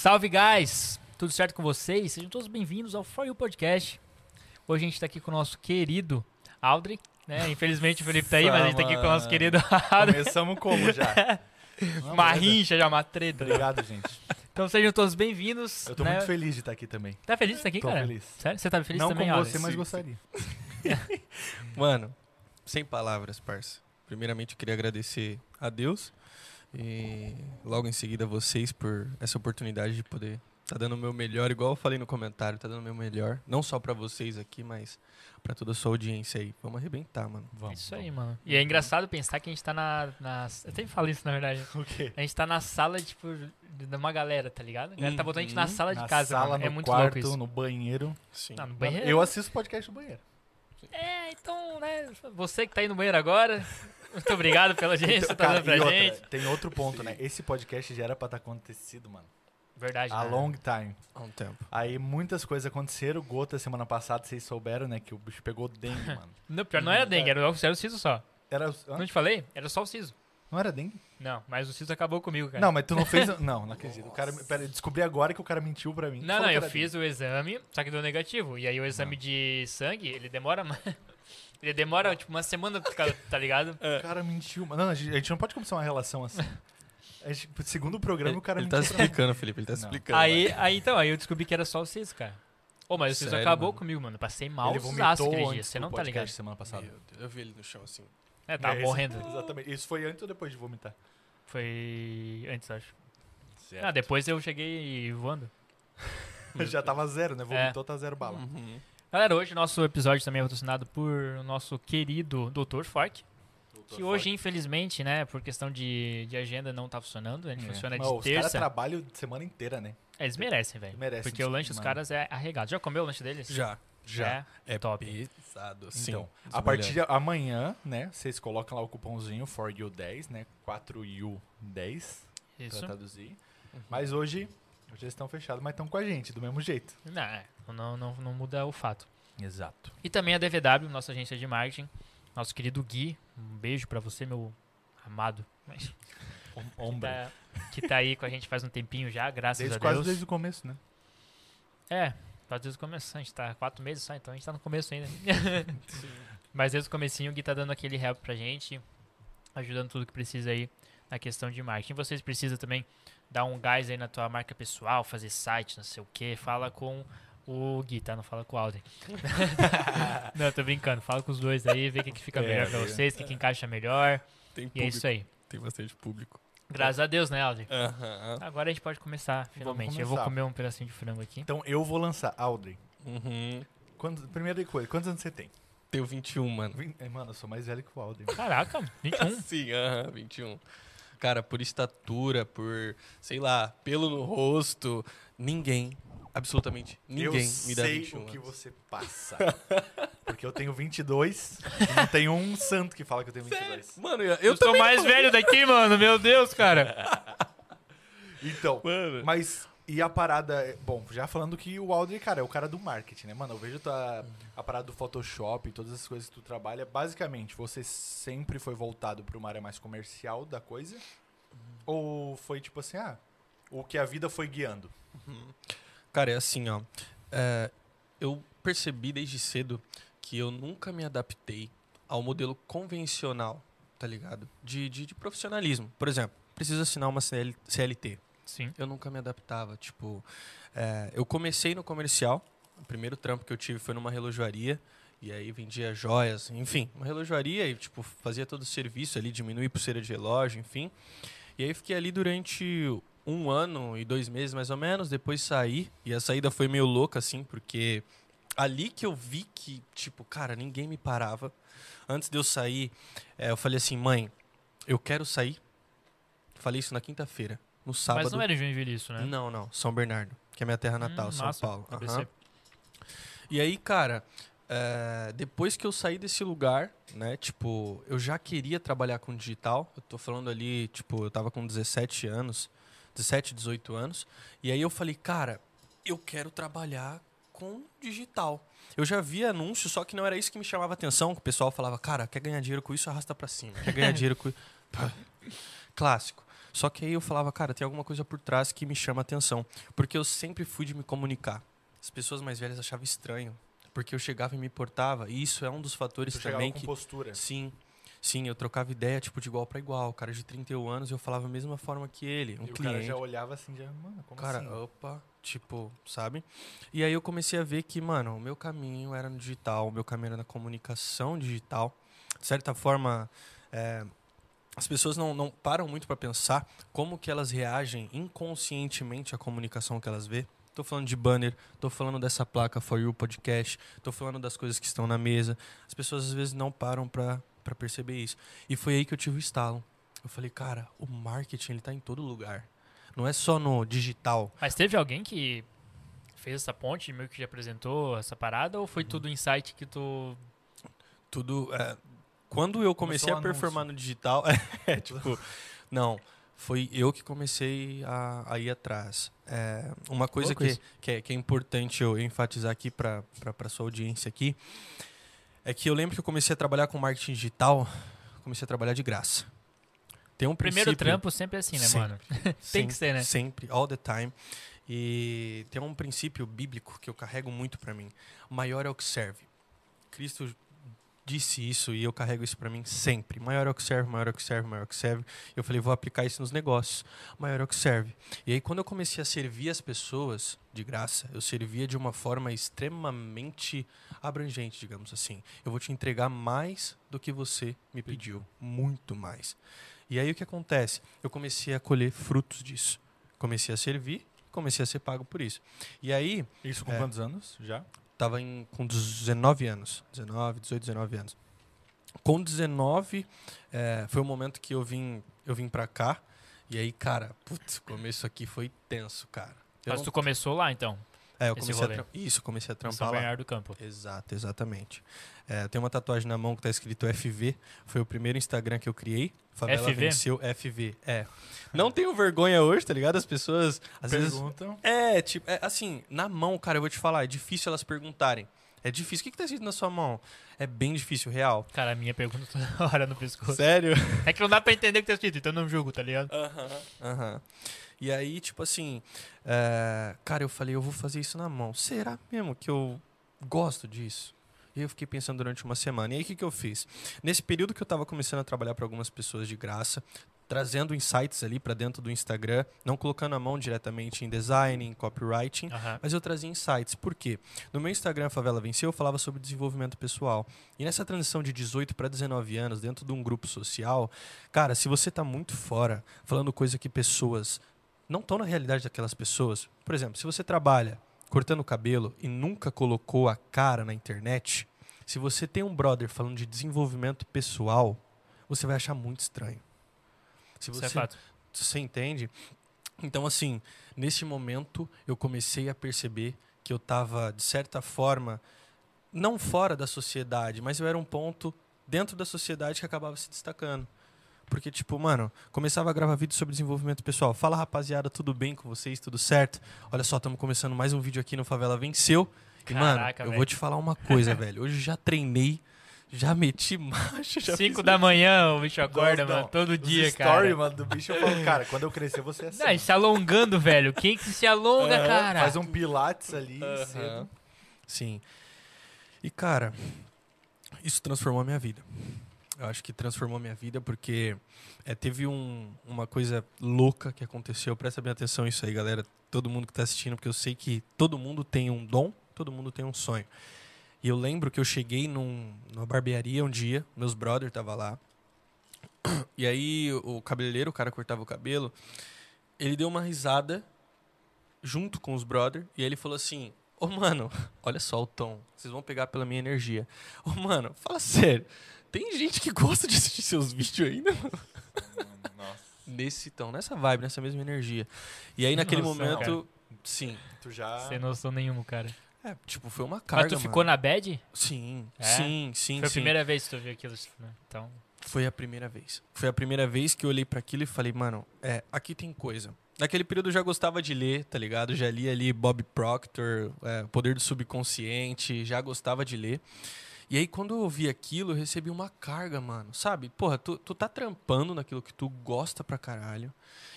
Salve, guys! Tudo certo com vocês? Sejam todos bem-vindos ao For You Podcast. Hoje a gente tá aqui com o nosso querido Aldri, né? Infelizmente o Felipe tá aí, mas a gente tá aqui com o nosso querido Aldri. Começamos como já? Não, Uma rincha, já uma treta. Obrigado, gente. Então sejam todos bem-vindos. Eu tô né? muito feliz de estar aqui também. Tá feliz de estar aqui, Tô cara? feliz. Sério? Você tá feliz Não também, com Aldri? você, mas gostaria. Mano, sem palavras, parça. Primeiramente, eu queria agradecer a Deus e logo em seguida vocês por essa oportunidade de poder tá dando o meu melhor, igual eu falei no comentário, tá dando o meu melhor, não só pra vocês aqui, mas pra toda a sua audiência aí. Vamos arrebentar, mano. É Vamos. Isso aí, mano. E é engraçado pensar que a gente tá na, na. Eu sempre falo isso, na verdade. O quê? A gente tá na sala, tipo, de uma galera, tá ligado? A galera tá botando a gente na Uhum. sala de Na casa, sala, mano. É no muito quarto, louco isso. no banheiro. Sim. Não, no banheiro. Eu assisto podcast no banheiro. É, então, né? Você que tá aí no banheiro agora, muito obrigado pela que Então, tá cara, dando pra outra, gente. tem outro ponto, né? Esse podcast já era pra estar acontecido, mano. Verdade. A né? long time. Há um tempo. Aí muitas coisas aconteceram. Gota, semana passada, vocês souberam, né? Que o bicho pegou dengue, mano. Não, pior não era dengue, era, o- era o siso só. Era, hã? Não te falei? Era só o siso. Não era dengue? Não, mas o siso acabou comigo, cara. Não, mas tu não fez. Não, não acredito. O cara, pera, eu descobri agora que o cara mentiu pra mim. Não, não, eu fiz o exame, só que deu negativo. E aí o exame de sangue, ele demora mais. Ele demora, tipo, uma semana, tá ligado? O cara mentiu. Não, a gente não pode começar uma relação assim. A gente, segundo o programa, Ele, o cara ele tá mentiu. pra mim. explicando, Felipe, ele tá Não. explicando. Aí, aí, então, aí eu descobri que era só o siso, cara. Ô, mas Sério, acabou mano? comigo, mano. Passei mal Ele aquele vomitou dia. Você não tá ligado. semana passada. Meu Deus, eu vi ele no chão assim. É, tava É, esse- morrendo. Exatamente. Isso foi antes ou depois de vomitar? Foi antes, acho. Certo. Ah, depois eu cheguei voando. Já tava zero, né? Vomitou, tá zero bala. Uhum. Galera, hoje nosso episódio também é patrocinado por o nosso querido Dr. Fork, que hoje, infelizmente, né, por questão de, de agenda não tá funcionando, a gente funciona de Mas Os caras terça. trabalham semana inteira, né? É, Eles merecem, velho. Merecem, Porque o lanche dos caras é arregado. Já comeu o lanche deles? Já. Já. É top. pesado, sim. Então, Os a partir de amanhã, né? Vocês colocam lá o cupomzinho for you 10, né? 4U10 Isso. pra traduzir. Mas hoje, hoje eles estão fechados, mas estão com a gente, do mesmo jeito. Não, é, não, não, não muda o fato. Exato. E também a DVW, nossa agência de marketing. Nosso querido Gui. Um beijo pra você, meu amado. Que Ombro. tá, que tá aí com a gente faz um tempinho já, graças Desde a quase Deus. desde o começo, né? É, quase desde o começo. A gente tá quatro meses só, então a gente tá no começo ainda. Mas desde o comecinho o Gui tá dando aquele help pra gente, ajudando tudo que precisa aí na questão de marketing. Vocês precisam também dar um gás aí na tua marca pessoal, fazer site, não sei o que. Fala com o Gui, tá? Não fala com o Alden. não, tô brincando. Fala com os dois aí, vê o que, que fica É, melhor pra é. vocês, o que, que encaixa melhor. Tem E público. é isso aí. Tem bastante público. Graças a Deus, né, Alden? Aham. Agora a gente pode começar, finalmente. Eu vou começar. comer um pedacinho de frango aqui. Então eu vou lançar. Audrey, Uhum. primeira coisa, quantos anos você tem? Tenho 21, mano. Vin- eh, Mano, eu sou mais velho que o Audrey. Caraca, 21. Sim, aham, 21. Cara, por estatura, por, sei lá, pelo no rosto, ninguém, absolutamente ninguém eu me dá sei 21 o que anos. você passa. Porque eu tenho 22 e não tem um santo que fala que eu tenho 22. Mano, eu, Eu, eu sou mais tô- velho daqui, mano. Meu Deus, cara. Então, Mano. mas e a parada, é- bom, já falando que o Audrey, cara, é o cara do marketing, né? Mano, eu vejo tua, a parada do Photoshop todas as coisas que tu trabalha, basicamente, você sempre foi voltado para uma área mais comercial da coisa? Ou foi tipo assim, ah, o que a vida foi guiando? Cara, é assim, ó. é, eu percebi desde cedo que eu nunca me adaptei ao modelo convencional, tá ligado? De, de, de profissionalismo. Por exemplo, preciso assinar uma CL CLT. Sim. Eu nunca me adaptava. Tipo, é, eu comecei no comercial. O primeiro trampo que eu tive foi numa relojoaria. E aí vendia joias, enfim, uma relojoaria e, tipo, fazia todo o serviço ali, diminuir pulseira de relógio, enfim. E aí fiquei ali durante um ano e dois meses, mais ou menos. Depois saí. E a saída foi meio louca, assim, porque ali que eu vi que, tipo, cara, ninguém me parava. Antes de eu sair, é, eu falei assim, mãe, eu quero sair. Falei isso na quinta-feira. No sábado. Mas não era em Joinville isso, né? Não, não. São Bernardo, que é minha terra natal, Hum, São massa. Paulo. Aham. E aí, cara, é, depois que eu saí desse lugar, né, tipo, eu já queria trabalhar com digital. Eu tô falando ali, tipo, eu tava com 17 anos, 17, 18 anos. E aí eu falei, cara, eu quero trabalhar com digital. Eu já via anúncio, só que não era isso que me chamava atenção. Que o pessoal falava, cara, quer ganhar dinheiro com isso, arrasta pra cima. Quer ganhar dinheiro com. Clássico. Só que aí eu falava, cara, tem alguma coisa por trás que me chama atenção. Porque eu sempre fui de me comunicar. As pessoas mais velhas achavam estranho. Porque eu chegava e me portava. E isso é um dos fatores Tu também com que. postura. Sim. Sim, eu trocava ideia, tipo, de igual para igual. O cara de 31 anos, eu falava a mesma forma que ele. Um e o cliente. cara já olhava assim, já, mano, como Cara, assim? opa, tipo, sabe? E aí eu comecei a ver que, mano, o meu caminho era no digital, o meu caminho era na comunicação digital. De certa forma, é, as pessoas não, não param muito para pensar como que elas reagem inconscientemente à comunicação que elas vê. Tô falando de banner, tô falando dessa placa For You Podcast, tô falando das coisas que estão na mesa. As pessoas às vezes não param pra, pra perceber isso. E foi aí que eu tive o estalo. Eu falei, cara, o marketing ele tá em todo lugar. Não é só no digital. Mas teve alguém que fez essa ponte, meio que já apresentou essa parada, ou Uhum. foi tudo insight que tu. tudo. é, quando eu comecei o a performar no digital, é tipo, não, foi eu que comecei a, a ir atrás. É, uma coisa que, que, é, que é importante eu enfatizar aqui para a sua audiência aqui é que eu lembro que eu comecei a trabalhar com marketing digital, comecei a trabalhar de graça. Tem um Primeiro trampo sempre é assim, né, Sempre. mano? Tem que ser, né? Sempre, all the time. E tem um princípio bíblico que eu carrego muito pra mim. Maior é o que serve. Cristo disse isso e eu carrego isso pra mim sempre. Maior é o que serve, maior é o que serve, maior é o que serve. Eu falei, vou aplicar isso nos negócios. Maior é o que serve. E aí quando eu comecei a servir as pessoas de graça, eu servia de uma forma extremamente abrangente, digamos assim. Eu vou te entregar mais do que você me pediu, muito mais. E aí o que acontece? Eu comecei a colher frutos disso. Comecei a servir, comecei a ser pago por isso. E aí, Isso com É. quantos anos já? Tava em, com 19 anos. 19, 18, 19 anos. Com 19, é, foi o momento que eu vim, eu vim pra cá. E aí, cara, putz, o começo aqui foi tenso, cara. Eu Mas não- tu começou lá, então, é, eu comecei a Isso, comecei a trampar São lá. Bernardo do Campo. Exato, exatamente. É, tem uma tatuagem na mão que tá escrito FV. Foi o primeiro Instagram que eu criei. Favela FV? venceu FV. É. Não tenho vergonha hoje, tá ligado? As pessoas às vezes Perguntam. é, tipo, é, assim, na mão, cara, eu vou te falar, é difícil elas perguntarem. É difícil. O que, que tá escrito na sua mão? É bem difícil, real. Cara, a minha pergunta toda hora no pescoço. Sério? É que não dá pra entender o que tá escrito, então eu não julgo, tá ligado? Aham. Aham. E aí, tipo assim, é, cara, eu falei, eu vou fazer isso na mão. Será mesmo que eu gosto disso? E eu fiquei pensando durante uma semana. E aí, o que, que eu fiz? Nesse período que eu tava começando a trabalhar para algumas pessoas de graça, trazendo insights ali para dentro do Instagram, não colocando a mão diretamente em design, em copywriting, Aham. mas eu trazia insights. Por quê? No meu Instagram, Favela Venceu, eu falava sobre desenvolvimento pessoal. E nessa transição de 18 para 19 anos, dentro de um grupo social, cara, se você tá muito fora, falando coisa que pessoas não estão na realidade daquelas pessoas. Por exemplo, se você trabalha cortando o cabelo e nunca colocou a cara na internet, se você tem um brother falando de desenvolvimento pessoal, você vai achar muito estranho. Se Isso é você fato. você entende? Então, assim, nesse momento eu comecei a perceber que eu estava, de certa forma, não fora da sociedade, mas eu era um ponto dentro da sociedade que acabava se destacando. Porque, tipo, mano, começava a gravar vídeo sobre desenvolvimento pessoal. Fala, rapaziada, tudo bem com vocês? Tudo certo? Olha só, estamos começando mais um vídeo aqui no Favela Venceu. E, mano, Caraca, eu velho. vou te falar uma coisa, velho. Hoje já treinei, já meti marcha, já Cinco fiz da manhã o bicho acorda, Não, mano, não. todo Os dia, story, cara. mano, do bicho, eu falo, cara, quando eu crescer, você é assim. Não, e se alongando, velho. Quem que se alonga, cara? Faz um pilates ali cedo. Sim. E, cara, isso transformou a minha vida. Eu acho que transformou minha vida porque é, teve um- uma coisa louca que aconteceu. Presta bem atenção nisso aí, galera. Todo mundo que tá assistindo, porque eu sei que todo mundo tem um dom, todo mundo tem um sonho. E eu lembro que eu cheguei num, numa barbearia um dia, meus brothers estavam lá. E aí o cabeleireiro, o cara cortava o cabelo, ele deu uma risada junto com os brothers e aí ele falou assim: Ô mano, olha só o tom, vocês vão pegar pela minha energia. Ô mano, fala sério, tem gente que gosta de assistir seus vídeos ainda? Nossa, Nesse tom, nessa vibe, nessa mesma energia. E aí naquele Noção, momento, sim. tu já... Sem noção nenhuma, cara. É, tipo, foi uma carga. Mas tu mano. ficou na bad? Sim, É? sim, sim, Foi a sim. primeira vez que tu viu aquilo, né? Então, Foi a primeira vez. Foi a primeira vez que eu olhei pra aquilo e falei, mano, é, aqui tem coisa. Naquele período eu já gostava de ler, tá ligado? Já li ali Bob Proctor, é, Poder do Subconsciente, já gostava de ler. E aí, quando eu ouvi aquilo, eu recebi uma carga, mano. Sabe? Porra, tu, tu tá trampando naquilo que tu gosta pra caralho.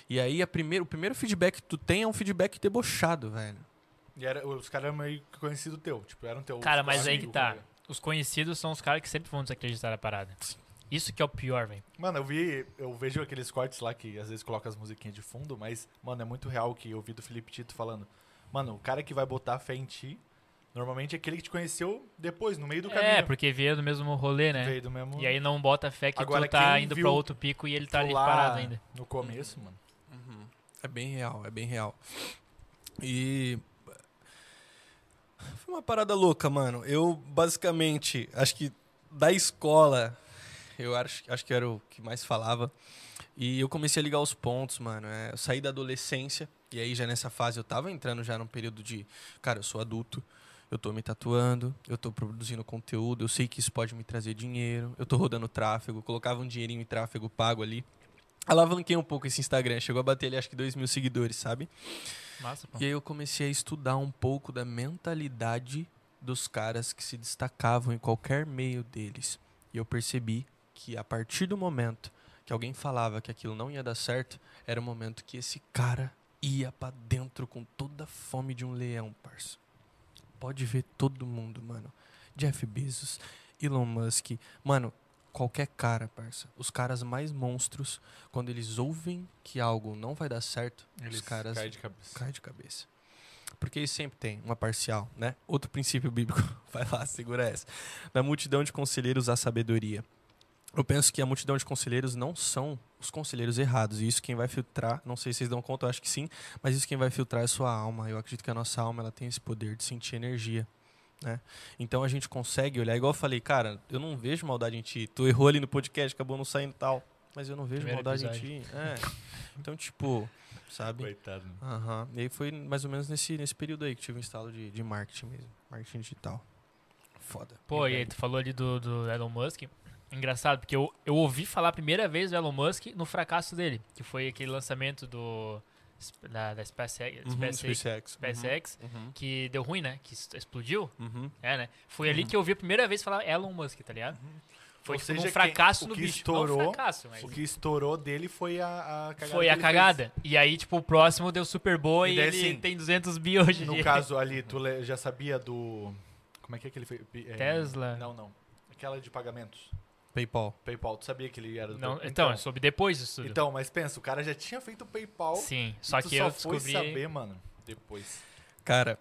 E aí, a primeiro, o primeiro feedback que tu tem é um feedback debochado, velho. E era, os caras eram meio que conhecido teu. Tipo, eram teu. Cara, mas aí que tá. colega. Os conhecidos são os caras que sempre vão desacreditar a parada. Isso que é o pior, velho. Mano, eu vi. Eu vejo aqueles cortes lá que às vezes coloca as musiquinhas de fundo, mas, mano, é muito real o que eu vi do Felipe Tito falando. Mano, o cara que vai botar fé em ti, normalmente é aquele que te conheceu depois, no meio do caminho. É, porque veio do mesmo rolê, né? Veio do mesmo. E aí não bota fé que Agora, tu tá indo pra outro pico e ele tá ali parado ainda. No começo, mano. É bem real, é bem real. E. Foi uma parada louca, mano. Eu, basicamente, acho que da escola, eu acho, acho que era o que mais falava. E eu comecei a ligar os pontos, mano. É, eu saí da adolescência, e aí já nessa fase eu tava entrando já num período de. Cara, eu sou adulto, eu tô me tatuando, eu tô produzindo conteúdo, eu sei que isso pode me trazer dinheiro, eu tô rodando tráfego, colocava um dinheirinho em tráfego pago ali. Alavanquei um pouco esse Instagram, chegou a bater ali acho que 2 mil seguidores, sabe? Massa, pô. E aí eu comecei a estudar um pouco da mentalidade dos caras que se destacavam em qualquer meio deles. E eu percebi que a partir do momento que alguém falava que aquilo não ia dar certo, era o momento que esse cara ia pra dentro com toda a fome de um leão, parça. Pode ver todo mundo, mano. Jeff Bezos, Elon Musk, mano, qualquer cara, parça. Os caras mais monstros, quando eles ouvem que algo não vai dar certo, Eles os caras caem de cabeça. cai de cabeça. Porque eles sempre tem uma parcial, né? Outro princípio bíblico, vai lá, segura essa. Na multidão de conselheiros há sabedoria. Eu penso que a multidão de conselheiros não são os conselheiros errados. E isso quem vai filtrar, não sei se vocês dão conta, eu acho que sim, mas isso quem vai filtrar é a sua alma. Eu acredito que a nossa alma ela tem esse poder de sentir energia. Né? Então a gente consegue olhar, igual eu falei, cara, eu não vejo maldade em ti. Tu errou ali no podcast, acabou não saindo tal. Mas eu não vejo Primeiro maldade episódio. em ti. É. Então, tipo, sabe? Coitado. Aham. E aí foi mais ou menos nesse, nesse período aí que tive um instalo de, de marketing mesmo. Marketing digital. Foda. Pô, e aí tu falou ali do, do Elon Musk. Engraçado, porque eu, eu ouvi falar a primeira vez do Elon Musk no fracasso dele, que foi aquele lançamento do da, da SpaceX, Uhum, SpaceX, SpaceX. SpaceX, Uhum. que deu ruim, né? Que explodiu. Uhum. É, né? Foi ali que eu ouvi a primeira vez falar Elon Musk, tá ligado? Foi Ou tipo seja, um fracasso o no que bicho. estourou- não um fracasso, mas O que estourou dele foi a, a cagada. foi que a cagada. E aí, tipo, o próximo deu super boa E e, daí, ele assim, tem 200 bi hoje. fez. No em caso ali, tu já sabia do. Como é que é que ele fez? É, Tesla. Não, não. Aquela de pagamentos. PayPal. PayPal, tu sabia que ele era do Não, PayPal? então, eu soube depois disso tudo. Então, mas pensa, o cara já tinha feito o PayPal. Sim, e só tu que só eu foi descobri... saber, mano, depois. Cara,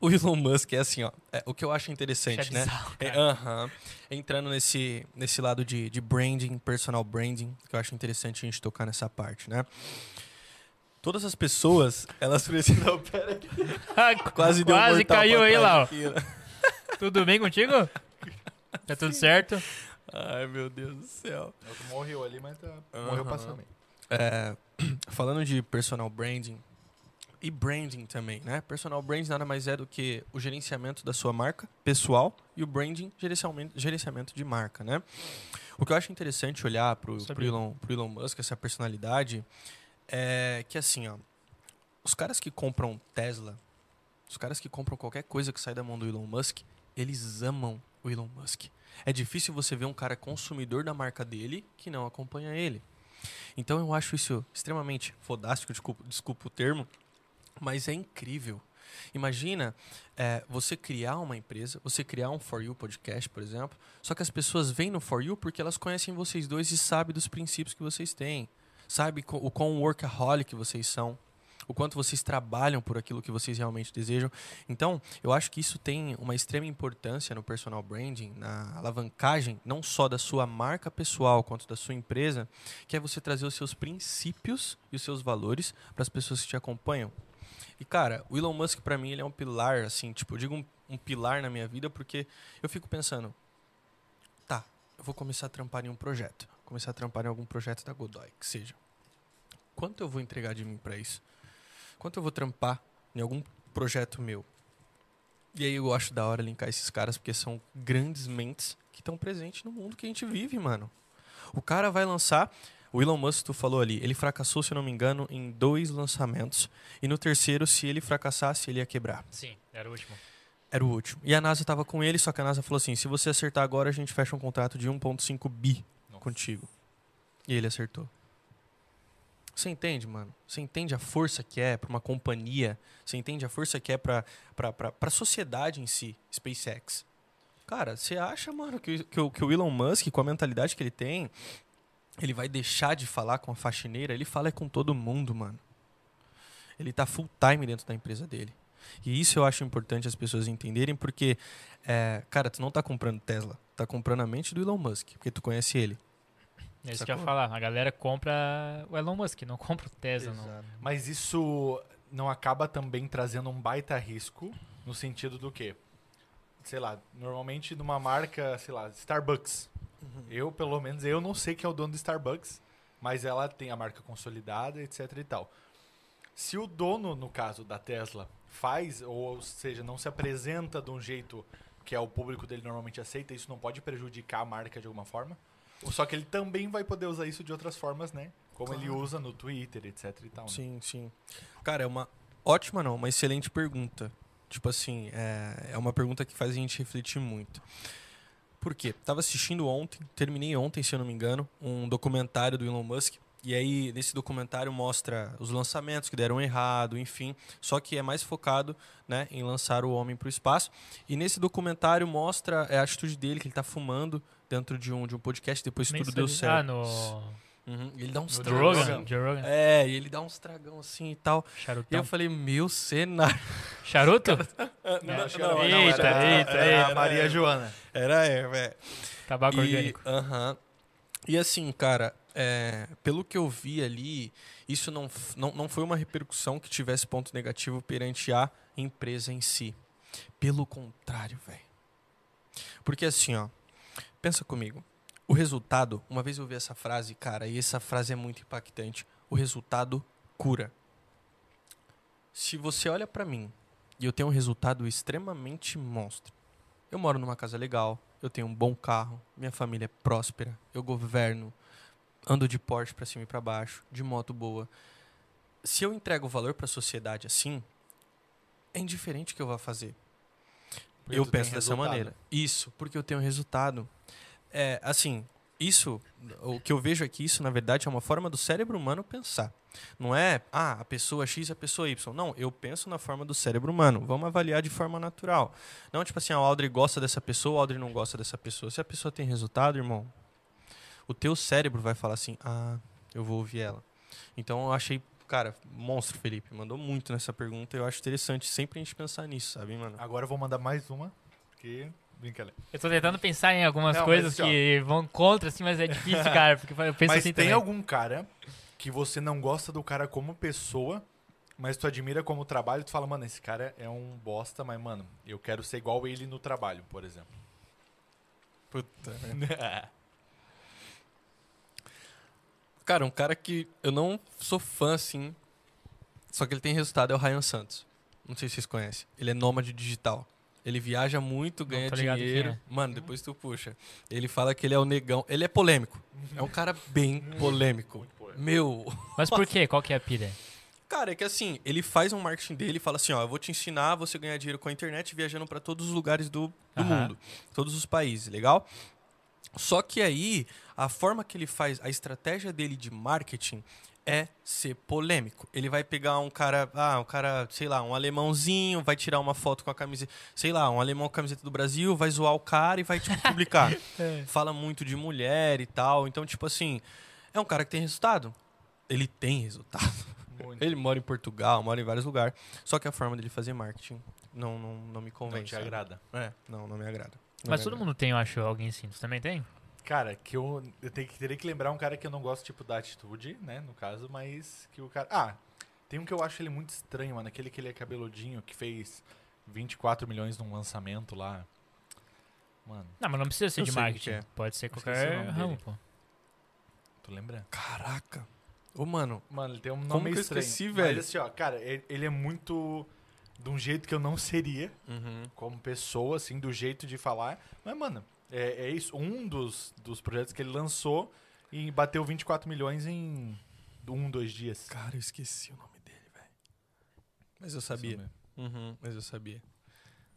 o Elon Musk é assim, ó. é, o que eu acho interessante, é né? bizarro, É, cara. aham. Entrando nesse, nesse lado de, de branding, personal branding, que eu acho interessante a gente tocar nessa parte, né? Todas as pessoas, elas precisam. Pera aí. Quase deu um Quase caiu aí, aqui, né? Tudo bem contigo? Tá tudo certo? Ai, meu Deus do céu. Tu morreu ali, mas tá... morreu passando bem. É, falando de personal branding e branding também, né? Personal branding nada mais é do que o gerenciamento da sua marca pessoal e o branding gerenciamento, gerenciamento de marca, né? O que eu acho interessante olhar pro, pro, Sabia. Elon, pro Elon Musk, essa personalidade, é que assim, ó, os caras que compram Tesla, os caras que compram qualquer coisa que sai da mão do Elon Musk, eles amam o Elon Musk. É difícil você ver um cara consumidor da marca dele que não acompanha ele. Então eu acho isso extremamente fodástico, desculpa, desculpa o termo, mas é incrível. Imagina é, você criar uma empresa, você criar um For You podcast, por exemplo, só que as pessoas vêm no For You porque elas conhecem vocês dois e sabem dos princípios que vocês têm. Sabe o quão workaholic vocês são, o quanto vocês trabalham por aquilo que vocês realmente desejam. Então, eu acho que isso tem uma extrema importância no personal branding, na alavancagem, não só da sua marca pessoal, quanto da sua empresa, que é você trazer os seus princípios e os seus valores para as pessoas que te acompanham. E cara, o Elon Musk para mim ele é um pilar, assim, tipo, eu digo um, um pilar na minha vida porque eu fico pensando, tá, eu vou começar a trampar em um projeto, começar a trampar em algum projeto da Godoy, que seja. Quanto eu vou entregar de mim para isso? Quanto eu vou trampar em algum projeto meu? E aí eu acho da hora linkar esses caras porque são grandes mentes que estão presentes no mundo que a gente vive, mano. O cara vai lançar. O Elon Musk, tu falou ali, ele fracassou, se eu não me engano, em dois lançamentos. E no terceiro, se ele fracassasse, ele ia quebrar. Sim, era o último. Era o último. E a NASA tava com ele, só que a NASA falou assim: se você acertar agora, a gente fecha um contrato de 1,5 bi Nossa. contigo. E ele acertou. Você entende, mano? Você entende a força que é pra uma companhia? Você entende a força que é pra, pra sociedade em si, SpaceX? Cara, você acha, mano, que, que, o- que o Elon Musk, com a mentalidade que ele tem, ele vai deixar de falar com a faxineira? Ele fala é com todo mundo, mano. Ele tá full time dentro da empresa dele. E isso eu acho importante as pessoas entenderem, porque, é, cara, tu não tá comprando Tesla, tá comprando a mente do Elon Musk, porque tu conhece ele. É isso que eu ia falar. A galera compra o Elon Musk, não compra o Tesla, não. Mas isso não acaba também trazendo um baita risco no sentido do quê? Sei lá, normalmente numa marca, sei lá, Starbucks. Eu, pelo menos, eu não sei quem é o dono do Starbucks, mas ela tem a marca consolidada, etc e tal. Se o dono, no caso da Tesla, faz, ou seja, não se apresenta de um jeito que é o público dele normalmente aceita, isso não pode prejudicar a marca de alguma forma? Só que ele também vai poder usar isso de outras formas, né? Como ele Claro. usa no Twitter, etc e tal. né? Sim, sim. Cara, é uma ótima, não, uma excelente pergunta. Tipo assim, é, é uma pergunta que faz a gente refletir muito. Por quê? Tava assistindo ontem, terminei ontem, se eu não me engano, um documentário do Elon Musk. E aí, nesse documentário mostra os lançamentos que deram errado, enfim. Só que é mais focado né, em lançar o homem para o espaço. E nesse documentário mostra é, a atitude dele, que ele tá fumando dentro de um, de um podcast, depois Nem tudo deu certo. Ah, no. Uhum, Ele dá uns No tragão. Rogan. É, e ele dá uns tragão assim e tal. E Charutão. eu falei, meu cenário. Charuto? Não, É, que não, era- eita, era- eita, era a eita. Maria Joana. Era, é, velho. Tabaco E, orgânico. aham. e assim, cara, é, pelo que eu vi ali, isso não, não, não foi uma repercussão que tivesse ponto negativo perante a empresa em si. Pelo contrário, velho. Porque assim, ó, pensa comigo. O resultado, uma vez eu ouvi essa frase, cara, e essa frase é muito impactante. O resultado cura. Se você olha pra mim e eu tenho um resultado extremamente monstro. Eu moro numa casa legal, eu tenho um bom carro, minha família é próspera, eu governo, ando de Porsche pra cima e pra baixo, de moto boa. Se eu entrego valor pra sociedade assim, é indiferente o que eu vou fazer. Eu penso dessa maneira. Isso, porque eu tenho resultado. É, assim, isso, o que eu vejo aqui, isso na verdade é uma forma do cérebro humano pensar. Não é, ah, a pessoa X e a pessoa Y. Não, eu penso na forma do cérebro humano. Vamos avaliar de forma natural. Não, tipo assim, ah, o Aldri gosta dessa pessoa, o Aldri não gosta dessa pessoa. Se a pessoa tem resultado, irmão, o teu cérebro vai falar assim, ah, eu vou ouvir ela. Então eu achei, cara, monstro, Felipe. Mandou muito nessa pergunta. Eu acho interessante sempre a gente pensar nisso, sabe, mano? Agora eu vou mandar mais uma, porque... Brincadeira. Eu tô tentando pensar em algumas Não, coisas mas assim, ó. que vão contra, assim, mas é difícil, cara. Porque eu penso Mas assim tem também. algum cara que você não gosta do cara como pessoa, mas tu admira como trabalho, tu fala, mano, esse cara é um bosta, mas, mano, eu quero ser igual ele no trabalho, por exemplo. Puta, Cara, um cara que eu não sou fã, assim, só que ele tem resultado é o Ryan Santos. Não sei se vocês conhecem. Ele é nômade digital. Ele viaja muito, ganha dinheiro. é. Mano, depois tu puxa. Ele fala que ele é o negão. Ele é polêmico. É um cara bem polêmico. Meu. Mas por quê? Qual que é a pilha? Cara, é que assim, ele faz um marketing dele e fala assim, ó, eu vou te ensinar a você ganhar dinheiro com a internet viajando pra todos os lugares do, do mundo, todos os países, legal? Só que aí, a forma que ele faz, a estratégia dele de marketing é ser polêmico. Ele vai pegar um cara, ah, um cara, sei lá, um alemãozinho, vai tirar uma foto com a camiseta, sei lá, um alemão com a camiseta do Brasil, vai zoar o cara e vai, tipo, publicar. Fala muito de mulher e tal, então, tipo assim, é um cara que tem resultado. Ele tem resultado. Muito. Ele mora em Portugal, mora em vários lugares. Só que a forma dele fazer marketing não, não, não me convence. Não te agrada. É, não, não me agrada. Não Mas todo mundo tem, eu acho, alguém assim. Você também tem? Cara, que eu, eu tenho que, teria que lembrar um cara que eu não gosto, tipo, da atitude, né, no caso, mas que o cara... Ah, tem um que eu acho ele muito estranho, mano, aquele que ele é cabeludinho, que fez 24 milhões num lançamento lá. Mano, Não, mas não precisa ser Eu de marketing. é. Pode ser qualquer nome ramo, pô. tu lembra? Caraca. Ô, mano, Mano, ele tem um nome Como meio que eu estranho. esqueci, Mas velho? assim, ó, cara, ele, ele é muito de um jeito que eu não seria uhum. como pessoa, assim, do jeito de falar. Mas, mano, é, é isso. Um dos, dos projetos que ele lançou e bateu 24 milhões em um, dois dias. cara, eu esqueci o nome dele, velho. Mas eu sabia. Mesmo. Uhum, mas eu sabia.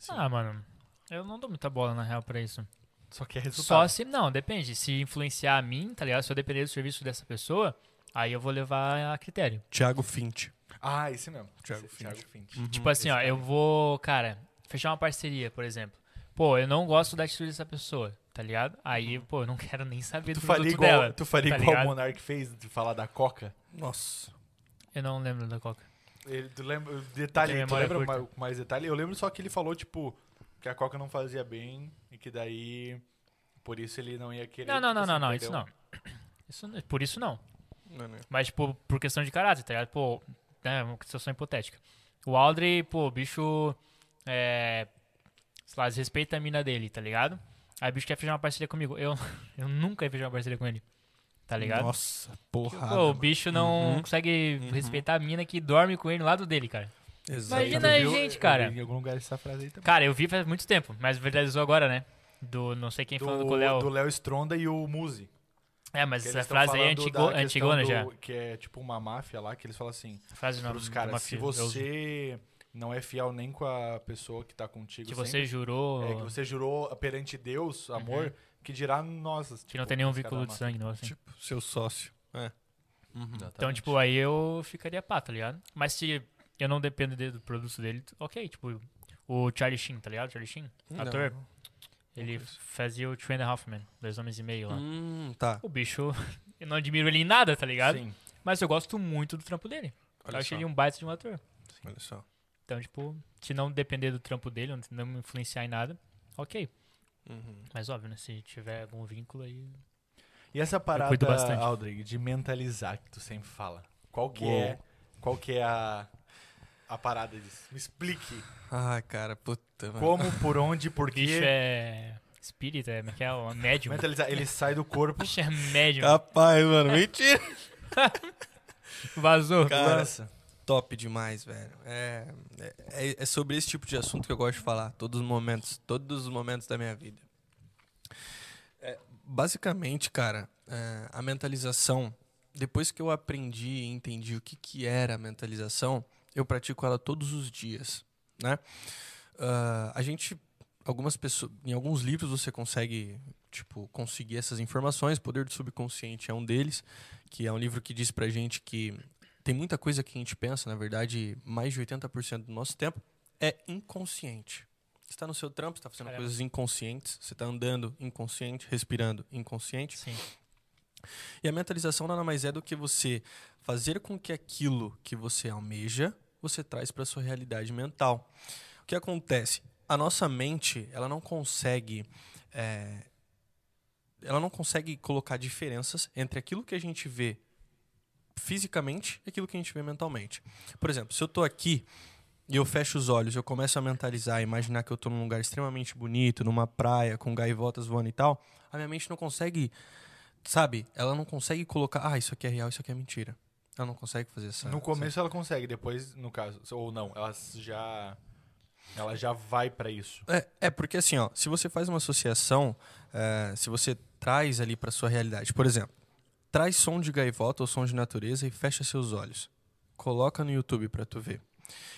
Ah, mano, eu não dou muita bola na real pra isso. Só que é resultado. Só se. Não, depende. Se influenciar a mim, tá ligado? Se eu depender do serviço dessa pessoa, aí eu vou levar a critério. Thiago Fint. Ah, esse mesmo. Thiago Esse- Finch. Thiago Finch. Uhum. Tipo assim, ó, eu vou, cara, fechar uma parceria, por exemplo. Pô, eu não gosto da atitude dessa pessoa, tá ligado? Aí, pô, eu não quero nem saber Tu do faria produto igual, dela. tu faria tá igual ligado? o Monark fez de falar da Coca? Nossa. Eu não lembro da Coca. Ele, tu lembra, detalhe, tu memória lembra curta. mais, mais detalhe? Eu lembro só que ele falou, tipo, que a Coca não fazia bem e que daí, por isso ele não ia querer. Não, não, tipo não, não, assim, não, perder isso não. Isso, não- por isso não. Não, não. Mas, tipo, por questão de caráter, tá ligado? Pô, é uma situação hipotética. O Aldrey, pô, o bicho, é, sei lá, desrespeita a mina dele, tá ligado? Aí o bicho quer fechar uma parceria comigo. Eu, eu nunca ia fechar uma parceria com ele, tá ligado? Nossa, porrada. Pô, o bicho não Uhum. consegue Uhum. respeitar a mina que dorme com ele do lado dele, cara. Exatamente. Imagina aí, gente, cara. Em algum lugar essa frase aí também. Cara, eu vi faz muito tempo, mas viralizou agora, né? Do não sei quem falando com o Léo. do Léo Stronda e o Muzi. É, mas Que essa frase aí é antigo, questão antigona do- já. Que é tipo uma máfia lá, que eles falam assim, Frase não, pros caras, se você não é fiel nem com a pessoa que tá contigo que sempre, você jurou é, que você jurou perante Deus, amor, que dirá nós. que tipo, não tem nenhum vínculo da de sangue, não, assim. Tipo, seu sócio. É. Uhum. Então, tipo, aí eu ficaria pá, tá ligado? Mas se eu não dependo de- do produto dele, ok, tipo, o Charlie Sheen, tá ligado? Charlie Sheen, ator, ele fazia o Half Men, Dois Homens e Meio lá. Hum, tá. O bicho, eu não admiro ele em nada, tá ligado? Sim. Mas eu gosto muito do trampo dele. Olha eu acho só. ele um baita de um ator. Olha só. Então, tipo, se não depender do trampo dele, não me influenciar em nada, ok. Uhum. Mas óbvio, né? Se tiver algum vínculo aí. E essa parada. Aldrich, de mentalizar que tu sempre fala. Qual que Uou. é, qual que é a, a parada disso? Me explique. Ai, cara, puta, mano. Como, por onde, por O bicho quê? é espírita, é, é que é? O médium. Mentalizar. Ele sai do corpo. Bicho é médium. Capaz, mano. Mentira. Vazou. Cara, lança. Top demais, velho. É, é, é sobre esse tipo de assunto que eu gosto de falar. Todos os momentos. Todos os momentos da minha vida. É, basicamente, cara, é, a mentalização. Depois que eu aprendi e entendi o que, que era a mentalização, eu pratico ela todos os dias, né? Ah, a gente, algumas pessoas, em alguns livros você consegue, tipo, conseguir essas informações. Poder do subconsciente é um deles, que é um livro que diz pra gente que tem muita coisa que a gente pensa, na verdade, mais de 80% do nosso tempo é inconsciente. Você está no seu trampo, está fazendo Caramba. coisas inconscientes, você está andando inconsciente, respirando inconsciente. Sim. E a mentalização nada mais é do que você fazer com que aquilo que você almeja, você traz para sua realidade mental. O que acontece? A nossa mente, ela não consegue é, ela não consegue colocar diferenças entre aquilo que a gente vê fisicamente e aquilo que a gente vê mentalmente. Por exemplo, se eu estou aqui e eu fecho os olhos, eu começo a mentalizar, imaginar que eu estou num lugar extremamente bonito, numa praia, com gaivotas voando e tal, a minha mente não consegue, sabe? Ela não consegue colocar, ah, isso aqui é real, isso aqui é mentira. Ela não consegue fazer essa. No começo ela consegue, depois, no caso, ou não, ela já. Ela já vai pra isso. É, é porque assim, ó, se você faz uma associação, é, se você traz ali para sua realidade, por exemplo, traz som de gaivota ou som de natureza e fecha seus olhos. Coloca no YouTube para tu ver.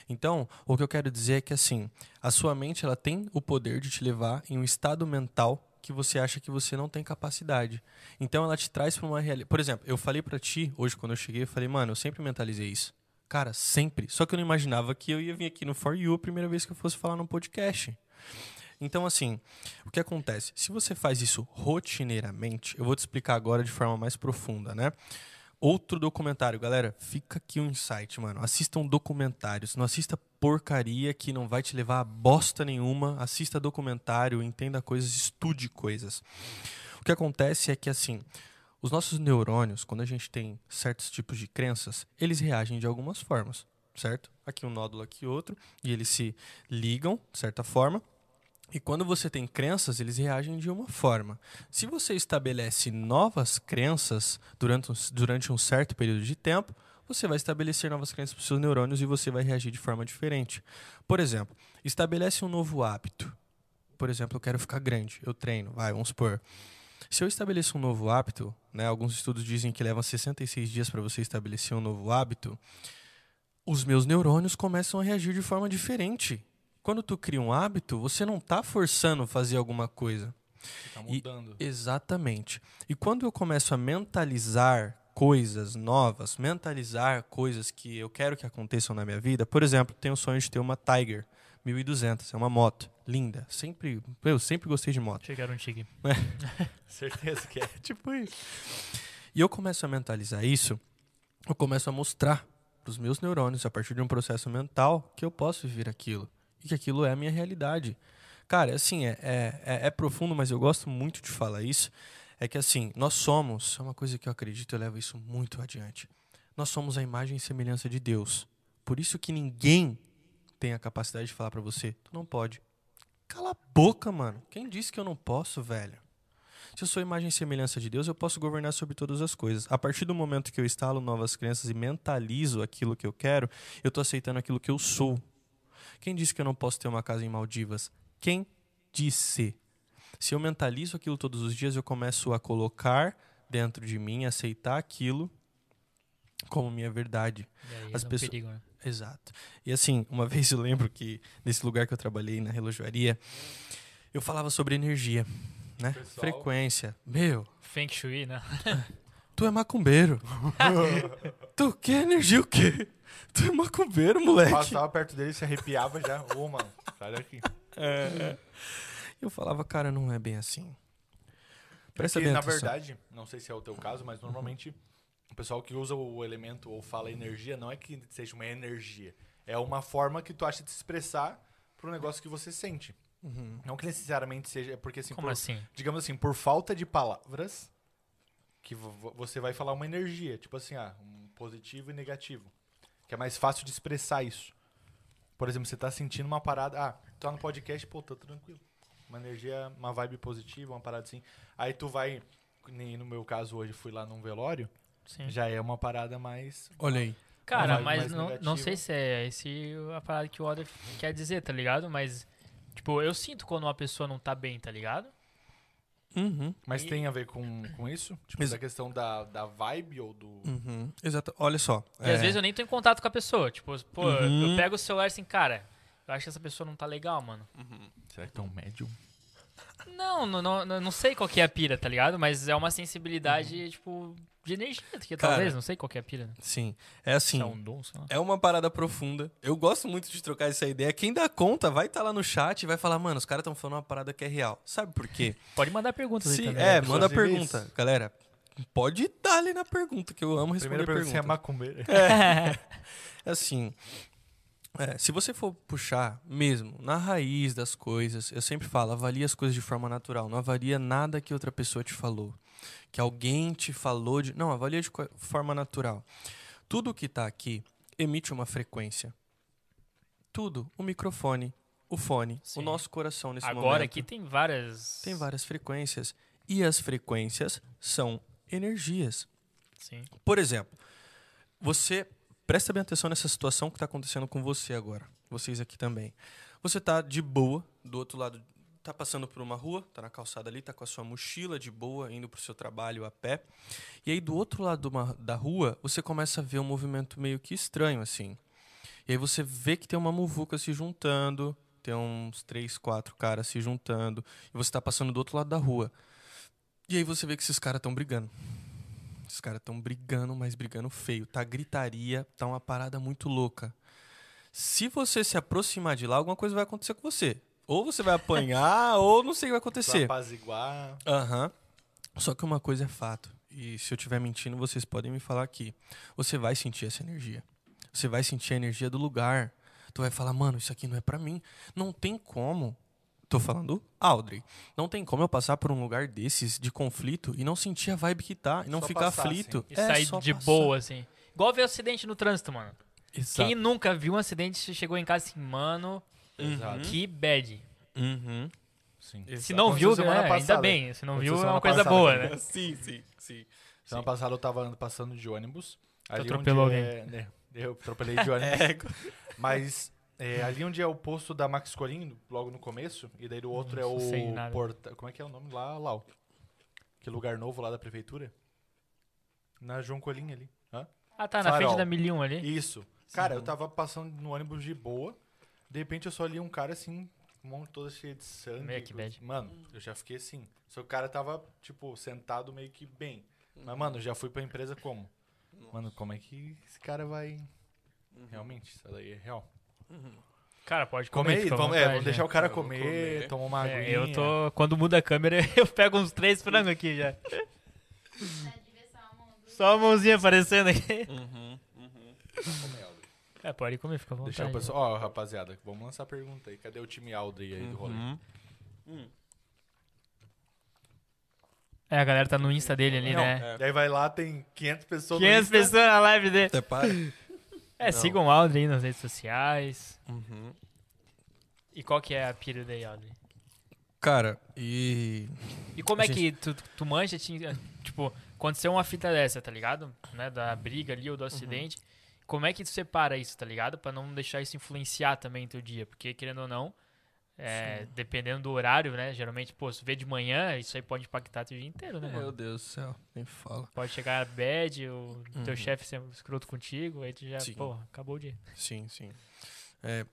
Então, o que eu quero dizer é que assim, a sua mente ela tem o poder de te levar em um estado mental que você acha que você não tem capacidade. Então ela te traz para uma realidade. Por exemplo, eu falei para ti hoje quando eu cheguei, eu falei: "Mano, eu sempre mentalizei isso". Cara, sempre. Só que eu não imaginava que eu ia vir aqui no For You a primeira vez que eu fosse falar no podcast. Então, assim, o que acontece? Se você faz isso rotineiramente, eu vou te explicar agora de forma mais profunda, né? Outro documentário, galera, fica aqui um insight, mano. Assistam documentários, não assista porcaria que não vai te levar a bosta nenhuma. Assista documentário, entenda coisas, estude coisas. O que acontece é que, assim, os nossos neurônios, quando a gente tem certos tipos de crenças, eles reagem de algumas formas, certo? Aqui um nódulo, aqui outro, e eles se ligam, de certa forma. E quando você tem crenças, eles reagem de uma forma. Se você estabelece novas crenças durante um, durante um certo período de tempo, você vai estabelecer novas crenças para os seus neurônios e você vai reagir de forma diferente. Por exemplo, estabelece um novo hábito. Por exemplo, eu quero ficar grande, eu treino, vai, vamos supor. Se eu estabeleço um novo hábito, né, alguns estudos dizem que leva 66 dias para você estabelecer um novo hábito, os meus neurônios começam a reagir de forma diferente quando tu cria um hábito, você não tá forçando fazer alguma coisa. Você tá E- mudando. Exatamente. E quando eu começo a mentalizar coisas novas, mentalizar coisas que eu quero que aconteçam na minha vida, por exemplo, tenho o sonho de ter uma Tiger 1200, é uma moto linda. Sempre, eu sempre gostei de moto. Chegaram um tigre. Certeza que é. Tipo isso. E eu começo a mentalizar isso, eu começo a mostrar para os meus neurônios, a partir de um processo mental, que eu posso viver aquilo. Que aquilo é a minha realidade. Cara, assim, é, é, é- é profundo, mas eu gosto muito de falar isso. É que assim, nós somos, é uma coisa que eu acredito, eu levo isso muito adiante. Nós somos a imagem e semelhança de Deus. Por isso que ninguém tem a capacidade de falar para você, tu não pode. Cala a boca, mano. Quem disse que eu não posso, velho? Se eu sou imagem e semelhança de Deus, eu posso governar sobre todas as coisas. A partir do momento que eu instalo novas crenças e mentalizo aquilo que eu quero, eu estou aceitando aquilo que eu sou. Quem disse que eu não posso ter uma casa em Maldivas? Quem disse? Se eu mentalizo aquilo todos os dias, eu começo a colocar dentro de mim, aceitar aquilo como minha verdade. E aí As é um pessoas- perigo, né? Exato. E assim, uma vez eu lembro que nesse lugar que eu trabalhei, na relojoaria, eu falava sobre energia, né? Pessoal. Frequência. Meu, Feng Shui, né? Tu é macumbeiro. tu quer energia o quê? Tu é macumbeiro, moleque. Passava perto dele e se arrepiava já. Ô, mano, sai daqui. Eu falava, cara, não é bem assim. Presta Porque, bem na atenção. verdade, não sei se é o teu caso, mas normalmente o pessoal que usa o elemento ou fala energia não é que seja uma energia. É uma forma que tu acha de se expressar pro negócio que você sente. Uhum. Não que necessariamente seja. é Porque assim, Como por- assim? digamos assim, por falta de palavras, que vo- vo- você vai falar uma energia. Tipo assim, ah, um positivo e negativo. Que é mais fácil de expressar isso. Por exemplo, você tá sentindo uma parada. Ah, tá no podcast, pô, tá tranquilo. Uma energia, uma vibe positiva, uma parada assim. Aí tu vai. Nem no meu caso hoje, fui lá num velório. Sim. Já é uma parada mais. Olha aí. Cara, mas não, não sei se é esse a parada que o Oda quer dizer, tá ligado? Mas, tipo, eu sinto quando uma pessoa não tá bem, tá ligado? Uhum. Mas E- tem a ver com, com isso? Tipo, Ex- da questão da, da vibe ou do. Uhum. Exato. Olha só. E é, às vezes eu nem tô em contato com a pessoa. Tipo, pô, Uhum. eu pego o celular assim, cara, eu acho que essa pessoa não tá legal, mano. Será que tá um médium? Não, não, não, sei qual que é a pira, tá ligado? Mas é uma sensibilidade, tipo, de energia, que Cara, talvez, não sei qual que é a pira. Sim. É assim. É um dom, sei lá. É uma parada profunda. Eu gosto muito de trocar essa ideia. Quem dá conta vai estar lá no chat e vai falar, mano, os caras estão falando uma parada que é real. Sabe por quê? Pode mandar perguntas aí Sim, também. é, né? manda pergunta. isso. Galera, pode dar ali na pergunta, que eu amo responder Primeira pergunta: você é pergunta. macumbeiro? É assim, é, se você for puxar mesmo na raiz das coisas, eu sempre falo, avalie as coisas de forma natural. Não avalia nada que outra pessoa te falou. Que alguém te falou de. Não, avalia de forma natural. Tudo que está aqui emite uma frequência. Tudo. O microfone, o fone, Sim. o nosso coração nesse momento. Agora aqui tem várias. Tem várias frequências. E as frequências são energias. Sim. Por exemplo, você presta bem atenção nessa situação que está acontecendo com você agora. Vocês aqui também. Você tá de boa, do outro lado, tá passando por uma rua, tá na calçada ali, tá com a sua mochila de boa, indo pro seu trabalho a pé. E aí do outro lado uma- da rua, você começa a ver um movimento meio que estranho assim. E aí você vê que tem uma muvuca se juntando, tem uns três, quatro caras se juntando, e você tá passando do outro lado da rua. E aí você vê que esses caras estão brigando. Esses caras estão brigando, mas brigando feio. Tá gritaria, tá uma parada muito louca. Se você se aproximar de lá, alguma coisa vai acontecer com você. Ou você vai apanhar, ou não sei o que vai acontecer. apaziguar. Aham. Só que uma coisa é fato. E se eu estiver mentindo, vocês podem me falar aqui. Você vai sentir essa energia. Você vai sentir a energia do lugar. Tu vai falar, mano, isso aqui não é pra mim. Não tem como. Tô falando Audrey. Não tem como eu passar por um lugar desses de conflito e não sentir a vibe que tá. E não Só ficar passar, aflito. E É sair só de passar. boa, assim. Igual ver acidente no trânsito, mano. Exato. Quem nunca viu um acidente e chegou em casa assim, mano, Exato. que bad. Uhum. Sim. Se não viu, semana é, ainda passada. bem. Se não Aconteceu viu, é uma coisa passada boa, né? Sim, sim, sim. Semana passada eu tava passando de ônibus. Ali atropelou onde é, né, eu atropelei de ônibus. Mas é, ali onde é o posto da Max Corim, logo no começo, e daí do outro é Não o porta... Como é que é o nome lá, Lau? Que lugar novo lá da prefeitura? Na João Colim ali. Hã? Ah, tá, na Farol. frente da 1001 ali. Isso. Cara, eu tava passando no ônibus de boa. De repente eu só li um cara assim, mão toda cheia de sangue. Meio que bad. Mano, eu já fiquei assim. Só que o cara tava, tipo, sentado meio que bem. Mas, mano, eu já fui pra empresa como? Mano, como é que esse cara vai. Realmente, isso daí é real. Cara, pode Come comer. à vamos, é, vamos deixar né? o cara comer, comer. tomar uma É, aguinha. eu tô. Quando muda a câmera, eu pego uns três frangos aqui já. Só a mãozinha aparecendo aqui. Uhum, uhum. É, pode comer, fica à vontade. Deixar o pessoal. Ó, rapaziada, vamos lançar a pergunta aí. Cadê o time Aldri aí do rolê? Uhum. Hum. É, a galera tá no Insta dele ali, Não, né? É. E aí vai lá, tem 500 pessoas no 500 Insta. pessoas na live dele. Até para. É, Não. sigam o aí nas redes sociais. Uhum. E qual que é a pira daí, Aldri? Cara, e. E como é A que tu, tu manja, tinha, tipo, aconteceu uma fita dessa, tá ligado? Né, da briga ali ou do acidente. Como é que tu separa isso, tá ligado? Pra não deixar isso influenciar também teu dia. Porque, querendo ou não, é, dependendo do horário, né? Geralmente, pô, se vê de manhã, isso aí pode impactar teu dia inteiro, né, Meu mano? Deus do céu, nem fala. Pode chegar bad, o teu Uhum. chefe ser escroto contigo, aí tu já, Sim. pô, acabou o dia. Sim, sim. É,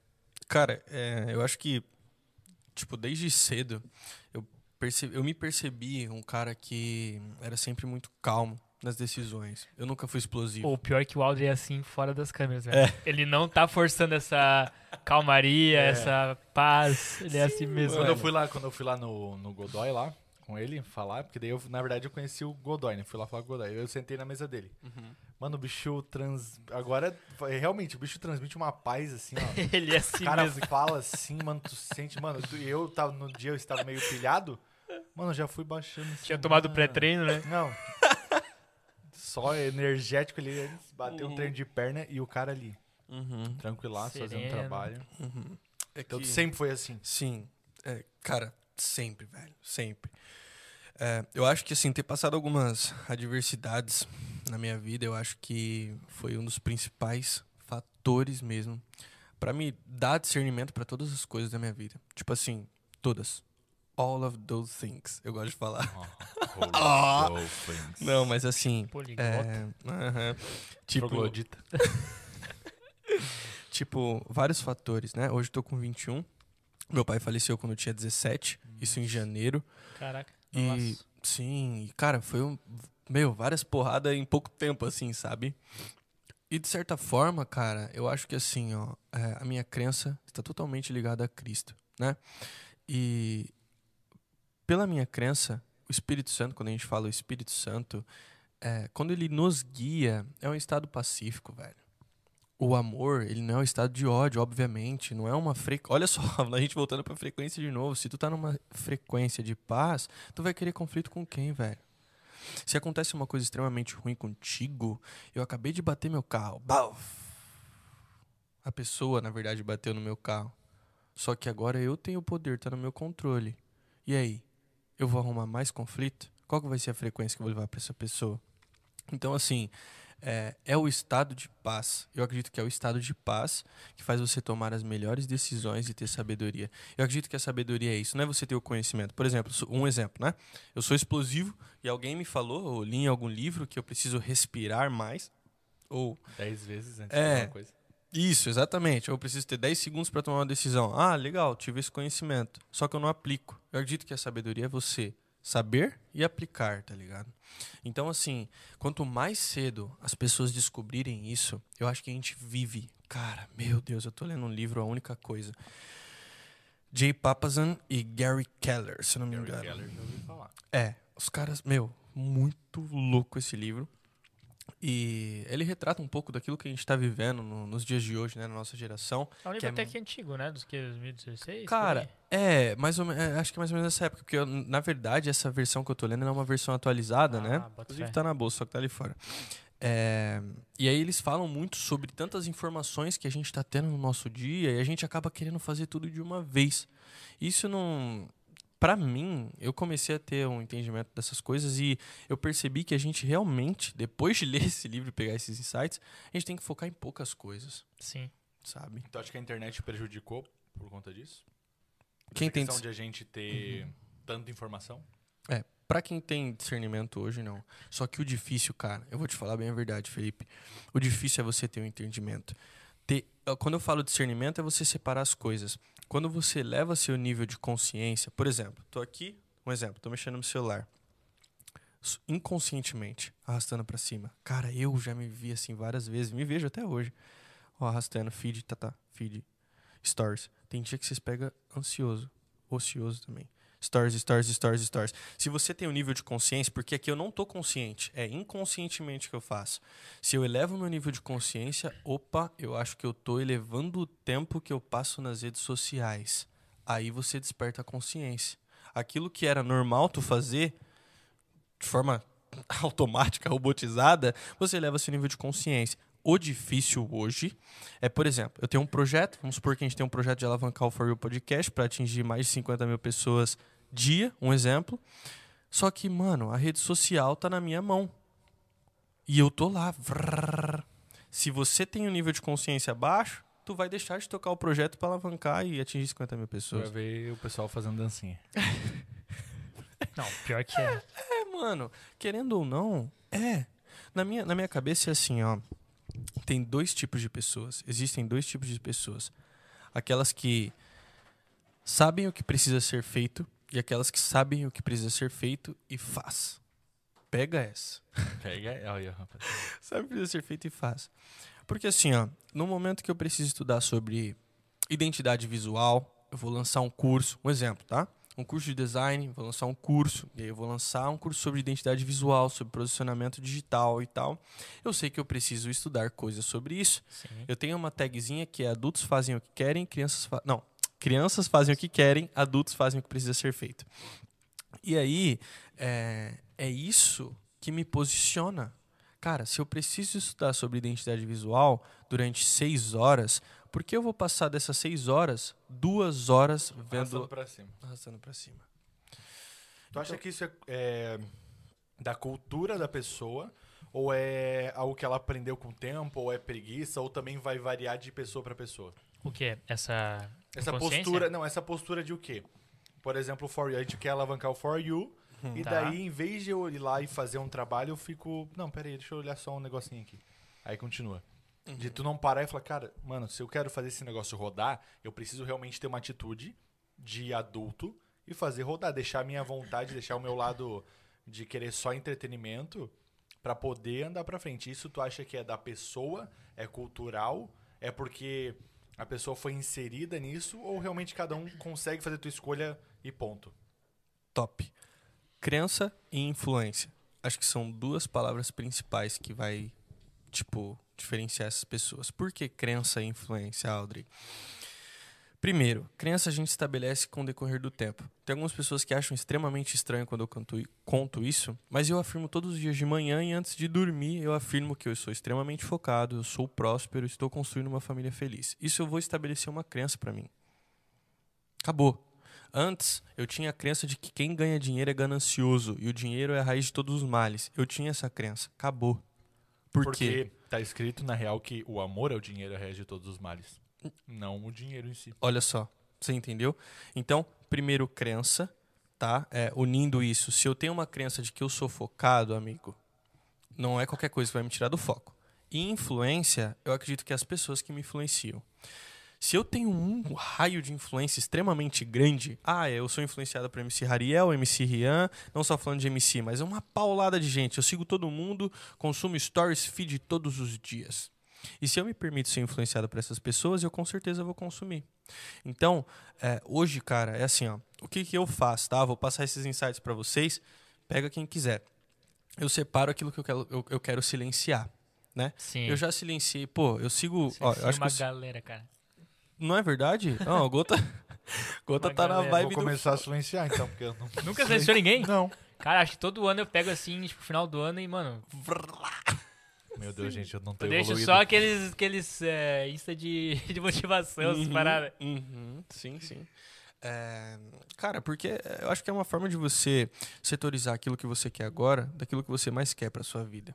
cara, é, eu acho que, tipo, desde cedo, eu, percebi, eu me percebi um cara que era sempre muito calmo nas decisões. Eu nunca fui explosivo. Pô, o pior é que o Aldri é assim fora das câmeras, velho. Ele não tá forçando essa calmaria, É. essa paz. Ele é assim mesmo. Quando eu fui lá, quando eu fui lá no, no Godoy lá, com ele, falar, porque daí eu, na verdade, eu conheci o Godoy, né? Fui lá falar com o Godoy. Eu sentei na mesa dele. Uhum. Mano, o bicho trans. Agora, é, realmente, o bicho transmite uma paz assim, ó. Ele é O assim cara mesmo. fala assim, mano, tu sente, mano, tu- eu tava no dia eu estava meio pilhado. Mano, eu já fui baixando assim, Tinha tomado pré-treino, né? Não. Só energético ali, antes, bateu um Uhum. treino de perna e o cara ali, Uhum. tranquilaço, fazendo Sereno. trabalho. Uhum. É Então que- sempre foi assim. Sim. É, cara, sempre, velho. Sempre. É, eu acho que, assim, ter passado algumas adversidades na minha vida, eu acho que foi um dos principais fatores mesmo pra me dar discernimento pra todas as coisas da minha vida. Tipo assim, todas. All of those things. Eu gosto de falar. Ah! Não, mas assim. Poliglota. É, aham. tipo, Troglodita. tipo, vários fatores, né? Hoje eu tô com 21. Meu pai faleceu quando eu tinha 17, isso em janeiro. Caraca. E Nossa. sim, cara, foi um. Meu, várias porradas em pouco tempo, assim, sabe? E de certa forma, cara, eu acho que assim, ó, é, a minha crença está totalmente ligada a Cristo, né? E pela minha crença, o Espírito Santo, quando a gente fala o Espírito Santo, é, quando ele nos guia, é um estado pacífico, velho. O amor, ele não é um estado de ódio, obviamente, não é uma frequência. Olha só, a gente voltando pra frequência de novo. Se tu tá numa frequência de paz, tu vai querer conflito com quem, velho? Se acontece uma coisa extremamente ruim contigo, eu acabei de bater meu carro. Bau! A pessoa, na verdade, bateu no meu carro. Só que agora eu tenho o poder, tá no meu controle. E aí? Eu vou arrumar mais conflito? Qual que vai ser a frequência que eu vou levar pra essa pessoa? Então, assim, é, é o estado de paz. Eu acredito que é o estado de paz que faz você tomar as melhores decisões e ter sabedoria. Eu acredito que a sabedoria é isso, não é você ter o conhecimento. Por exemplo, um exemplo, né? Eu sou explosivo e alguém me falou, ou li em algum livro, que eu preciso respirar mais. Ou Dez vezes antes É. de alguma coisa. Isso, exatamente. Eu preciso ter 10 segundos para tomar uma decisão. Ah, legal, tive esse conhecimento. Só que eu não aplico. Eu acredito que a sabedoria é você saber e aplicar, tá ligado? Então, assim, quanto mais cedo as pessoas descobrirem isso, eu acho que a gente vive. Cara, meu Deus, eu tô lendo um livro, a única coisa. Jay Papasan e Gary Keller, se não me Gary engano. Keller já ouvi falar. É, os caras, meu, muito louco esse livro. E ele retrata um pouco daquilo que a gente tá vivendo no- nos dias de hoje, né, na nossa geração. É um livro que é até que antigo, né? Dos que 2016? Cara, é, mais ou menos, acho que é mais ou menos nessa época, porque eu, na verdade essa versão que eu tô lendo é uma versão atualizada, Ah, né? Inclusive fé. tá na bolsa, só que tá ali fora. É, e aí eles falam muito sobre tantas informações que a gente tá tendo no nosso dia e a gente acaba querendo fazer tudo de uma vez. Isso não. Pra mim, eu comecei a ter um entendimento dessas coisas e eu percebi que a gente realmente, depois de ler esse livro e pegar esses insights, a gente tem que focar em poucas coisas, Sim. sabe? Então acho que a internet prejudicou por conta disso? Quem Essa tem questão de a gente ter tanta informação? É, pra quem tem discernimento hoje, não. Só que o difícil, cara, eu vou te falar bem a verdade, Felipe. O difícil é você ter um entendimento. ter, quando eu falo discernimento, é você separar as coisas. Quando você leva seu nível de consciência, por exemplo, tô aqui, um exemplo, tô mexendo no celular. Inconscientemente, arrastando pra cima. Cara, eu já me vi assim várias vezes, me vejo até hoje. Ó, arrastando, feed, tá, tá, feed, stories. Tem dia que vocês pegam ansioso, ocioso também. Stories, stories, stories, stories. Se você tem um nível de consciência, porque aqui eu não tô consciente, é inconscientemente que eu faço. Se eu elevo meu nível de consciência, opa, eu acho que eu tô elevando o tempo que eu passo nas redes sociais. Aí você desperta a consciência. Aquilo que era normal tu fazer de forma automática, robotizada, você eleva seu nível de consciência. O difícil hoje é, por exemplo, eu tenho um projeto, vamos supor que a gente tem um projeto de alavancar o For You Podcast para atingir mais de 50 mil pessoas dia, um exemplo. Só que, mano, a rede social tá na minha mão. E eu tô lá. Se você tem um nível de consciência baixo, tu vai deixar de tocar o projeto para alavancar e atingir 50 mil Você vai pessoas. ver o pessoal fazendo dancinha. Não, pior que é. É, mano, querendo ou não, é. Na minha, na minha cabeça é assim, ó. Tem dois tipos de pessoas. Existem dois tipos de pessoas. Aquelas que sabem o que precisa ser feito e aquelas que sabem o que precisa ser feito e faz. Pega essa. Pega, olha, rapaz. Sabe o que precisa ser feito e faz. Porque assim, ó, no momento que eu preciso estudar sobre identidade visual, eu vou lançar um curso, um exemplo, tá? Um curso de design, vou lançar um curso, e aí eu vou lançar um curso sobre identidade visual, sobre posicionamento digital e tal. Eu sei que eu preciso estudar coisas sobre isso. Sim. Eu tenho uma tagzinha que é adultos fazem o que querem, crianças fa... não, crianças fazem o que querem, adultos fazem o que precisa ser feito. E aí é, é isso que me posiciona. Cara, se eu preciso estudar sobre identidade visual durante seis horas, por que eu vou passar dessas seis horas duas horas Arrastando vendo pra cima. arrastando pra cima? Tu acha que isso é, é da cultura da pessoa? Ou é algo que ela aprendeu com o tempo? Ou é preguiça? Ou também vai variar de pessoa pra pessoa? O quê? Essa. Essa postura, não, essa postura de o quê? Por exemplo, o For You, a gente quer alavancar o For You, e Tá. daí, em vez de eu ir lá e fazer um trabalho, eu fico, não, pera aí, deixa eu olhar só um negocinho aqui. Aí continua. De tu não parar e falar, cara, mano, se eu quero fazer esse negócio rodar, eu preciso realmente ter uma atitude de adulto e fazer rodar, deixar a minha vontade, deixar o meu lado de querer só entretenimento pra poder andar pra frente. Isso tu acha que é da pessoa, é cultural, é porque a pessoa foi inserida nisso ou realmente cada um consegue fazer tua escolha e ponto? Top. Crença e influência. Acho que são duas palavras principais que vai, tipo, diferenciar essas pessoas. Por que crença e influência, Audrey? Primeiro, crença a gente estabelece com o decorrer do tempo. Tem algumas pessoas que acham extremamente estranho quando eu canto, conto isso, mas eu afirmo todos os dias de manhã e antes de dormir, eu afirmo que eu sou extremamente focado, eu sou próspero, estou construindo uma família feliz. Isso eu vou estabelecer uma crença pra mim. Acabou. Antes, eu tinha a crença de que quem ganha dinheiro é ganancioso e o dinheiro é a raiz de todos os males. Eu tinha essa crença. Acabou. Por quê? Porque tá escrito na real que o amor é o dinheiro a rege de todos os males. Não o dinheiro em si. Olha só, você entendeu? Então, primeiro crença, tá? É, unindo isso. Se eu tenho uma crença de que eu sou focado, amigo, não é qualquer coisa que vai me tirar do foco. E influência, eu acredito que é as pessoas que me influenciam. Se eu tenho um raio de influência extremamente grande, ah, eu sou influenciado por MC Hariel, MC Rian, não só falando de MC, mas é uma paulada de gente. Eu sigo todo mundo, consumo stories, feed todos os dias. E se eu me permito ser influenciado por essas pessoas, eu com certeza vou consumir. Então, é, hoje, cara, é assim, ó. O que, que eu faço, tá? Vou passar esses insights para vocês. Pega quem quiser. Eu separo aquilo que eu quero, eu, eu quero silenciar, né? Sim. Eu já silenciei. Pô, eu sigo. Ó, eu acho que uma eu si- galera, cara. não é verdade? Não, o Gota, Gota Uma tá na galera. vibe Vou do. começar a silenciar então, porque eu não. Nunca silenciou ninguém? Não. Cara, acho que todo ano eu pego assim, tipo, final do ano e, mano, Meu Deus, gente, eu não tô eu deixo evoluído. só aqueles, aqueles é, Insta de, de motivação, essas Uhum, paradas. uhum, sim, sim. É, cara, porque eu acho que é uma forma de você setorizar aquilo que você quer agora daquilo que você mais quer pra sua vida.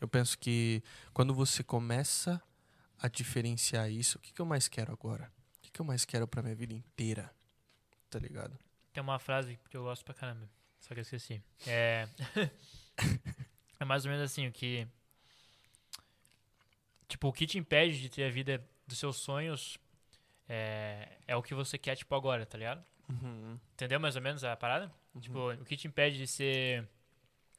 Eu penso que quando você começa a diferenciar isso, o que, que eu mais quero agora? O que, que eu mais quero pra minha vida inteira? Tá ligado? Tem uma frase que eu gosto pra caramba, só que eu esqueci. É. é mais ou menos assim, o que. Tipo, o que te impede de ter a vida dos seus sonhos é, é o que você quer, tipo, agora, tá ligado? Uhum. Entendeu mais ou menos a parada? Uhum. Tipo, o que te impede de ser,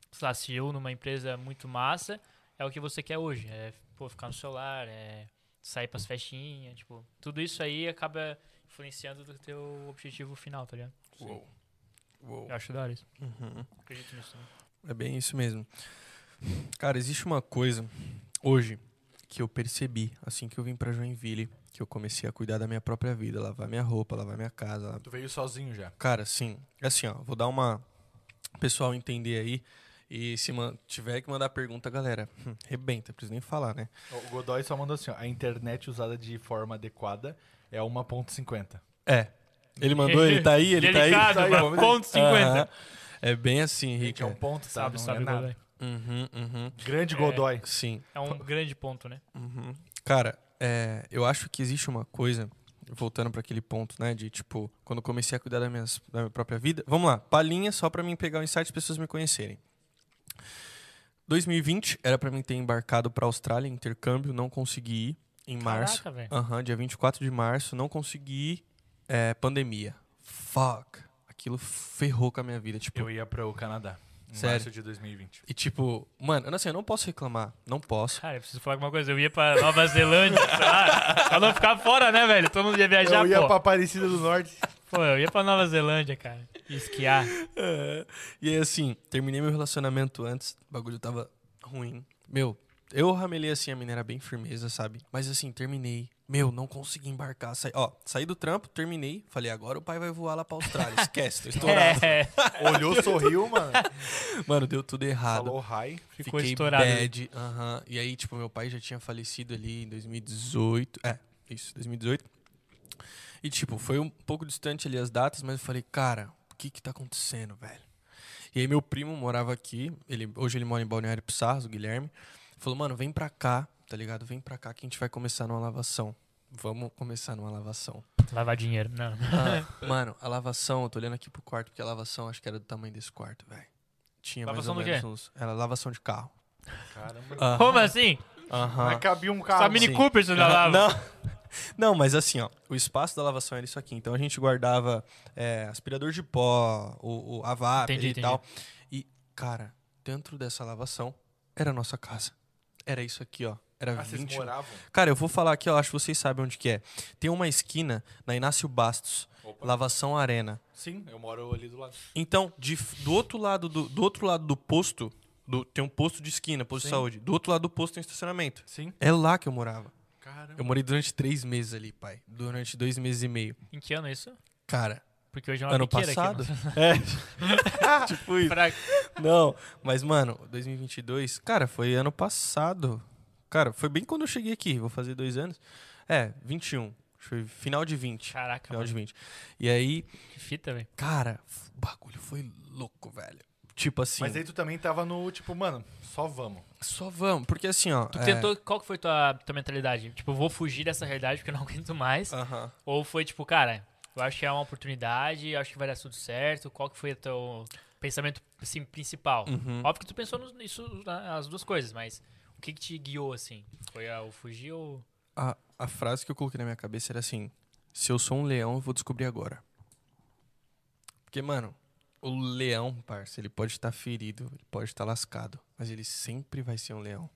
sei lá, CEO numa empresa muito massa é o que você quer hoje. É, pô, ficar no celular, é sair pras festinhas, tipo, tudo isso aí acaba influenciando do teu objetivo final, tá ligado? Uou. Uou. Eu acho da hora isso. Uhum. Acredito nisso. Né? É bem isso mesmo. Cara, existe uma coisa hoje que eu percebi assim que eu vim pra Joinville, que eu comecei a cuidar da minha própria vida, lavar minha roupa, lavar minha casa. Tu veio sozinho já. Cara, sim. É assim, ó, vou dar uma o pessoal entender aí e se tiver que mandar pergunta, galera, hum, rebenta, preciso nem falar, né? O Godoy só mandou assim, ó. A internet usada de forma adequada é 1.50. É. Ele mandou, ele tá aí, ele tá aí. Delicado, Tá aí, mas vamos ponto 50. Aham. É bem assim, Gente, Rica. é um ponto, tá? Sabe, Não sabe, é nada. Uhum, uhum, Grande É. Godoy. sim. É um grande ponto, né? Uhum. Cara, é, eu acho que existe uma coisa, voltando para aquele ponto, né, de tipo, quando eu comecei a cuidar da, minhas, da minha própria vida. Vamos lá, palhinha só para mim pegar o insight e as pessoas me conhecerem. 2020 era para mim ter embarcado para Austrália, intercâmbio, não consegui ir em março. Caraca, velho. Aham, dia 24 de março, não consegui ir, é, pandemia. Fuck. Aquilo ferrou com a minha vida, tipo, Eu ia pro Canadá. Sério? março de 2020. e tipo, mano, eu não, assim, eu não posso reclamar, não posso. Cara, eu preciso falar alguma coisa. Eu ia pra Nova Zelândia, sei lá, pra não ficar fora, né, velho? Todo mundo ia viajar, eu ia pô. pra Aparecida do Norte. Pô, eu ia pra Nova Zelândia, cara. Esquiar. É. E aí, assim, terminei meu relacionamento antes, o bagulho tava ruim. Meu, eu ramelei assim, a mina era bem firmeza, sabe? Mas assim, terminei. Meu, não consegui embarcar. Saí, ó, saí do trampo, terminei. Falei, agora o pai vai voar lá pra Austrália. Esquece, tô estourado. É, Olhou, sorriu, mano. Mano, deu tudo errado. Falou hi. ficou Fiquei estourado. bad. aham. E aí, tipo, meu pai já tinha falecido ali em 2018. É, isso, 2018. E, tipo, foi um pouco distante ali as datas, mas eu falei, cara, o que que tá acontecendo, velho? E aí, meu primo morava aqui. Ele, hoje ele mora em Balneário Pissarros, o Guilherme. Falou, mano, vem pra cá, tá ligado? Vem pra cá que a gente vai começar numa lavação. Vamos começar numa lavação. Lavar dinheiro. Não. Ah, mano, a lavação, eu tô olhando aqui pro quarto, porque a lavação acho que era do tamanho desse quarto, velho. Tinha Lavação mais do ou quê? menos uns. Era lavação de carro. Caramba. Aham. Como assim? Aham. Mas cabia um carro. Só Mini sim. Cooper você já lava. Não. Não, mas assim, ó, o espaço da lavação era isso aqui. Então a gente guardava é, aspirador de pó, o, o a vapor Entendi, e entendi. tal. E, cara, dentro dessa lavação era a nossa casa. Era isso aqui, ó. Era Ah, vocês 20. moravam? Cara, eu vou falar aqui, eu acho que vocês sabem onde que é. Tem uma esquina na Inácio Bastos, Opa. Lavação Arena. Sim, eu moro ali do lado. Então, de, do outro lado do, do outro lado do posto, do- tem um posto de esquina, posto de Sim. saúde. Do outro lado do posto tem estacionamento. Sim. É lá que eu morava. Caramba. Eu morei durante três meses ali, pai. Durante dois meses e meio. Em que ano é isso? Cara, Porque hoje é uma ano passado. aqui. é. tipo isso. Pra... Não, mas, mano, 2022, cara, foi ano passado. Cara, foi bem quando eu cheguei aqui. Vou fazer dois anos. É, 21. Foi final de 20. Caraca, Final mano. de 20. E aí, Que fita, velho. cara, o bagulho foi louco, velho. Tipo assim, Mas aí tu também tava no, tipo, mano, só vamos. só vamos. Porque assim, ó. Tu é- tentou... Qual que foi tua, tua mentalidade? Tipo, vou fugir dessa realidade porque eu não aguento mais. Aham. Ou foi tipo, cara, eu acho que é uma oportunidade, acho que vai dar tudo certo. Qual que foi o teu pensamento, assim, principal? Uhum. Óbvio que tu pensou nisso, na- as duas coisas, mas o que que te guiou, assim? Foi a- o fugir ou... A, a frase que eu coloquei na minha cabeça era assim: Se eu sou um leão, eu vou descobrir agora. Porque, mano, o leão, parça, ele pode estar ferido, ele pode estar lascado, mas ele sempre vai ser um leão.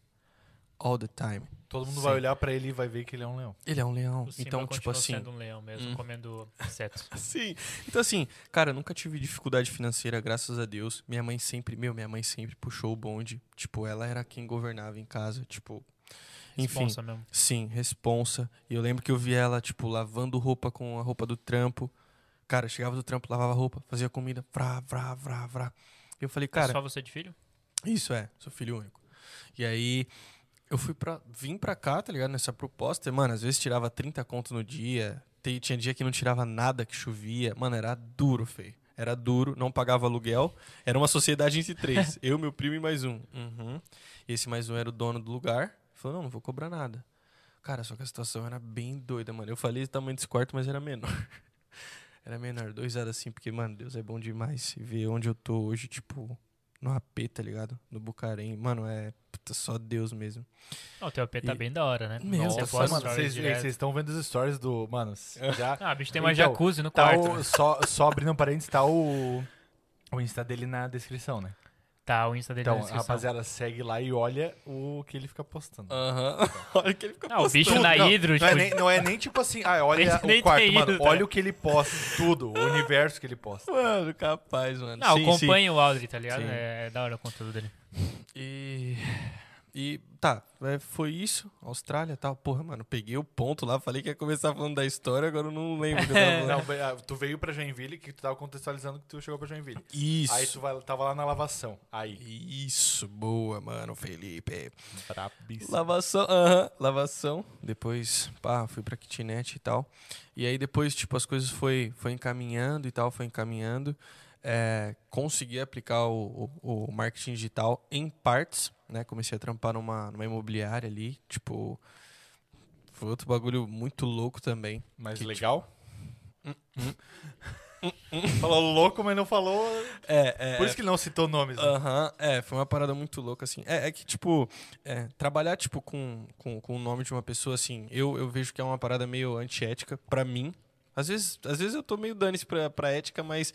All the time. Todo mundo Sim. vai olhar pra ele e vai ver que ele é um leão. Ele é um leão. Então, tipo assim. sendo um leão mesmo, Hum. comendo insetos. Sim. Então, assim, cara, eu nunca tive dificuldade financeira, graças a Deus. Minha mãe sempre, meu, minha mãe sempre puxou o bonde. Tipo, ela era quem governava em casa. Tipo, enfim. Responsa mesmo. Sim, responsa. E eu lembro que eu vi ela, tipo, lavando roupa com a roupa do trampo. Cara, chegava do trampo, lavava roupa, fazia comida, vrá, vrá, vrá, vrá. E eu falei, É cara, só você de filho? isso é, sou filho único. E aí, eu fui pra. Vim pra cá, tá ligado? Nessa proposta. Mano, às vezes tirava 30 conto no dia. Tinha dia que não tirava nada, que chovia. Mano, era duro, feio. Era duro, não pagava aluguel. Era uma sociedade entre três. eu, meu primo e mais um. Uhum. E esse mais um era o dono do lugar. Falou, não, não vou cobrar nada. Cara, só que a situação era bem doida, mano. Eu falei o tamanho desse quarto, mas era menor. era menor, dois era assim, porque, mano, Deus é bom demais. E ver onde eu tô hoje, tipo, no AP, tá ligado? No Bucarém. Mano, é puta, só Deus mesmo. Não, o teu AP tá E- bem da hora, né? Deus, posta mano, vocês estão vendo os stories do. Mano, já. Ah, bicho, tem uma Então, jacuzzi no Tá quarto. o, só, só abrindo um parênteses, tá o, o Insta dele na descrição, né? Tá, o Insta dele Então, na descrição. rapaziada, segue lá e olha o que ele fica postando. Aham. Olha que ele fica Ah, o bicho na não, hidro, não, tipo... é nem, não é nem tipo assim, ah, olha Nem- nem o quarto, mano. hidro, tá? Olha o que ele posta, tudo, o universo que ele posta. Mano, capaz, mano. Não, Sim, acompanha o Audrey, tá ligado? Sim. É, é da hora o conteúdo dele. sim. E. E tá, é, foi isso. Austrália e tal. Porra, mano, peguei o ponto lá, falei que ia começar falando da história, agora eu não lembro. eu falando. Não, ah, tu veio pra Joinville, que tu tava contextualizando que tu chegou pra Joinville. Isso. Aí tu vai- tava lá na lavação. Aí. Isso, boa, mano, Felipe. Brabíssimo. Lavação, aham, lavação. Depois, pá, fui pra kitnet e tal. E aí depois, tipo, as coisas foi, foi encaminhando e tal, foi encaminhando. É, consegui aplicar o, o, o marketing digital em partes, né? Comecei a trampar numa, numa imobiliária ali, tipo... Foi outro bagulho muito louco também. Mas Que legal? falou louco, mas não falou. É, é. Por isso que ele não citou nomes. né? Aham, é, foi uma parada muito louca, assim. É, é que, tipo, é, trabalhar, tipo, com, com, com o nome de uma pessoa, assim, eu, eu vejo que é uma parada meio antiética pra mim. Às vezes, às vezes eu tô meio dane-se pra, pra ética, mas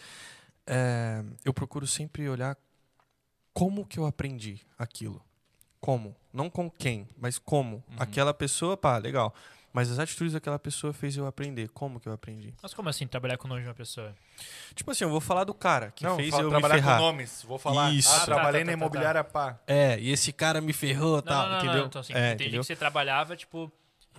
é, eu procuro sempre olhar como que eu aprendi aquilo. Como. Não com quem, mas como. Aquela pessoa, pá, legal. Mas as atitudes daquela pessoa fez eu aprender. Como que eu aprendi? Mas como assim, trabalhar com o nome de uma pessoa? Tipo assim, eu vou falar do cara que não, fez fala- eu me trabalhar ferrar. com nomes. Vou falar. Isso. Ah, Tá, trabalhei tá, na tá, tá, imobiliária, pá. É, e esse cara me ferrou, Não, tal, não, não, entendeu? não, então assim, é, entendi entendeu? que você trabalhava, tipo,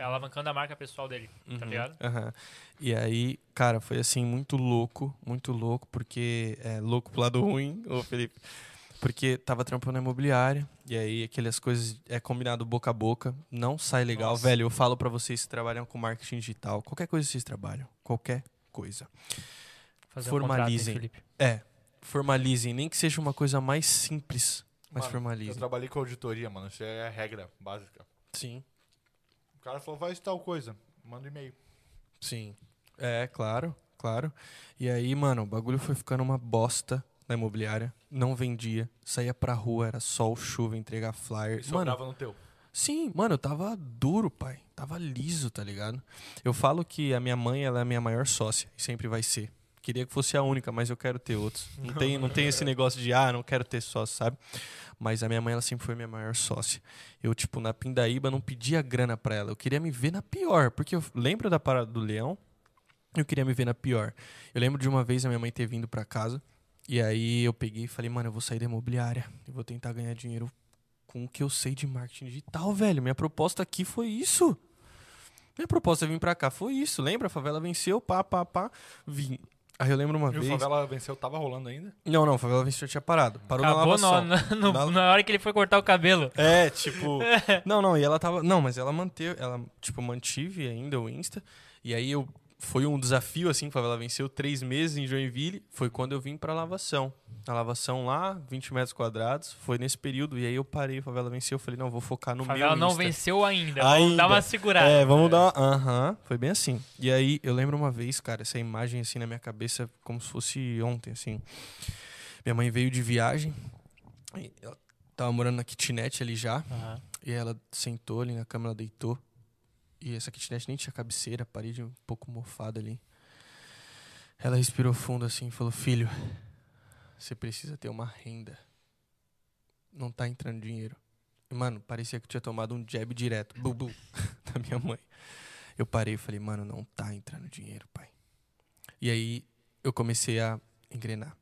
alavancando a marca pessoal dele, tá Uhum, ligado? aham. E aí, cara, foi assim, muito louco, muito louco, porque. É, louco pro lado ruim, ô Felipe. Porque tava trampando na imobiliária, e aí aquelas coisas é combinado boca a boca, não sai legal. Nossa. Velho, eu falo pra vocês que trabalham com marketing digital, qualquer coisa vocês trabalham, qualquer coisa. Fazer Formalizem. Um contrato, hein, Felipe? É, formalizem, nem que seja uma coisa mais simples, mas Mano, Eu formalizem. trabalhei com auditoria, mano. Isso é a regra básica. Sim, O cara falou, faz tal coisa. Manda um e-mail. sim. É, claro, claro. E aí, mano, o bagulho foi ficando uma bosta na imobiliária. Não vendia. Saía pra rua, era sol, chuva, entregar flyer. E Mano, no teu. sim, mano, eu tava duro, pai. Tava liso, tá ligado? Eu falo que a minha mãe, ela é a minha maior sócia. E sempre vai ser. Queria que fosse a única, mas eu quero ter outros. Não tem, não tem esse negócio de, ah, não quero ter sócio, sabe? Mas a minha mãe, ela sempre foi minha maior sócia. Eu, tipo, na Pindaíba, não pedia grana pra ela. Eu queria me ver na pior. Porque eu lembro da parada do leão, eu queria me ver na pior. Eu lembro de uma vez a minha mãe ter vindo pra casa. E aí eu peguei e falei, mano, eu vou sair da imobiliária. Eu vou tentar ganhar dinheiro com o que eu sei de marketing digital, velho. Minha proposta aqui foi isso. Minha proposta vir pra cá foi isso. Lembra? A favela venceu, pá, pá, pá. Vim. Aí eu lembro uma E o vez. Favela Venceu tava rolando ainda? Não, não, a favela venceu tinha parado. Parou na Acabou lavação. na, na, no- Na- na hora que ele foi cortar o cabelo. É, tipo. não, não, e ela tava. Não, mas ela manteve. Ela, tipo, mantive ainda o Insta. E aí eu. Foi um desafio, assim, Favela venceu três meses em Joinville. Foi quando eu vim pra lavação. A lavação lá, 20 metros quadrados. Foi nesse período. E aí eu parei, Favela venceu. Eu falei, não, vou focar no Favela meu não Insta. venceu ainda. Vamos Ainda. dar uma segurada. É, vamos dar. uma- Aham, foi bem assim. E aí, eu lembro uma vez, cara, essa imagem assim na minha cabeça, como se fosse ontem, assim. Minha mãe veio de viagem, ela tava morando na kitnet ali já, Aham. e ela sentou ali na cama, ela deitou. E essa kitnet nem tinha cabeceira, parede um pouco mofada ali. Ela respirou fundo assim e falou: Filho, você precisa ter uma renda. Não tá entrando dinheiro. E, mano, parecia que eu tinha tomado um jab direto. Bu, bu, da minha mãe. Eu parei e falei, mano, não tá entrando dinheiro, pai. E aí eu comecei a engrenar.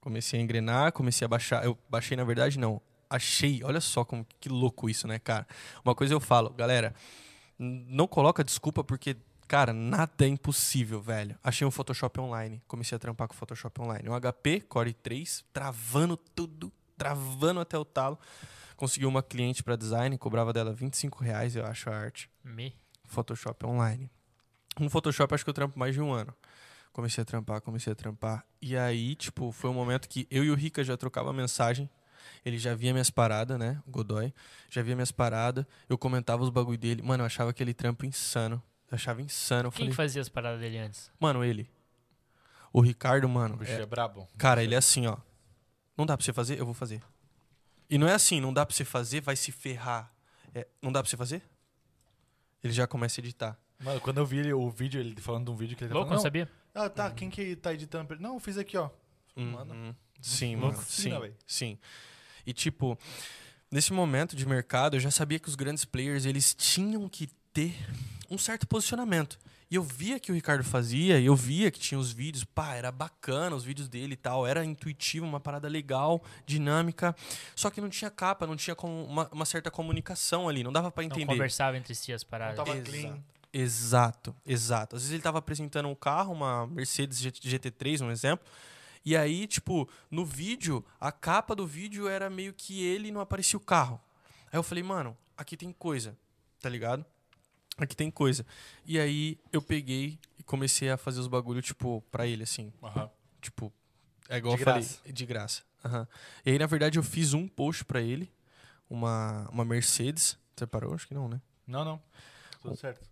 Comecei a engrenar, comecei a baixar. Eu baixei, na verdade, não. Achei, olha só como que louco isso, né, cara? Uma coisa eu falo, galera, não coloca desculpa porque, cara, nada é impossível, velho. Achei um Photoshop online, comecei a trampar com Photoshop online. Um HP Core 3, travando tudo, travando até o talo. Consegui uma cliente para design, cobrava dela 25 reais, eu acho, a arte. Me. Photoshop online. No Photoshop acho que eu trampo mais de um ano. Comecei a trampar, comecei a trampar. E aí, tipo, foi um momento que eu e o Rica já trocava mensagem. Ele já via minhas paradas, né? O Godoy. Já via minhas paradas. Eu comentava os bagulho dele. Mano, eu achava aquele trampo insano. Eu achava insano. Eu Quem falei, fazia as paradas dele antes? mano, ele. O Ricardo, mano. O bicho é- é, brabo. cara, ele é assim, ó. Não dá pra você fazer? Eu vou fazer. E não é assim, não dá pra você fazer, vai se ferrar. É, não dá pra você fazer? Ele já começa a editar. Mano, quando eu vi ele- o vídeo, ele falando de um vídeo que ele tá Louco, não falando, sabia? não, ah, tá, quem que tá editando? pra ele? Não, eu fiz aqui, ó. Mano, Uhum. Sim, louco mano. Sim, sim. E tipo, nesse momento de mercado, eu já sabia que os grandes players, eles tinham que ter um certo posicionamento. E eu via que o Ricardo fazia, e eu via que tinha os vídeos, pá, era bacana os vídeos dele e tal, era intuitivo, uma parada legal, dinâmica, só que não tinha capa, não tinha como uma, uma certa comunicação ali, não dava pra Não entender. conversava entre si as Não paradas. tava Exato. clean. Exato, exato. Às vezes ele tava apresentando um carro, uma Mercedes G- GT3, um exemplo. E aí, tipo, no vídeo, a capa do vídeo era meio que ele e não aparecia o carro. Aí eu falei, mano, aqui tem coisa, tá ligado? Aqui tem coisa. E aí eu peguei e comecei a fazer os bagulho, tipo, pra ele, assim. Aham. Tipo, é igual De eu falei, graça. de graça. Aham. E aí, na verdade, eu fiz um post pra ele, uma, uma Mercedes. Você parou? Acho que não, né? Não, não. Tudo certo.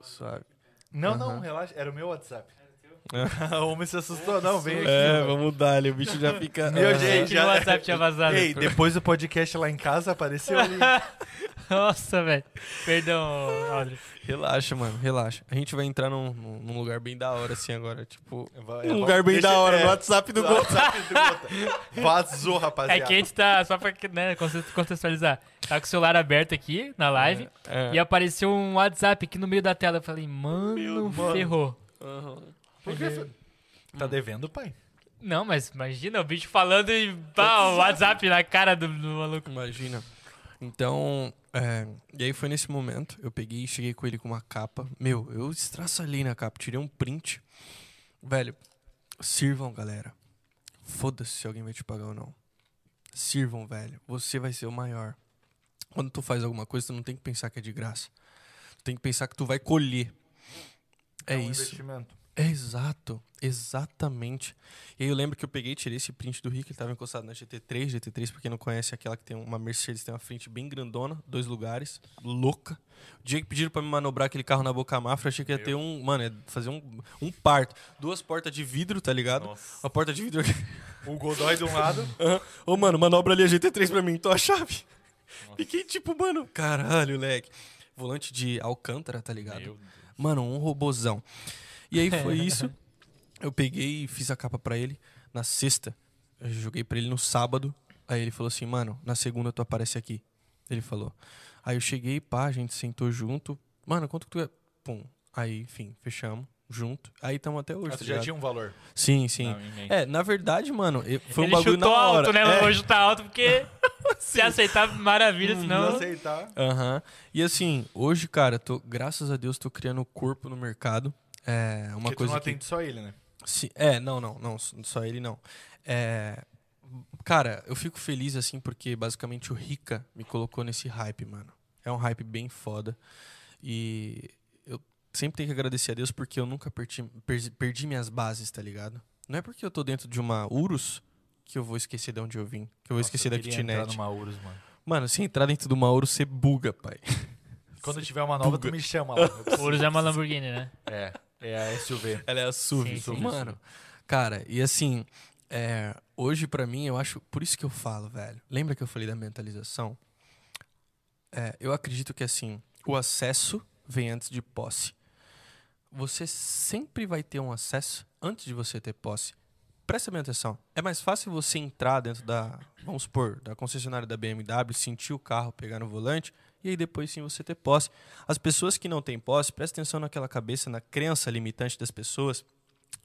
Suave. Não, não, Aham. relaxa. Era o meu WhatsApp. É. o homem se assustou. Não, vem aqui. É, mano. vamos dar ali, o bicho já fica. Meu Aham. gente, o WhatsApp tinha vazado. Ei, depois do podcast lá em casa, apareceu ali. Nossa, velho. Perdão, Audrey. Relaxa, mano, relaxa. A gente vai entrar num, num- lugar bem da hora, assim, agora. Tipo. Vai- Um é, lugar bem da hora, é, no WhatsApp do Gol. WhatsApp do Gota. Vazou, É rapaziada. que a gente tá, só pra né, conte- contextualizar, tá com o celular aberto aqui na live É. e apareceu um WhatsApp aqui no meio da tela. Eu falei, mano, Meu, ferrou. Aham. Por que foi? Tá devendo, pai? Não, mas imagina o bicho falando e pá, o WhatsApp na cara do, do maluco. Imagina. Então, é, e aí foi nesse momento, eu peguei e cheguei com ele com uma capa. Meu, eu estraçalhei na capa, tirei um print. Velho, sirvam, galera. Foda-se se alguém vai te pagar ou não. Sirvam, velho. Você vai ser o maior. Quando tu faz alguma coisa, tu não tem que pensar que é de graça. Tu tem que pensar que tu vai colher. É, um isso. investimento. É exato, exatamente. E aí eu lembro que eu peguei e tirei esse print do Rick, ele tava encostado na GT3, GT3, pra quem não conhece, é aquela que tem uma Mercedes, tem uma frente bem grandona, dois lugares, louca. O dia que pediram pra me manobrar aquele carro na boca mafra, achei que ia ter um, mano, ia fazer um, um parto. Duas portas de vidro, tá ligado? Nossa. Uma porta de vidro aqui. O Godoy de um lado. Aham. Ô, mano, manobra ali a GT3 pra mim, tô a chave. Fiquei tipo, mano, caralho, leque. Volante de Alcântara, tá ligado? Meu Mano, um robozão. E aí foi isso. Eu peguei e fiz a capa pra ele na sexta. Eu joguei pra ele no sábado. Aí ele falou assim, mano, na segunda tu aparece aqui. Ele falou. Aí eu cheguei, pá, a gente sentou junto. Mano, quanto que tu é? Pum. Aí, enfim, fechamos junto. Aí estamos até hoje. Mas tá tu já ligado? tinha um valor. Sim, sim. Não. É, na verdade, mano, eu- foi um Ele bagulho chutou na hora. alto, né? É. Vou chutar alto porque se aceitar, maravilha, Não senão... aceitar. Aham. E assim, hoje, cara, tô, graças a Deus, tô criando corpo no mercado. É uma Porque tu coisa não que atende só ele, né? Sim, é, não, não, não, só ele não. É, cara, eu fico feliz assim porque basicamente o Rica me colocou nesse hype, mano. É um hype bem foda. E eu sempre tenho que agradecer a Deus porque eu nunca perdi, perdi, perdi minhas bases, tá ligado? Não é porque eu tô dentro de uma Urus que eu vou esquecer de onde eu vim, que eu vou Nossa, esquecer da queria entrar kitnet. numa Urus, mano. Mano, se entrar dentro de uma Urus, você buga, pai. Quando tiver uma nova, Buga. tu me chama lá. Eu Urus é uma Lamborghini, né? É, é a SUV. Ela é a SUV. Sim, sim. Mano, cara, e assim, é, hoje pra mim, eu acho. Por isso que eu falo, velho. Lembra que eu falei da mentalização? É, eu acredito que assim, o acesso vem antes de posse. Você sempre vai ter um acesso antes de você ter posse. Presta bem atenção. É mais fácil você entrar dentro da, vamos supor, da concessionária da BMW, sentir o carro, pegar no volante, e aí depois sim você ter posse. As pessoas que não têm posse, presta atenção naquela cabeça, na crença limitante das pessoas.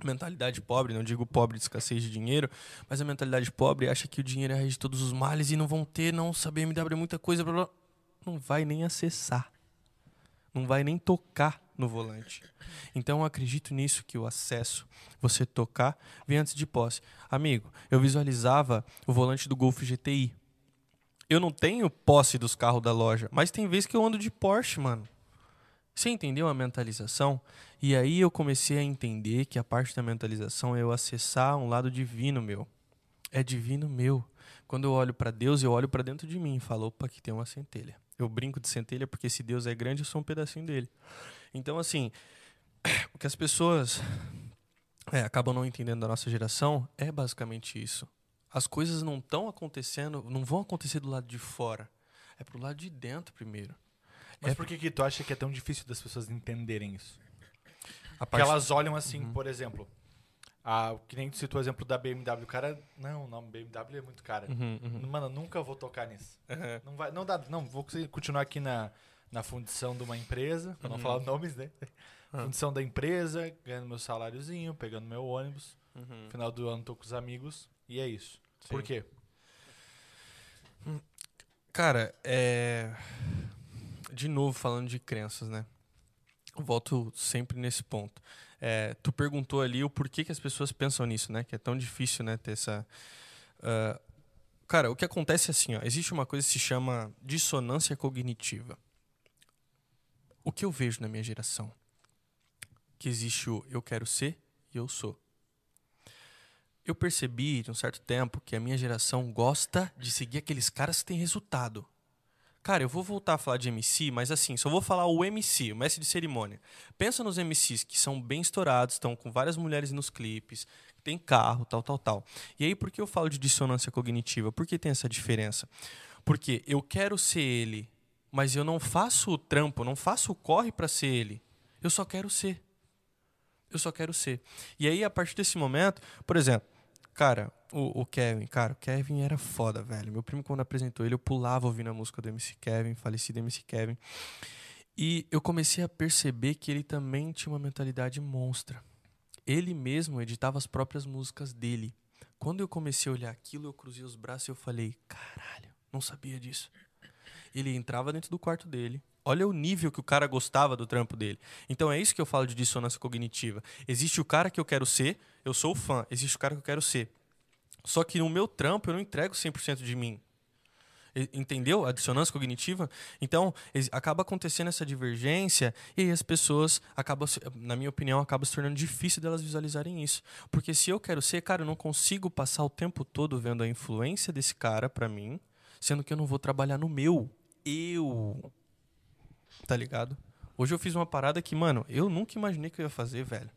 Mentalidade pobre, não digo pobre de escassez de dinheiro, mas a mentalidade pobre acha que o dinheiro é a raiz de todos os males e não vão ter, não, a BMW é muita coisa, blá, blá. não vai nem acessar. Não vai nem tocar no volante. Então eu acredito nisso que o acesso, você tocar, vem antes de posse. Amigo, eu visualizava o volante do Golf GTI. Eu não tenho posse dos carros da loja, mas tem vezes que eu ando de Porsche, mano. Você entendeu a mentalização? E aí eu comecei a entender que a parte da mentalização é eu acessar um lado divino meu. É divino meu. Quando eu olho pra Deus, eu olho pra dentro de mim e falo, opa, aqui tem uma centelha. Eu brinco de centelha porque se Deus é grande, eu sou um pedacinho dele. Então, assim, o que as pessoas é, acabam não entendendo da nossa geração é basicamente isso. As coisas não estão acontecendo, não vão acontecer do lado de fora. É pro lado de dentro primeiro. Mas É- por que, que tu acha que é tão difícil das pessoas entenderem isso? A Porque parte- elas olham assim, Uhum. por exemplo. A, que nem tu citou o exemplo da BMW. O cara, não, não, BMW é muito cara. Uhum, uhum. Mano, eu nunca vou tocar nisso. Uhum. Não vai, não dá, não, vou continuar aqui na, na fundição de uma empresa, pra não Uhum. falar nomes, né? Ah. Fundição da empresa, ganhando meu saláriozinho, pegando meu ônibus. Uhum. Final do ano tô com os amigos e é isso. Por Sim. quê? Cara, é. De novo, falando de crenças, né? Eu volto sempre nesse ponto. É, tu perguntou ali o porquê que as pessoas pensam nisso, né? Que é tão difícil, né? Ter essa. ah, Cara, o que acontece é assim, ó. Existe uma coisa que se chama dissonância cognitiva. O que eu vejo na minha geração? Que existe o eu quero ser e eu sou. Eu percebi de um certo tempo que a minha geração gosta de seguir aqueles caras que têm resultado. Cara, eu vou voltar a falar de MC, mas assim, só vou falar o MC, o mestre de cerimônia. Pensa nos MCs que são bem estourados, estão com várias mulheres nos clipes, tem carro, tal, tal, tal. E aí, por que eu falo de dissonância cognitiva? Por que tem essa diferença? Porque eu quero ser ele, mas eu não faço o trampo, não faço o corre para ser ele. Eu só quero ser. Eu só quero ser. E aí, a partir desse momento, por exemplo, cara, o, o Kevin, cara, o Kevin era foda, velho. Meu primo, quando apresentou ele, eu pulava ouvindo a música do MC Kevin, falecido MC Kevin. E eu comecei a perceber que ele também tinha uma mentalidade monstra. Ele mesmo editava as próprias músicas dele. Quando eu comecei a olhar aquilo, eu cruzei os braços e eu falei, caralho, não sabia disso. Ele entrava dentro do quarto dele. Olha o nível que o cara gostava do trampo dele. Então é isso que eu falo de dissonância cognitiva. Existe o cara que eu quero ser, eu sou fã. Existe o cara que eu quero ser. Só que no meu trampo eu não entrego 100% de mim. Entendeu a dissonância cognitiva? Então, acaba acontecendo essa divergência e as pessoas acabam, na minha opinião, acaba se tornando difícil delas visualizarem isso. Porque se eu quero ser, cara, eu não consigo passar o tempo todo vendo a influência desse cara pra mim, sendo que eu não vou trabalhar no meu. Eu. Tá ligado? Hoje eu fiz uma parada que, mano, eu nunca imaginei que eu ia fazer, velho.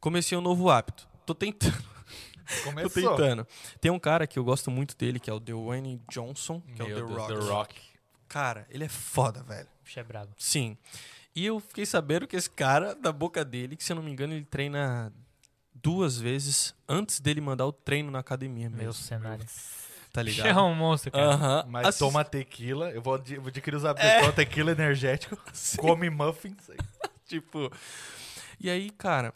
Comecei um novo hábito. Tô tentando. Tô Começou. tentando. Tem um cara que eu gosto muito dele, que é o Dwayne Johnson, que é o Meu The Deus, Rock. The Rock. Cara, ele é foda, velho. Puxa, é brabo. Sim. E eu fiquei sabendo que esse cara, da boca dele, que se eu não me engano, ele treina duas vezes antes dele mandar o treino na academia mesmo. Meu cenário. Tá Puxa, é ligado? um monstro, cara. Aham. Mas Assis- toma tequila. Eu vou, vou adquirir os É. hábitos. Tequila energético. Come muffins. tipo. E aí, cara,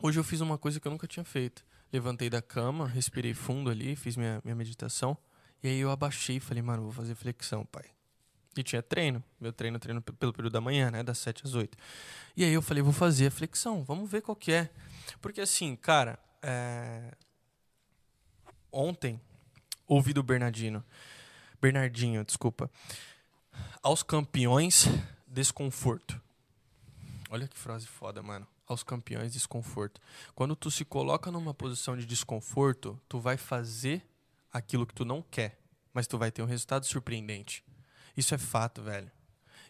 hoje eu fiz uma coisa que eu nunca tinha feito. Levantei da cama, respirei fundo ali, fiz minha, minha meditação. E aí eu abaixei e falei, mano, vou fazer flexão, pai. E tinha treino. Meu treino, treino pe- pelo período da manhã, né? Das 7 às 8. E aí eu falei, vou fazer a flexão, vamos ver qual que é. Porque assim, cara, é... ontem ouvi do Bernardino. Bernardinho, desculpa. Aos campeões, desconforto. Olha que frase foda, mano. Aos campeões, desconforto. Quando tu se coloca numa posição de desconforto, tu vai fazer aquilo que tu não quer, mas tu vai ter um resultado surpreendente. Isso é fato, velho.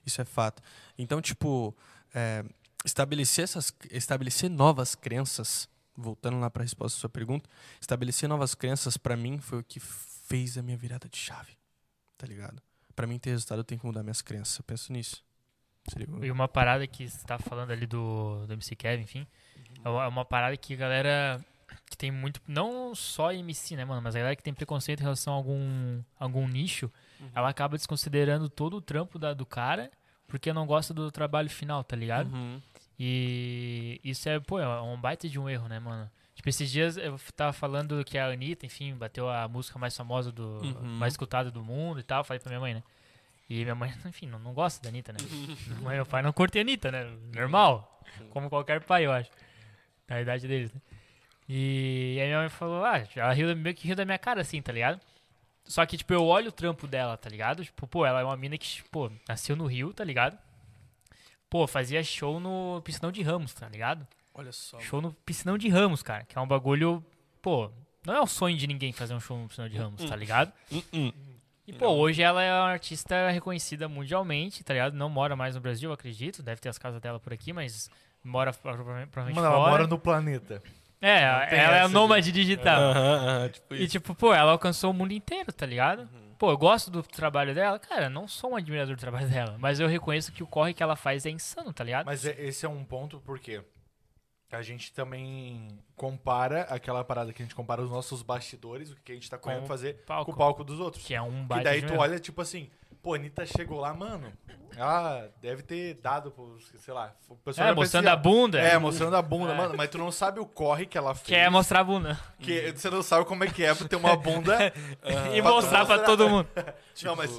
Isso é fato. Então, tipo, é, estabelecer essas, estabelecer novas crenças, voltando lá para a resposta à sua pergunta, estabelecer novas crenças pra mim foi o que fez a minha virada de chave. Tá ligado? Pra mim ter resultado, eu tenho que mudar minhas crenças. Eu penso nisso. E uma parada que você tá falando ali do, do MC Kevin, enfim, é uma- é uma parada que a galera que tem muito, não só MC, né, mano, mas a galera que tem preconceito em relação a algum, algum nicho, ela acaba desconsiderando todo o trampo da, do cara porque não gosta do trabalho final, tá ligado? Uhum. E isso é, pô, é um baita de um erro, né, mano? Tipo, esses dias eu tava falando que a Anitta, enfim, bateu a música mais famosa do. Uhum. mais escutada do mundo e tal. Falei pra minha mãe, né? E minha mãe, enfim, não, não gosta da Anitta, né? E meu pai não curtem a Anitta, né? Normal. Como qualquer pai, eu acho. Na idade deles, né? E aí minha mãe falou, ah, ela riu, meio que riu da minha cara, assim, tá ligado? Só que, tipo, eu olho o trampo dela, tá ligado? Tipo, pô, ela é uma mina que, pô, nasceu no Rio, tá ligado? Pô, fazia show no Piscinão de Ramos, tá ligado? Olha só. Show no Piscinão de Ramos, cara. Que é um bagulho, pô, não é um sonho de ninguém fazer um show no Piscinão de Ramos, tá ligado? Uh-uh. E, pô, hoje ela é uma artista reconhecida mundialmente, tá ligado? Não mora mais no Brasil, acredito. Deve ter as casas dela por aqui, mas mora prova- provavelmente Mano, ela fora. mora no planeta. É, ela é nômade digital. Aham, aham, tipo E isso. tipo, pô, ela alcançou o mundo inteiro, tá ligado? Uhum. Pô, eu gosto do trabalho dela. Cara, não sou um admirador do trabalho dela, mas eu reconheço que o corre que ela faz é insano, tá ligado? Mas é- esse é um ponto porque a gente também compara aquela parada que a gente compara os nossos bastidores, o que a gente tá Com fazer palco. com o palco dos outros. Que é um baita daí de tu olha, tipo assim, pô, a Anitta chegou lá, mano. Ela deve ter dado sei lá. É, mostrando a bunda. É, mostrando a bunda, É. mano. Mas tu não sabe o corre que ela fez. Quer mostrar a bunda. Que você não sabe como é que é pra ter uma bunda. e pra mostrar pra todo mundo. Não, mas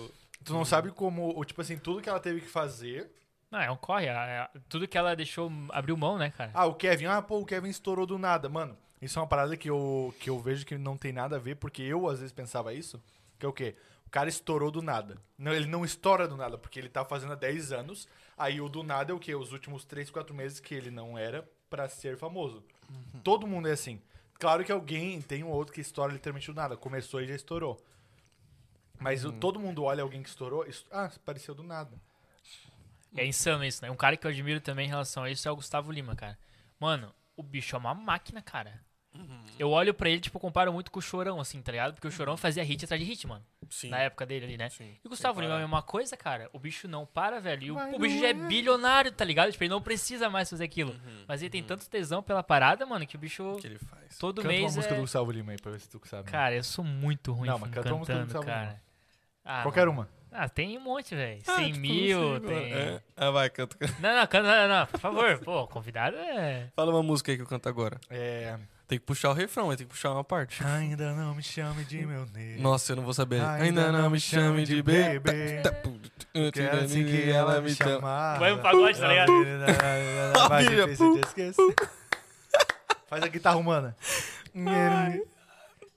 tu não sabe como, tipo assim, tudo que ela teve que fazer. Não, é um corre. é- é- tudo que ela deixou, abriu mão, né, cara? Ah, o Kevin, ah, pô, o Kevin estourou do nada. Mano, isso é uma parada que eu, que eu vejo que não tem nada a ver, porque eu às vezes pensava isso. Que é o quê? O cara estourou do nada. Não, ele não estoura do nada, porque ele tá fazendo há 10 anos. Aí o do nada é o quê? Os últimos 3, 4 meses que ele não era pra ser famoso. Todo mundo é assim. Claro que alguém tem um outro que estoura literalmente do nada. Começou e já estourou. Mas o- todo mundo olha alguém que estourou. est- Ah, apareceu do nada. É insano isso, né? Um cara que eu admiro também em relação a isso é o Gustavo Lima, cara. Mano, o bicho é uma máquina, cara. Eu olho pra ele, tipo, comparo muito com o Chorão, assim, tá ligado? Porque o Chorão fazia hit atrás de hit, mano. Sim. Na época dele ali, né? Sim, E o Gustavo Lima é a mesma coisa, cara. O bicho não para, velho. E o, o bicho já é bilionário, tá ligado? Tipo, ele não precisa mais fazer aquilo. Mas ele tem tanto tesão pela parada, mano, que o bicho que ele faz. todo Canta uma mês música é... do Gustavo Lima aí pra ver se tu sabe. Cara, eu sou muito ruim Não, mas canta uma música do Gustavo Lima. cara. Ah, Qualquer mano. uma. Ah, tem um monte, velho. Ah, 100 tipo, mil, tem... é. Ah, vai, canta. Não, não, canta, não, não, por favor. Pô, convidado é... Fala uma música aí que eu canto agora. É. Tem que puxar o refrão, tem que puxar uma parte. Ainda não me chame de meu negro. Nossa, eu não vou saber. Ainda Ainda não me chame de bebê. Quero assim que ela me chama. Vai um pagode, tá ligado? Filha, difícil de esquecer. Faz a guitarra humana.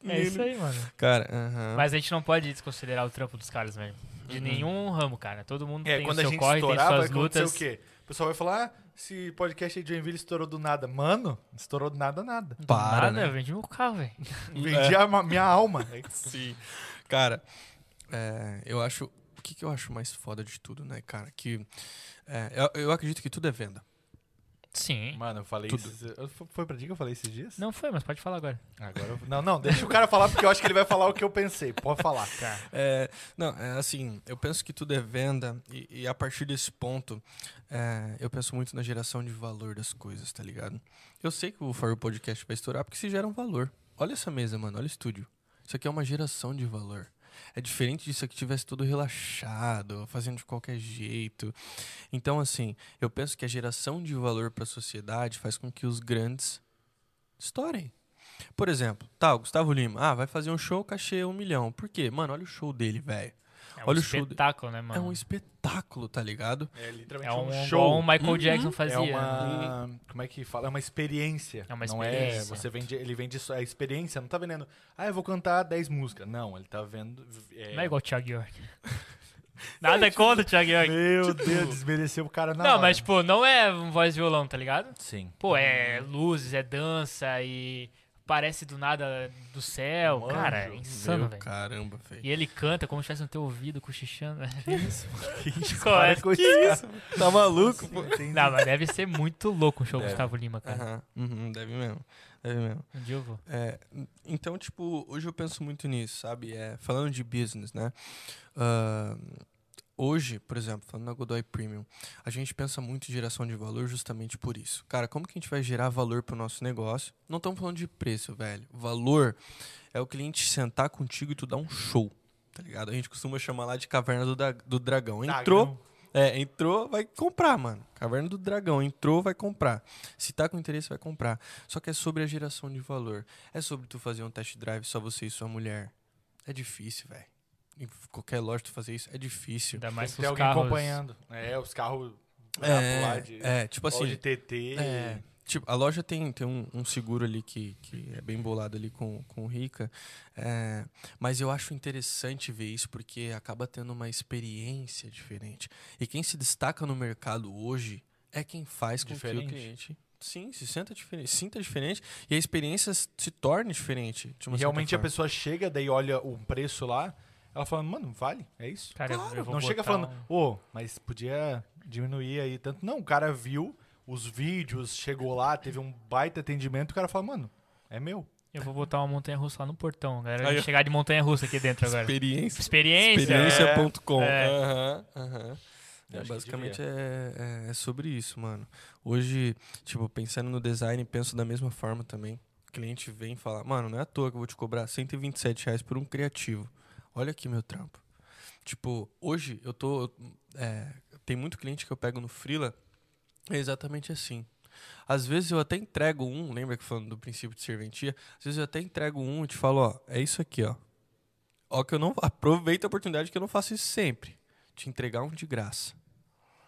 É isso aí, mano. Cara, aham. Mas a gente não pode desconsiderar o trampo dos caras, velho. De Uhum. nenhum ramo, cara. Todo mundo É, tem o quando a seu gente corre, tem estourar, vai suas acontecer lutas. o quê? O pessoal vai falar, ah, esse podcast aí de Joinville estourou do nada. Mano, estourou do nada, nada. Do Para, nada, né? eu vendi meu carro, velho. Vendi a ma- minha alma. Sim. Cara, é, eu acho. O que, que eu acho mais foda de tudo, né, cara? Que. é, eu, eu acredito que tudo é venda. Sim. Mano, eu falei Tudo. eu- Foi pra ti que eu falei esses dias? Não foi, mas pode falar agora. Agora eu- Não, não, deixa o cara falar, porque eu acho que ele vai falar o que eu pensei. Pode falar. Tá. É, não, é assim, eu penso que tudo é venda e, e a partir desse ponto, é, eu penso muito na geração de valor das coisas, tá ligado? Eu sei que o For Podcast vai estourar porque se gera um valor. Olha essa mesa, mano, olha o estúdio. Isso aqui é uma geração de valor. É diferente disso aqui tivesse tudo relaxado, fazendo de qualquer jeito. Então, assim, eu penso que a geração de valor para a sociedade faz com que os grandes estourem. Por exemplo, tá, o Gustavo Lima, ah, vai fazer um show, cachê um milhão. Por quê? Mano, olha o show dele, velho. É um Olha o show espetáculo, né, É mano? um espetáculo, tá ligado? É literalmente É um, um igual show. o Michael Uhum. Jackson fazia. É né? uma. Como é que fala? É uma experiência. É uma Não experiência. é. Você vende. Ele vende só a experiência, não tá vendendo. Ah, eu vou cantar 10 músicas. Não, ele tá vendo. é- Não é igual o Thiago York. Nada contra o Thiago York. Meu Deus, desmereceu o cara na Não, hora. mas, tipo, não é um voz violão, tá ligado? Sim. Pô, é luzes, é dança e parece do nada do céu. Um Cara, é insano, velho. caramba, velho. E ele canta como se estivesse no teu ouvido, cochichando. Que isso? Que isso? É? com isso, cara. Tá maluco, pô? Não, mas deve ser muito louco o show do. Gustavo Lima, cara. Uhum, deve mesmo. Deve mesmo. Um dia eu vou. É, então, tipo, hoje eu penso muito nisso, sabe? É, falando de business, né? Ah, hoje, por exemplo, falando na Godoy Premium, a gente pensa muito em geração de valor justamente por isso. Cara, como que a gente vai gerar valor pro nosso negócio? Não estamos falando de preço, velho. Valor é o cliente sentar contigo e tu dar um show, tá ligado? A gente costuma chamar lá de caverna do, da- do dragão. Entrou, Dragão. é, entrou, vai comprar, mano. Caverna do Dragão, entrou, vai comprar. Se tá com interesse, vai comprar. Só que é sobre a geração de valor. É sobre tu fazer um test drive só você e sua mulher. É difícil, velho. Em qualquer loja tu fazer isso é difícil. Ainda mais Tem os alguém carros. acompanhando. É, os carros. É, de, é, tipo ou de assim, TT. é, tipo, a loja tem, tem um, um seguro ali que, que é bem bolado ali com, com o Rica. é, mas eu acho interessante ver isso porque acaba tendo uma experiência diferente. E quem se destaca no mercado hoje é quem faz com Diferente. que o cliente sim, se sinta diferente, sinta diferente e a experiência se torne diferente. De uma E certa realmente a forma. pessoa chega, daí olha um preço lá, ela fala, mano, vale, é isso? Cara, Claro, não chega falando, um- ô, mas podia diminuir aí tanto. Não, o cara viu os vídeos, chegou lá, teve um baita atendimento, o cara fala, mano, é meu. Eu vou botar uma montanha russa lá no portão. A galera Aí, chegar de montanha russa aqui dentro agora. Experiência. Experiência. Experiência.com. É. Aham, aham. Eu É, basicamente é, é, é sobre isso, mano. Hoje, tipo, pensando no design, penso da mesma forma também. O cliente vem e fala, mano, não é à toa que eu vou te cobrar 127 reais por um criativo. Olha aqui meu trampo. Tipo, hoje eu tô. é, tem muito cliente que eu pego no Freela, é exatamente assim. Às vezes eu até entrego um, lembra que falando do princípio de serventia? Às vezes eu até entrego um e te falo, ó, é isso aqui, ó. Ó, que eu não. Aproveita a oportunidade que eu não faço isso sempre. Te entregar um de graça.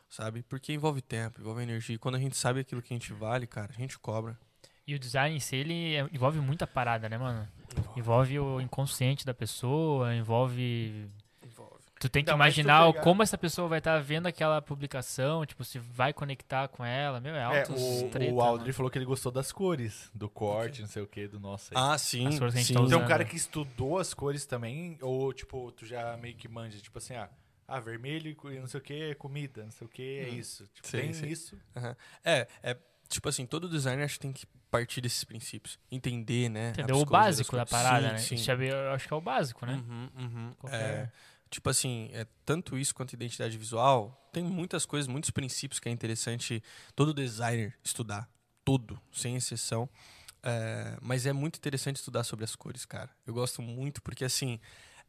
Sabe? Porque envolve tempo, envolve energia. E quando a gente sabe aquilo que a gente vale, cara, a gente cobra. E o design em si, ele é- envolve muita parada, né, mano? Envolve o inconsciente da pessoa, envolve. Envolve. Tu tem que tu imaginar como essa pessoa vai estar vendo aquela publicação, tipo, se vai conectar com ela. Meu, é É, altos o, treta, o Aldri mano. falou que ele gostou das cores, do corte, não sei o que, do nosso aí. Ah, sim. As cores que a gente sim. tá Tem usando. um cara que estudou as cores também, ou tipo, tu já meio que manja, tipo assim, ah, ah vermelho e não sei o que é comida, não sei o que é Hum. isso. Tipo, Sim, tem sim. isso. Aham. É, é. Tipo assim, todo designer acho que tem que partir desses princípios. Entender, né? a Entendeu? O básico da das coisas. parada, Sim, né? sim. Isso é- eu acho que é o básico, né? Uhum, uhum. Qualquer- É, tipo assim, é, tanto isso quanto identidade visual, tem muitas coisas, muitos princípios que é interessante todo designer estudar. Todo, sem exceção. É, mas é muito interessante estudar sobre as cores, cara. Eu gosto muito porque, assim,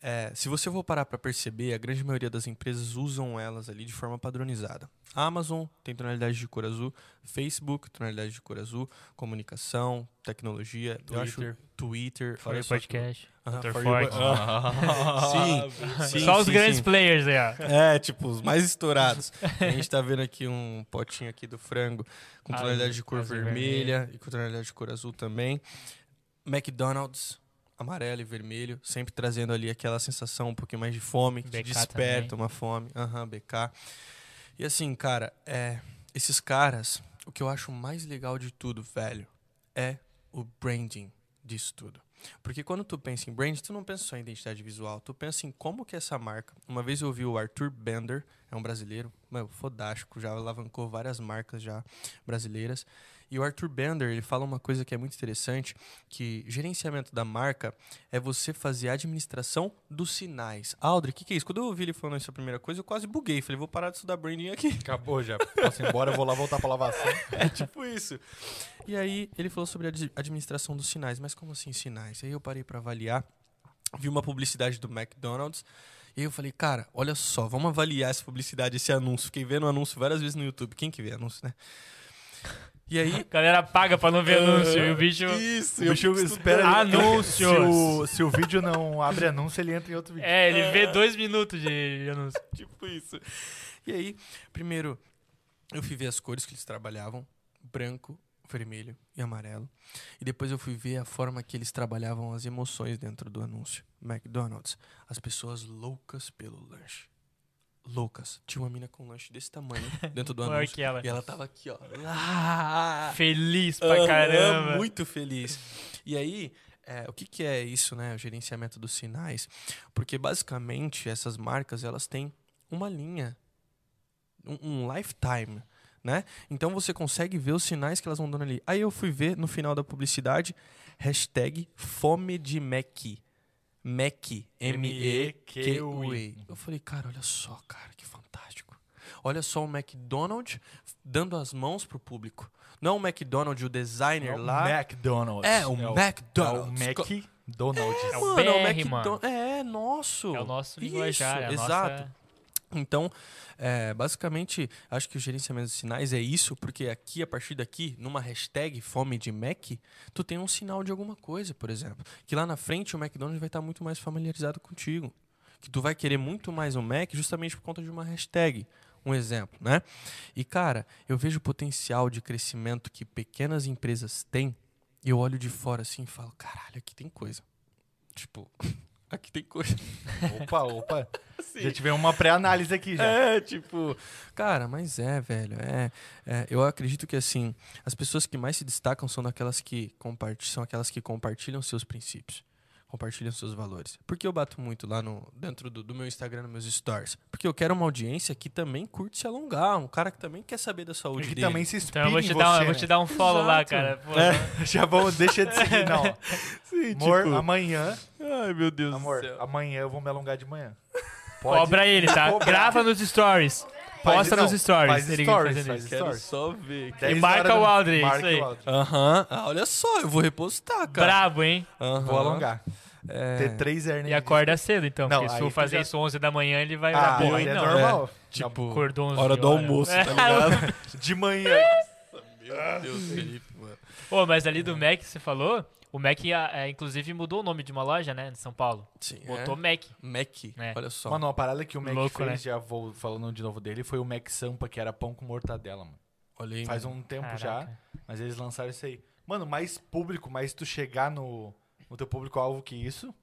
é, se você for parar pra perceber, a grande maioria das empresas usam elas ali de forma padronizada. A Amazon tem tonalidade de cor azul, Facebook, tonalidade de cor azul, comunicação, tecnologia, eu acho Twitter. Twitter, For olha your só que- podcast. Aham, Dr. For. Sim, sim, Só os sim, grandes sim. players aí. É, tipo, os mais estourados. a gente tá vendo aqui um potinho aqui do frango com Ah, tonalidade de cor e vermelha e com tonalidade de cor azul também. McDonald's, amarelo e vermelho, sempre trazendo ali aquela sensação um pouquinho mais de fome, que BK desperta também. uma fome. Aham, BK. E assim, cara, é, esses caras, o que eu acho mais legal de tudo, velho, é o branding disso tudo. Porque quando tu pensa em brand, tu não pensa só em identidade visual, tu pensa em como que essa marca. Uma vez eu ouvi o Arthur Bender, é um brasileiro, mano, fodástico, já alavancou várias marcas já brasileiras. E o Arthur Bender, ele fala uma coisa que é muito interessante, que gerenciamento da marca é você fazer a administração dos sinais. Aldri, o que, que é isso? Quando eu ouvi ele falando essa primeira coisa, eu quase buguei. Falei, vou parar de estudar branding aqui. Acabou já. Posso ir embora, eu vou lá voltar pra lavação. É tipo isso. E aí ele falou sobre a ad- administração dos sinais. Mas como assim sinais? Aí eu parei pra avaliar, vi uma publicidade do McDonald's. E aí eu falei, cara, olha só, vamos avaliar essa publicidade, esse anúncio. Fiquei vendo o anúncio várias vezes no YouTube. Quem que vê anúncio, né? E aí. A galera paga pra não ver anúncio. E o bicho. Isso, O bicho espera. Anúncios. Se o, se o vídeo não abre anúncio, ele entra em outro vídeo. É, ele vê dois minutos de anúncio. tipo isso. E aí, primeiro, eu fui ver as cores que eles trabalhavam: branco, vermelho e amarelo. E depois eu fui ver a forma que eles trabalhavam as emoções dentro do anúncio. McDonald's, as pessoas loucas pelo lanche. Loucas. Tinha uma mina com um lanche desse tamanho dentro do anúncio. ela. E ela tava aqui, ó. Feliz pra Aham, caramba. Muito feliz. E aí, é, o que, que é isso, né? O gerenciamento dos sinais. Porque basicamente essas marcas elas têm uma linha, um, um lifetime. Né? Então você consegue ver os sinais que elas vão dando ali. Aí eu fui ver no final da publicidade, hashtag fome de Mac. Mac, M-E-Q-U-E. Eu falei, cara, olha só, cara, que fantástico. Olha só o McDonald's dando as mãos pro público. Não o McDonald's, o designer É o lá. McDonald's. É, o É McDonald's. É o McDonald's. É o Mano, BR, é o mano. McDonald's. É, nosso. É o nosso Isso, linguajar. é a exato. Nossa... Então, é, basicamente, acho que o gerenciamento de sinais é isso, porque aqui, a partir daqui, numa hashtag fome de Mac, tu tem um sinal de alguma coisa, por exemplo. Que lá na frente o McDonald's vai estar muito mais familiarizado contigo. Que tu vai querer muito mais um Mac justamente por conta de uma hashtag. Um exemplo, né? E, cara, eu vejo o potencial de crescimento que pequenas empresas têm, e eu olho de fora assim e falo, caralho, aqui tem coisa. Tipo, aqui tem coisa. Opa, opa. Já tivemos uma pré-análise aqui já. É, tipo, cara, mas é, velho, é, é, eu acredito que assim, as pessoas que mais se destacam são daquelas que compartilham, são aquelas que compartilham seus princípios. Compartilham seus valores. Por que eu bato muito lá no dentro do, do meu Instagram, nos meus stories? Porque eu quero uma audiência que também curte se alongar, um cara que também quer saber da saúde Que dele. também se inspira Então eu vou em te, você, dar, um- né? vou te dar um follow lá, Exato. cara. Pô, É. Já vamos, deixa de seguir, não. Sim, Amor, tipo, amanhã, Ai, meu Deus amor, do céu. amanhã eu vou me alongar de manhã. Cobra ele, tá? Cobrar. Grava nos stories. Faz- Posta não, nos stories. faz stories, faz. Quero stories. só ver. cara. 10 E marca o Aldrin, isso aí. Aham. Ah, olha só, eu vou repostar, cara. Brabo, hein? Vou alongar. É, Ter três hernias. E acorda cedo, então. Não, porque se tu fazer já- isso 11 da manhã, ele vai Ah, é não. normal. tipo, Acordou 11 hora do almoço, É. tá ligado? De manhã. Meu Deus, Felipe, mano. Pô, mas ali do Mac, você falou, o Mac, é, inclusive, mudou o nome de uma loja, né, de São Paulo. Sim, Botou é. Mac. Mac, É. olha só. Mano, uma parada que o Mac Louco, fez, né? já vou falando de novo dele, foi o Mac Sampa, que era pão com mortadela, mano. olha aí. Faz mano. um tempo já, Caraca. mas eles lançaram isso aí. Mano, mais público, mais tu chegar no, no teu público-alvo que isso,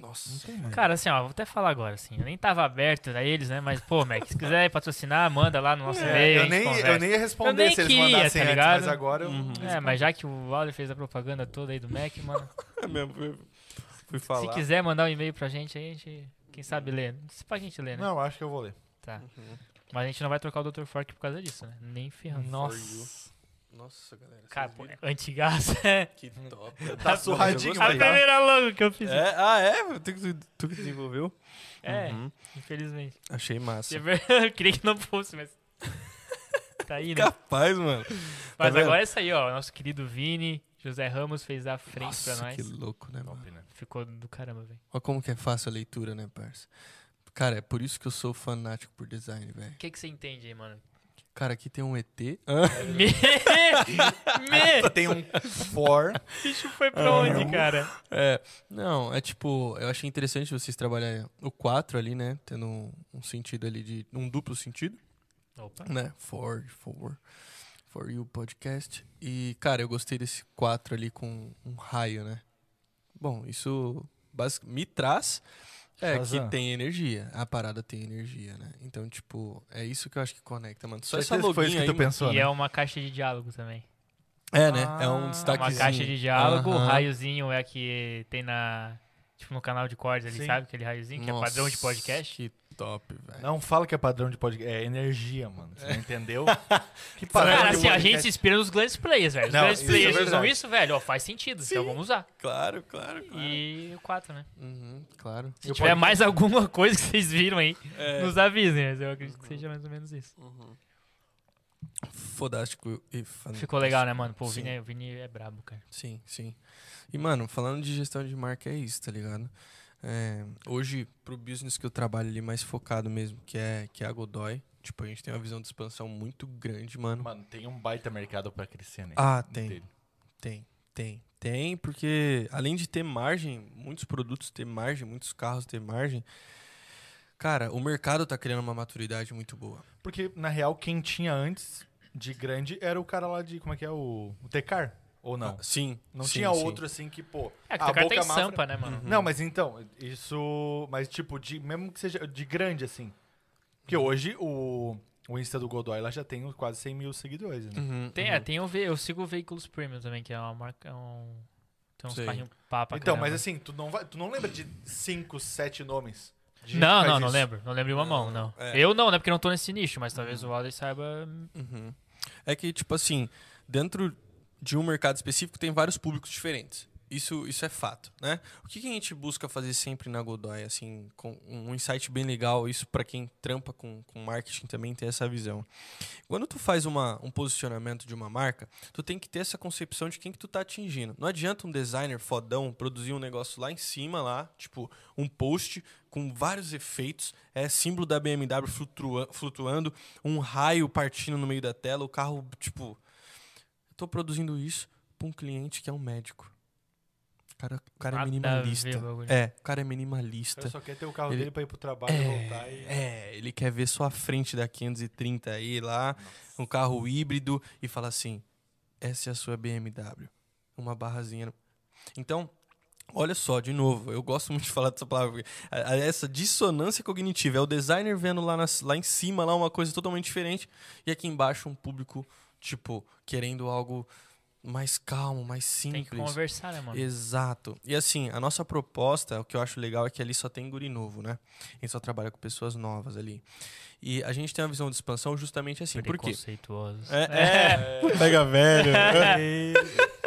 Nossa. Cara, assim, ó, vou até falar agora, assim, eu nem tava aberto a eles, né, mas, pô, Mac, se quiser patrocinar, manda lá no nosso e-mail, É, eu, gente nem, conversa. eu nem ia responder Eu nem se eles queria, mandassem tá antes, ligado? mas agora eu... Uhum. É, mas já que o Waller fez a propaganda toda aí do Mac, mano, É mesmo, fui, fui falar. se quiser mandar um e-mail pra gente, aí a gente, quem sabe, lê. Se pra gente ler, né? Não, acho que eu vou ler. Tá. Uhum. Mas a gente não vai trocar o Dr. Fork por causa disso, né? Nem ferrando. Nossa. Nossa, galera. Cara, pô, antigaço, é. Que top. Tá surradinho, Eu A tá? primeira logo que eu fiz. É, ah, é? Tu, que- tu que desenvolveu? É, Uhum. infelizmente. Achei massa. Eu queria que não fosse, mas. Tá aí, né? Capaz, mano. Mas vendo? agora é isso aí, ó. Nosso querido Vini, José Ramos fez a frente Nossa, pra nós. que louco, né, mano? Top, né? Ficou do caramba, velho. Olha como que é fácil a leitura, né, parça? Cara, é por isso que eu sou fanático por design, velho. O que, que você entende aí, mano? Cara, aqui tem um ET. Me... Me... Tem um for. O bicho foi pra onde, cara? É, não, é tipo, eu achei interessante vocês trabalharem o 4 ali, né? Tendo um, um sentido ali de. um duplo sentido, Opa. né? For, for, for you podcast. E, cara, eu gostei desse 4 ali com um raio, né? Bom, isso me traz. É, Shazam. que tem energia. A parada tem energia, né? Então, tipo, é isso que eu acho que conecta, mano. Só essa foi isso que aí, tu pensou, E né? é uma caixa de diálogo também. É, né? É Ah, um uma destaque. Uma caixa de diálogo, o Aham. raiozinho é a que tem na. Tipo, no canal de cortes ali, Sim. sabe? Aquele raiozinho que é padrão de podcast. Que top, velho. Não fala que é padrão de podcast. É energia, mano. Você não entendeu? que Cara, de assim, a gente se inspira nos grandes players, velho. Os Não, é players usam verdade. isso, velho. Ó, faz sentido. Então vamos usar. Claro, claro, claro. E o 4, né? Uhum, claro. Se Eu tiver pode- mais alguma coisa que vocês viram aí, É. nos avisem. Mas eu acredito que seja mais ou menos isso. Uhum. Fodástico e fantástico. Ficou legal, né, mano? Pô, o Sim. Vini, é- o Vini é brabo, cara. Sim, sim. E, mano, falando de gestão de marca, é isso, tá ligado? É, hoje, pro business que eu trabalho ali mais focado mesmo, que é, que é a Godoy, tipo, a gente tem uma visão de expansão muito grande, mano. Mano, tem um baita mercado pra crescer, né? Ah, tem. Dele. Tem, tem. Tem, porque além de ter margem, muitos produtos ter margem, muitos carros ter margem, cara, o mercado tá criando uma maturidade muito boa. Porque, na real, quem tinha antes de grande era o cara lá de. Como é que é? O, o Tecar? Ou não? Ah, sim. não sim, tinha sim. outro assim que, pô. É que a o cara tem boca mafra- sampa, né, mano? Uhum. Não, mas então, isso. Mas, tipo, de, mesmo que seja de grande, assim. Porque hoje o, o Insta do Godoy lá já tem quase 100 mil seguidores, né? Uhum, Tem, uhum. é, tem o ve- eu sigo o Veículos Premium também, que é uma marca. É um, tem uns carrinhos papa. Então, caramba. mas assim, tu não, vai, tu não lembra de 5, 7 nomes? Não, não, não isso? lembro. Não lembro de uma mão, Não, é. Eu não, né? Porque eu não tô nesse nicho, mas talvez o Waller saiba. Uhum. É que, tipo assim, dentro de um mercado específico tem vários públicos diferentes. Isso, isso é fato, né? O que, que a gente busca fazer sempre na Godoy, assim, com um insight bem legal, isso para quem trampa com, com marketing também ter essa visão. Quando tu faz uma, um posicionamento de uma marca, tu tem que ter essa concepção de quem que tu tá atingindo. Não adianta um designer fodão produzir um negócio lá em cima, lá, tipo, um post com vários efeitos, é símbolo da BMW flutua- flutuando, um raio partindo no meio da tela, o carro, tipo. Eu tô produzindo isso pra um cliente que é um médico. O cara, o cara é Nada minimalista. ver. É, o cara é minimalista. cara só quer ter o carro Ele- dele pra ir pro trabalho e voltar e. É, ele quer ver só a frente da 530 aí lá, um carro híbrido e fala assim: essa é a sua BMW. Uma barrazinha. Então, olha só, de novo, eu gosto muito de falar dessa palavra. Essa dissonância cognitiva é o designer vendo lá, nas- lá em cima lá uma coisa totalmente diferente e aqui embaixo um público, tipo, querendo algo mais calmo, mais Tem que simples. conversar, né, mano? Exato. E assim, a nossa proposta, o que eu acho legal é que ali só tem guri novo, né? A gente só trabalha com pessoas novas ali. E a gente tem uma visão de expansão justamente assim. Por quê? Preconceituosos. É, é. pega velho.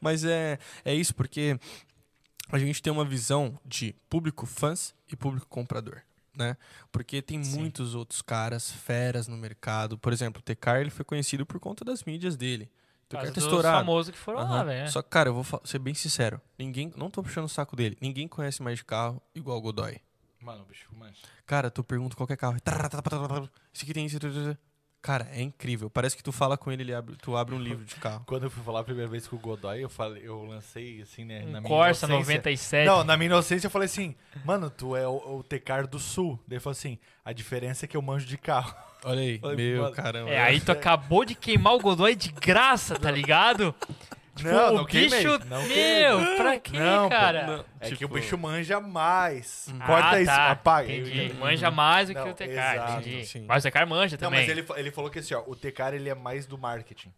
Mas é, é isso, porque a gente tem uma visão de público fãs e público comprador, né? Porque tem Sim. muitos outros caras, feras no mercado. Por exemplo, o Tecar, ele foi conhecido por conta das mídias dele. O Por Tecar causa tá dos estourado. famosos que foram lá, Aham. velho. Só que, cara, eu vou ser bem sincero. Ninguém, não tô puxando o saco dele. Ninguém conhece mais de carro igual o Godoy. Mano, bicho, mano. Cara, tu pergunta qualquer carro. Esse aqui tem esse. Cara, é incrível. Parece que tu fala com ele, ele abre, tu abre um livro de carro. Quando eu fui falar a primeira vez com o Godoy, eu, falei, eu lancei assim, né? na Um minha Corsa inocência. 97. Não, na minha inocência eu falei assim, mano, tu é o, o Tecar do Sul. Daí ele falou assim, a diferença é que eu manjo de carro. Olha aí. Falei, Meu mano, caramba. É, aí tu acabou de queimar o Godoy de graça, tá ligado? Tipo, não, o não queimei, bicho. não meu, pra quê, Não, cara? Não, É que o tipo, bicho manja mais. Ah, Corta isso, tá, apaga. Entendi. Manja mais do que Não, o Tecar, exato, entendi. sim. Mas o Tecar manja Não, também. mas ele, ele falou que assim, ó, o Tecar ele é mais do marketing.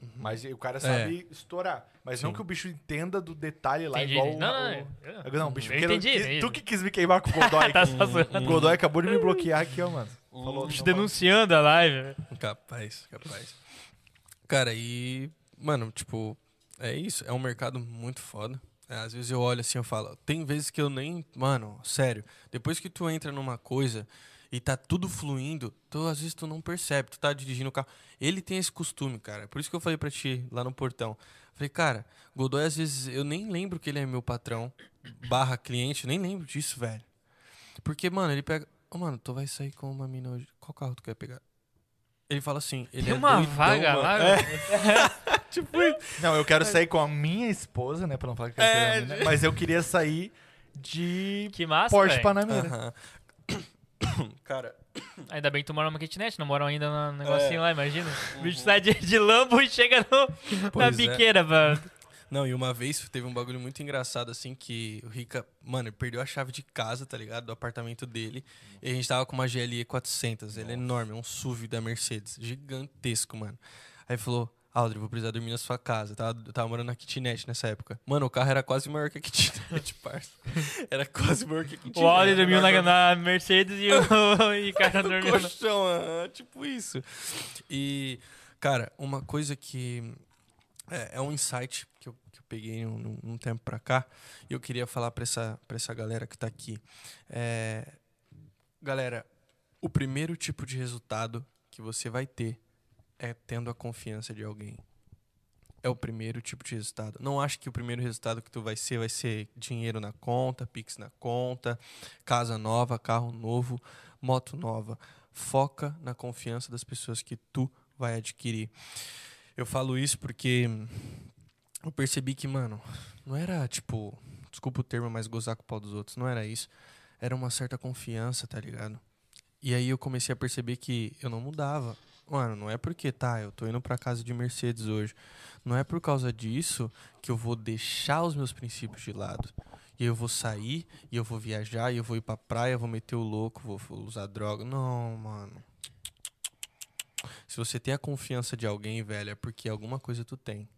Uhum. Mas o cara É. sabe estourar. Mas não Sim. que o bicho entenda do detalhe lá Entendi. igual não, o- não, o- não. Não, o bicho Eu entendi, entendi. Tu que quis me queimar com o Godoy. Tá o Godoy acabou de me bloquear aqui, ó, mano. Falou, Te não denunciando a live. Capaz, capaz. Cara, e. Mano, tipo, é isso. É um mercado muito foda. É, às vezes eu olho assim eu falo. Tem vezes que eu nem. Mano, sério. Depois que tu entra numa coisa e tá tudo fluindo, tu, às vezes tu não percebe. Tu tá dirigindo o carro. Ele tem esse costume, cara. Por isso que eu falei pra ti lá no portão. Falei, cara, Godoy, às vezes eu nem lembro que ele é meu patrão, barra cliente, nem lembro disso, velho. Porque, mano, ele pega. Ô, mano, tu vai sair com uma mina hoje. Qual carro tu quer pegar? Ele fala assim. Ele Tem é uma doidão, vaga mano. lá. É, Tipo, não, eu quero sair com a minha esposa, né? Pra não falar que eu quero É, sair com a mina, Mas eu queria sair de Que massa, Porsche velho. Panamera. Cara, Ainda bem que tu mora numa kitnet, não moram ainda no negocinho É. lá, imagina. O bicho sai de, de lambo e chega no, na Pois é. biqueira, mano. não, e uma vez teve um bagulho muito engraçado, assim, que o Rica, mano, ele perdeu a chave de casa, tá ligado? Do apartamento dele. E a gente tava com uma GLE 400, ele é enorme, é um SUV da Mercedes, gigantesco, mano. Aí falou, Aldri, vou precisar dormir na sua casa. Eu tava, eu tava morando na kitnet nessa época. Mano, o carro era quase maior que a kitnet, parça. Era quase maior que a kitnet. O Audi dormiu na, na Mercedes e o cara dormiu no... colchão, ah, tipo isso. E, cara, uma coisa que é, é um insight que eu, que eu peguei num, num- num tempo pra cá e eu queria falar pra essa, pra essa galera que tá aqui. É, galera, o primeiro tipo de resultado que você vai ter é tendo a confiança de alguém. É o primeiro tipo de resultado. Não acho que o primeiro resultado que tu vai ser vai ser dinheiro na conta, Pix na conta, casa nova, carro novo, moto nova. Foca na confiança das pessoas que tu vai adquirir. Eu falo isso porque eu percebi que, mano, não era tipo, desculpa o termo, mas gozar com o pau dos outros, não era isso. Era uma certa confiança, tá ligado? E aí eu comecei a perceber que eu não mudava. Mano, não é porque, tá, eu tô indo pra casa de Mercedes hoje. Não é por causa disso que eu vou deixar os meus princípios de lado. E eu vou sair, e eu vou viajar, e eu vou ir pra praia, vou meter o louco, vou usar droga. Não, mano. Se você tem a confiança de alguém, velho, é porque alguma coisa tu tem.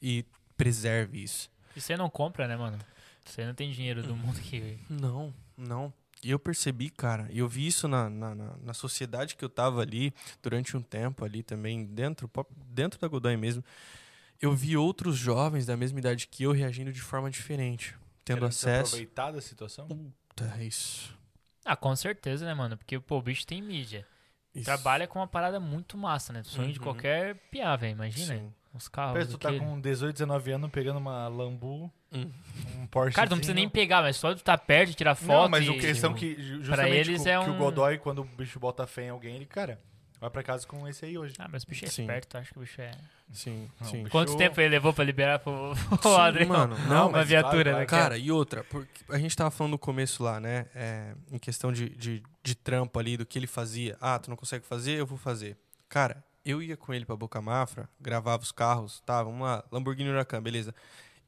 E preserve isso. E você não compra, né, mano? Você não tem dinheiro do mundo que... Não, não. E eu percebi, cara, e eu vi isso na, na, na, na sociedade que eu tava ali durante um tempo ali também, dentro, dentro da Godoy mesmo. Eu vi outros jovens da mesma idade que eu reagindo de forma diferente. Tendo Querendo acesso. aproveitar da situação? Puta, é isso. Ah, com certeza, né, mano? Porque, pô, o bicho tem mídia. isso. Trabalha com uma parada muito massa, né? Sonho de Uhum. qualquer piá, velho. Imagina. Sim. Os carros. Pensa, tu tá com 18, 19 anos pegando uma Lambu, Hum. um Porsche. Cara, não precisa nem pegar, mas só de estar perto, tirar foto. Não, mas e, o questão tipo, que ju- justamente eles que, é que o um- Godoy, quando o bicho bota fé em alguém, ele, cara, vai pra casa com esse aí hoje. Ah, mas o bicho é Sim. esperto, acho que o bicho é. Sim, Não, sim. bicho- Quanto tempo ele levou pra liberar pro, pro mano. Não, Não, uma viatura, vai, né? vai. Cara, e outra, porque a gente tava falando no começo lá, né? é, em questão de, de, de trampo ali, do que ele fazia. Ah, tu não consegue fazer? Eu vou fazer. Cara, eu ia com ele pra Boca Mafra, gravava os carros, tava uma Lamborghini Huracan, beleza.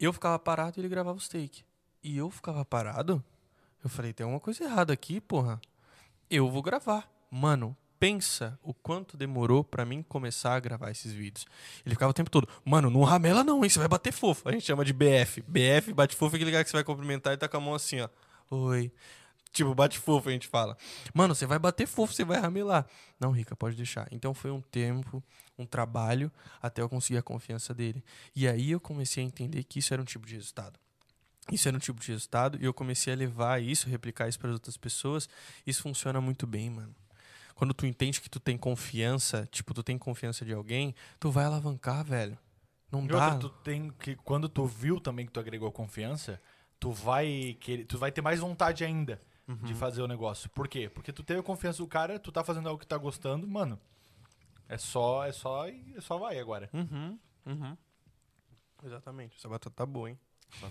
Eu ficava parado e ele gravava os take. E eu ficava parado, eu falei, tem alguma coisa errada aqui, porra. Eu vou gravar. Mano, pensa o quanto demorou pra mim começar a gravar esses vídeos. Ele ficava o tempo todo, mano, não ramela não, hein? Você vai bater fofo. A gente chama de BF. BF, bate fofo, é aquele cara que você vai cumprimentar e tá com a mão assim, ó. Oi. Tipo, bate fofo, a gente fala. Mano, você vai bater fofo, você vai ramelar. Não, Rica, pode deixar. Então foi um tempo, um trabalho, até eu conseguir a confiança dele. E aí eu comecei a entender que isso era um tipo de resultado. Isso era um tipo de resultado e eu comecei a levar isso, replicar isso para outras pessoas. Isso funciona muito bem, mano. Quando tu entende que tu tem confiança, tipo, tu tem confiança de alguém, tu vai alavancar, velho. Não E dá. outra, tu tem que quando tu viu também que tu agregou confiança, tu vai querer, tu vai ter mais vontade ainda Uhum. de fazer o negócio. Por quê? Porque tu teve confiança do cara, tu tá fazendo algo que tá gostando, mano. É só, é só, e é só vai agora. Uhum, uhum. Exatamente. Essa batata tá boa, hein?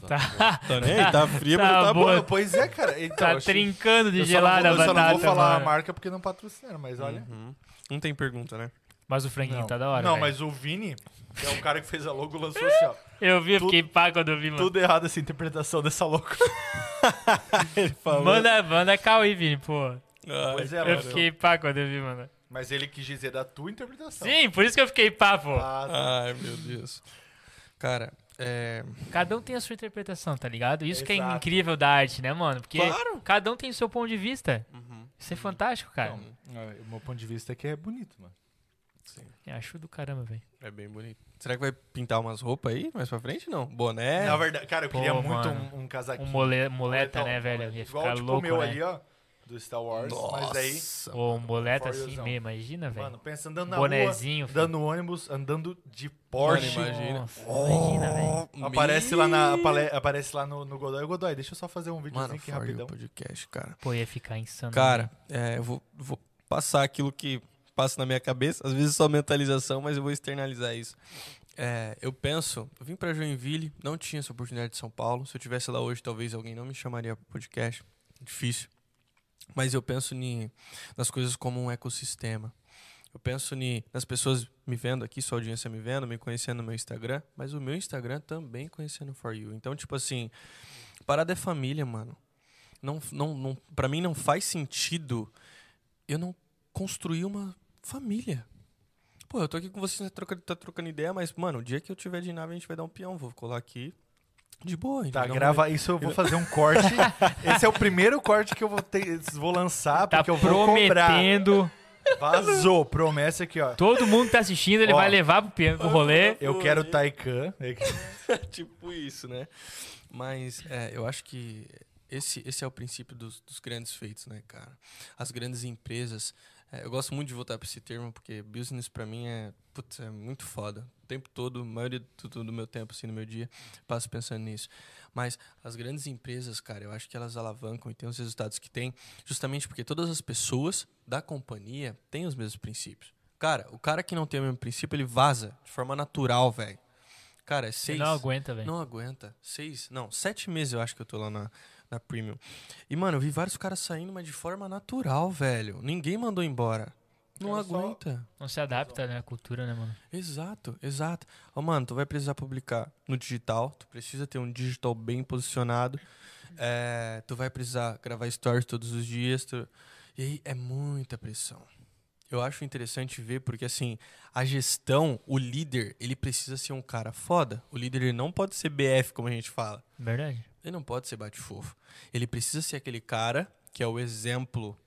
Tá, Tá, nem? tá fria, Tá mas tá boa. boa. Pois é, cara. Então, tá trincando de gelada vou- a eu só batata. não vou falar a mano. marca porque não patrocinaram, mas olha. Uhum. Não tem pergunta, né? Mas o franguinho Não, tá da hora. não velho. mas o Vini, que é o cara que fez a logo, lançou assim, ó. Eu vi, eu tu- fiquei pá quando eu vi, mano. Tudo errado essa interpretação dessa logo. Ele falou. Manda, manda Cauê, Vini, pô. Ai, Pois é, Eu mano. fiquei pá quando eu vi, mano. Mas ele quis dizer da tua interpretação. Sim, por isso que eu fiquei pá, pô. Ah, tá. Ai, meu Deus. Cara, é. Cada um tem a sua interpretação, tá ligado? Isso que é Exato. incrível da arte, né, mano? Porque Claro. cada um tem o seu ponto de vista. Uhum. Isso é fantástico, cara. Não, é, o meu ponto de vista é que é bonito, mano. Sim, Eu acho do caramba, velho. é bem bonito. Será que vai pintar umas roupas aí mais pra frente? Não. Boné. Na verdade, cara, eu Pô, queria muito mano. um, um casaquinho. Um mole, moleta, Moletão, né, velho? Ia Igual, ficar tipo, louco, o meu né? ali, ó, do Star Wars. Mas aí, Nossa, Ô, um moleta assim mesmo, imagina, velho. mano, pensa andando na Bonezinho, rua, andando ônibus, andando de Porsche. Mano, imagina. Nossa, imagina, velho. Aparece lá, na, aparece lá no, no Godoy. Godoy, deixa eu só fazer um Mano, videozinho aqui for you rapidão. podcast, cara. Pô, ia ficar insano. Cara, é, eu vou, vou passar aquilo que passa na minha cabeça. Às vezes só mentalização, mas eu vou externalizar isso. É, eu penso, eu vim pra Joinville, não tinha essa oportunidade de São Paulo. Se eu tivesse lá hoje, talvez alguém não me chamaria pro podcast. Difícil. Mas eu penso ni, nas coisas como um ecossistema. Eu penso ni, nas pessoas me vendo aqui, sua audiência me vendo, me conhecendo no meu Instagram, mas o meu Instagram também conhecendo For You. Então, tipo assim, parada é família, mano. Não, não, não, pra mim não faz sentido eu não construir uma família. Pô, eu tô aqui com vocês, tá trocando, tá trocando ideia, mas, mano, o dia que eu tiver de nave, a gente vai dar um peão. Vou colar aqui de boa. Tá, um grava isso, eu vou fazer um corte. Esse é o primeiro corte que eu vou, ter, vou lançar, Tá porque eu vou cobrar. prometendo. Vazou, promessa aqui, ó. Todo mundo que tá assistindo, ele Ó. vai levar pro, piano, pro rolê. Eu quero Taycan. tipo isso, né? Mas é, eu acho que esse, esse é o princípio dos, dos grandes feitos, né, cara? As grandes empresas. É, eu gosto muito de voltar para esse termo, porque business pra mim é, putz, é muito foda. O tempo todo, a maioria do, do meu tempo, assim, no meu dia, passo pensando nisso. Mas as grandes empresas, cara, eu acho que elas alavancam e têm os resultados que têm, justamente porque todas as pessoas da companhia têm os mesmos princípios. Cara, o cara que não tem o mesmo princípio, ele vaza de forma natural, velho. Cara, é seis. não aguenta, velho. Não aguenta. Seis, não, sete meses eu acho que eu tô lá na, na Premium. E, mano, eu vi vários caras saindo, mas de forma natural, velho. Ninguém mandou embora. Não aguenta. Não se adapta, né? A cultura, né, mano? Exato, exato. Ó, mano, tu vai precisar publicar no digital, tu precisa ter um digital bem posicionado. É, tu vai precisar gravar stories todos os dias. tu- E aí é muita pressão. Eu acho interessante ver porque assim, a gestão, o líder, ele precisa ser um cara foda. O líder ele não pode ser BF, como a gente fala. Verdade. Ele não pode ser bate-fofo. Ele precisa ser aquele cara que é o exemplo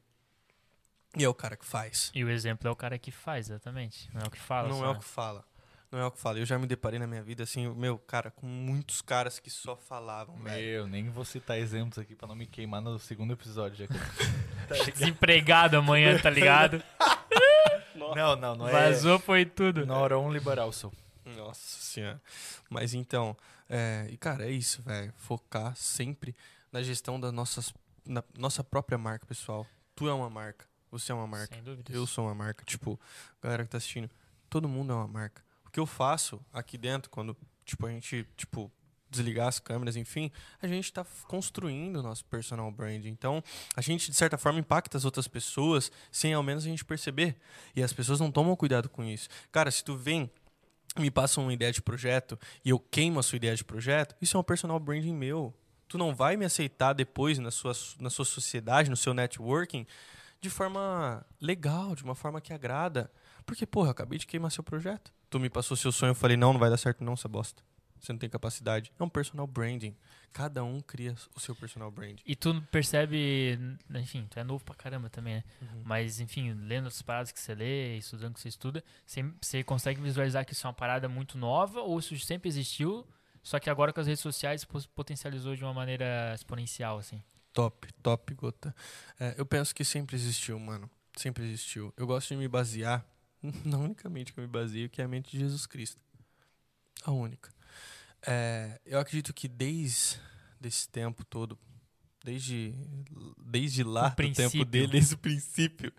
e é o cara que faz. E o exemplo é o cara que faz, exatamente. Não é o que fala. não só. é o que fala. Não é o que fala. Eu já me deparei na minha vida, assim, meu, cara, com muitos caras que só falavam, velho. Meu, nem vou citar exemplos aqui pra não me queimar no segundo episódio. Já. Tá? Desempregado amanhã, tá ligado? não, não, não é. Vazou, foi tudo. Noron liberal, sou. Nossa senhora. Mas então, é, e cara, é isso, velho. Focar sempre na gestão da nossas, na nossa própria marca, pessoal. Tu é uma marca, você é uma marca. Sem dúvida. Eu sou uma marca. Tipo, galera que tá assistindo, todo mundo é uma marca. O que eu faço aqui dentro, quando, tipo, a gente, tipo, desligar as câmeras, enfim, a gente tá f- construindo o nosso personal brand. Então, a gente, de certa forma, impacta as outras pessoas sem ao menos a gente perceber. E as pessoas não tomam cuidado com isso. Cara, se tu vem me passa uma ideia de projeto e eu queimo a sua ideia de projeto, isso é um personal branding meu. Tu não vai me aceitar depois na sua, na sua sociedade, no seu networking, de forma legal, de uma forma que agrada. Porque, porra, eu acabei de queimar seu projeto. Tu me passou seu sonho, eu falei, não, não vai dar certo não, essa bosta. Você não tem capacidade. É um personal branding. Cada um cria o seu personal branding. E tu percebe, enfim, tu é novo pra caramba também, né? Uhum. Mas, enfim, lendo as paradas que você lê, estudando que você estuda, você, você consegue visualizar que isso é uma parada muito nova ou isso sempre existiu, só que agora com as redes sociais potencializou de uma maneira exponencial, assim? Top, top, Gota. É, eu penso que sempre existiu, mano. Sempre existiu. Eu gosto de me basear, na única mente que eu me baseio, que é a mente de Jesus Cristo. A única. É, eu acredito que desde esse tempo todo, desde, desde lá, O do tempo dele, desde o princípio.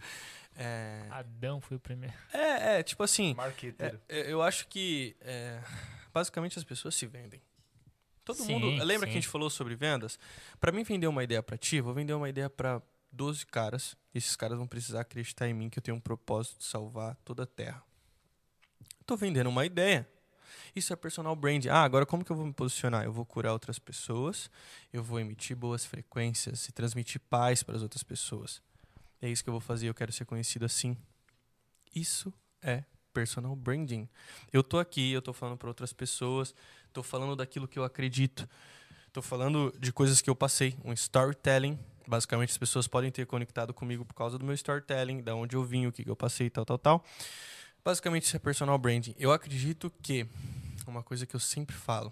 É, Adão foi o primeiro. é, é, tipo assim, Marqueteiro. é, é, eu acho que é, basicamente as pessoas se vendem. Todo Sim, mundo. Lembra que sim. a gente falou sobre vendas? Pra mim vender uma ideia pra ti, vou vender uma ideia pra 12 caras. Esses caras vão precisar acreditar em mim que eu tenho um propósito de salvar toda a Terra. Tô vendendo uma ideia. Isso é personal brand. Ah, agora como que eu vou me posicionar? Eu vou curar outras pessoas, eu vou emitir boas frequências e transmitir paz para as outras pessoas. É isso que eu vou fazer, eu quero ser conhecido assim. Isso é personal branding. Eu tô aqui, eu tô falando para outras pessoas, tô falando daquilo que eu acredito. Tô falando de coisas que eu passei, um storytelling. Basicamente as pessoas podem ter conectado comigo por causa do meu storytelling, da onde eu vim, o que eu passei, tal, tal, tal. Basicamente isso é personal branding. Eu acredito que uma coisa que eu sempre falo,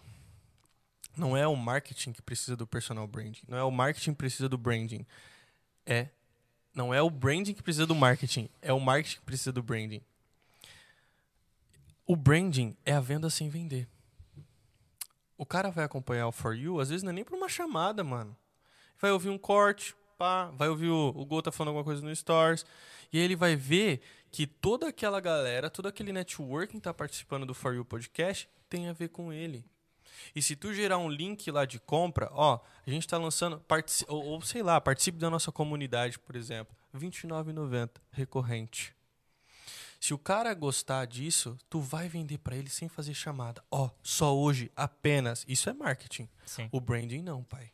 não é o marketing que precisa do personal branding, não é o marketing que precisa do branding. É não é o branding que precisa do marketing, é o marketing que precisa do branding. O branding é a venda sem vender. O cara vai acompanhar o For You, às vezes não é nem por uma chamada, mano. Vai ouvir um corte, pá, vai ouvir o, o Gol tá falando alguma coisa no Stories, e aí ele vai ver que toda aquela galera, todo aquele networking que tá participando do For You Podcast tem a ver com ele. E se tu gerar um link lá de compra, ó, a gente tá lançando, ou, ou sei lá, participe da nossa comunidade, por exemplo, R$ 29,90 recorrente. Se o cara gostar disso, tu vai vender pra ele sem fazer chamada. Ó, só hoje, apenas. Isso é marketing. Sim. O branding não, pai.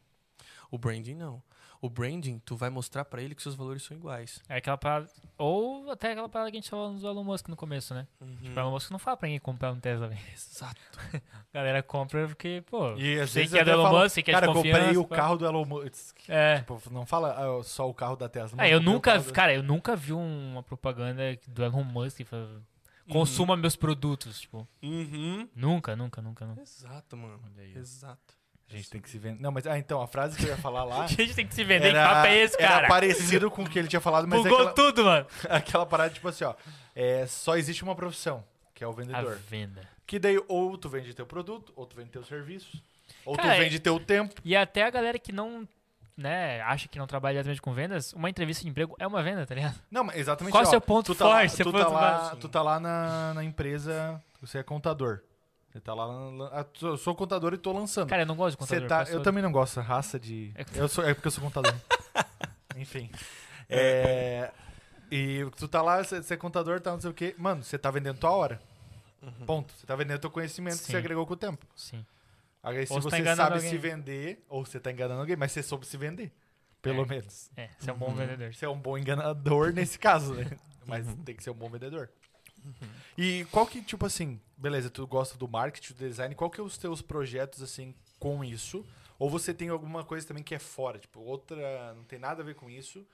O branding não. O branding, tu vai mostrar pra ele que seus valores são iguais. É aquela parada. Ou até aquela parada que a gente falou do Elon Musk no começo, né? Uhum. O Elon Musk não fala pra ninguém comprar um Tesla, velho. Exato. A galera compra porque, pô, E às sei vezes que é do Elon Musk, que é Cara, de comprei o pá. carro do Elon Musk. É. Tipo, não fala ah, só o carro da Tesla. É, eu nunca, cara, eu nunca vi uma propaganda do Elon Musk que fala, consuma meus produtos, tipo, Uhum. nunca, nunca, nunca, nunca. Exato, mano. Olha aí, ó. Exato. A gente tem que se vender. Não, mas ah, então, a frase que eu ia falar lá. A gente tem que se vender, era, que papo é esse, era cara? parecido com o que ele tinha falado, mas é Bugou aquela, tudo, mano. aquela parada, tipo assim, ó. É, só existe uma profissão, que é o A vendedor. venda. Que daí ou tu vende teu produto, ou tu vende teu serviço, ou Cara, tu vende teu tempo. E até a galera que não, né, acha que não trabalha diretamente com vendas, uma entrevista de emprego é uma venda, tá ligado? Não, mas exatamente. Qual é o seu ponto tu tá lá- forte, seu tu, tá lá, tu tá lá na, na empresa, você é contador. Você tá lá. na- ah, Eu sou contador e tô lançando. Cara, eu não gosto de Você contador. tá, eu também não gosto raça de. É que- Eu sou, é porque eu sou contador. Enfim. É, e tu tá lá, você é contador, tá não sei o quê. Mano, você tá vendendo tua hora. Ponto. Você tá vendendo teu conhecimento que Sim. você agregou com o tempo. Sim. Aí se Ou você tá você enganando sabe alguém. se vender, ou você tá enganando alguém, mas você soube se vender. Pelo É. menos. É, você é um bom vendedor. Você é um bom enganador nesse caso, né? Mas Uhum. tem que ser um bom vendedor. E qual que, tipo assim, beleza, tu gosta do marketing, do design, qual que é os teus projetos, assim, com isso? Ou você tem alguma coisa também que é fora, tipo, outra, não tem nada a ver com isso?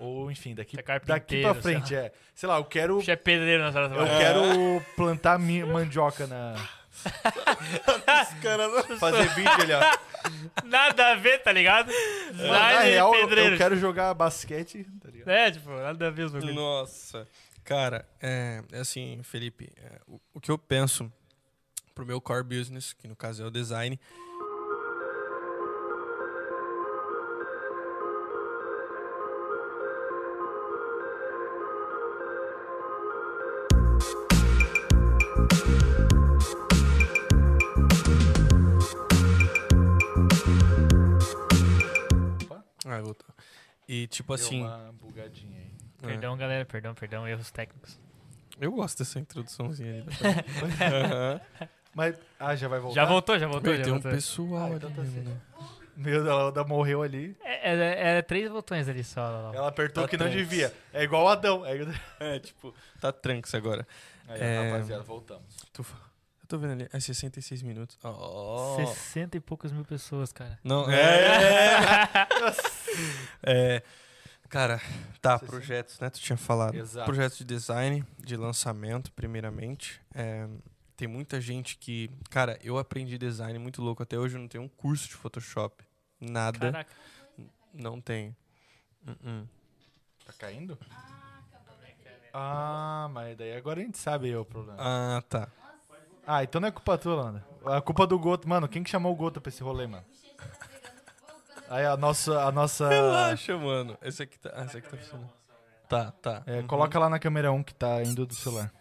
Ou, enfim, daqui, Você é daqui pra frente, é. Sei lá, eu quero, Puxa, é pedreiro na sala eu trabalho. quero plantar mi- mandioca na... Fazer vídeo ali, ó. Nada a ver, tá ligado? Na real, pedreiro. eu quero jogar basquete, tá ligado? É, tipo, nada a ver os bagulho. Nossa. Cara, é, é assim, Felipe, é, o, o que eu penso pro meu core business, que no caso é o design, Ah, voltou. E tipo Deu assim, uma bugadinha aí. É, Perdão, galera, perdão, perdão, erros técnicos. eu gosto dessa introduçãozinha aí. Aham. Mas, ah, já vai voltar? Já voltou, já voltou, Meu, já tem um voltou. pessoal Ah, ali então tá mesmo, né? Meu Deus, ela morreu ali. É, é, é três botões ali só. Lá. Ela apertou Tá que não devia. É igual o Adão. Aí, É, tipo, tá tranks agora. aí É. rapaziada, voltamos. Tu Eu tô vendo ali, é 66 minutos. Oh. 60 e poucas mil pessoas, cara. Não, é. é. Cara, tá, 60. projetos, né? Tu tinha falado. Exato. Projetos de design, de lançamento, primeiramente. É, tem muita gente que. Cara, eu aprendi design muito louco. Até hoje eu não tenho um curso de Photoshop. Nada. Caraca. Não tenho. Uh-uh. Tá caindo? Ah, mas daí agora a gente sabe aí o problema. Ah, tá. Ah, então não é culpa tua, Landa. A culpa do Goto. Mano, quem que chamou o Goto pra esse rolê, mano? Aí a nossa. A nossa Relaxa, mano. Esse aqui tá. Ah, esse aqui tá funcionando. Tá, tá. é, Uhum. Coloca lá na câmera 1 que tá indo do celular.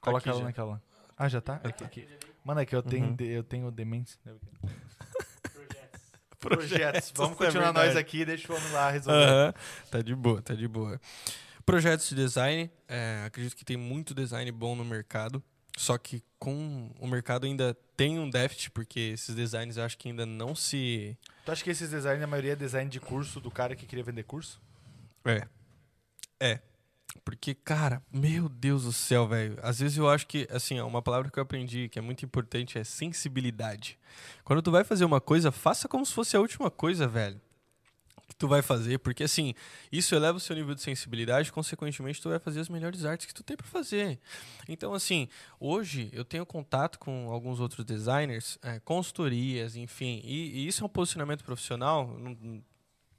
Coloca aqui ela já. naquela. Ah, já tá? É que- que- Mano, é que eu tenho, Uhum. de- eu tenho demência. Projetos. Projetos. Vamos é continuar nós verdade. aqui e deixa o homem lá resolver. Aham, Tá de boa, tá de boa. Projetos de design, é, acredito que tem muito design bom no mercado, só que com o mercado ainda tem um déficit, porque esses designs eu acho que ainda não se. Tu acha que esses designs, a maioria é design de curso do cara que queria vender curso? É. É. Porque, cara, meu Deus do céu, velho. Às vezes eu acho que, assim, ó, uma palavra que eu aprendi que é muito importante é sensibilidade. Quando tu vai fazer uma coisa, faça como se fosse a última coisa, velho. Que tu vai fazer, porque assim, isso eleva o seu nível de sensibilidade, consequentemente, tu vai fazer as melhores artes que tu tem pra fazer. Então, assim, hoje eu tenho contato com alguns outros designers, é, consultorias, enfim, e, e isso é um posicionamento profissional. não-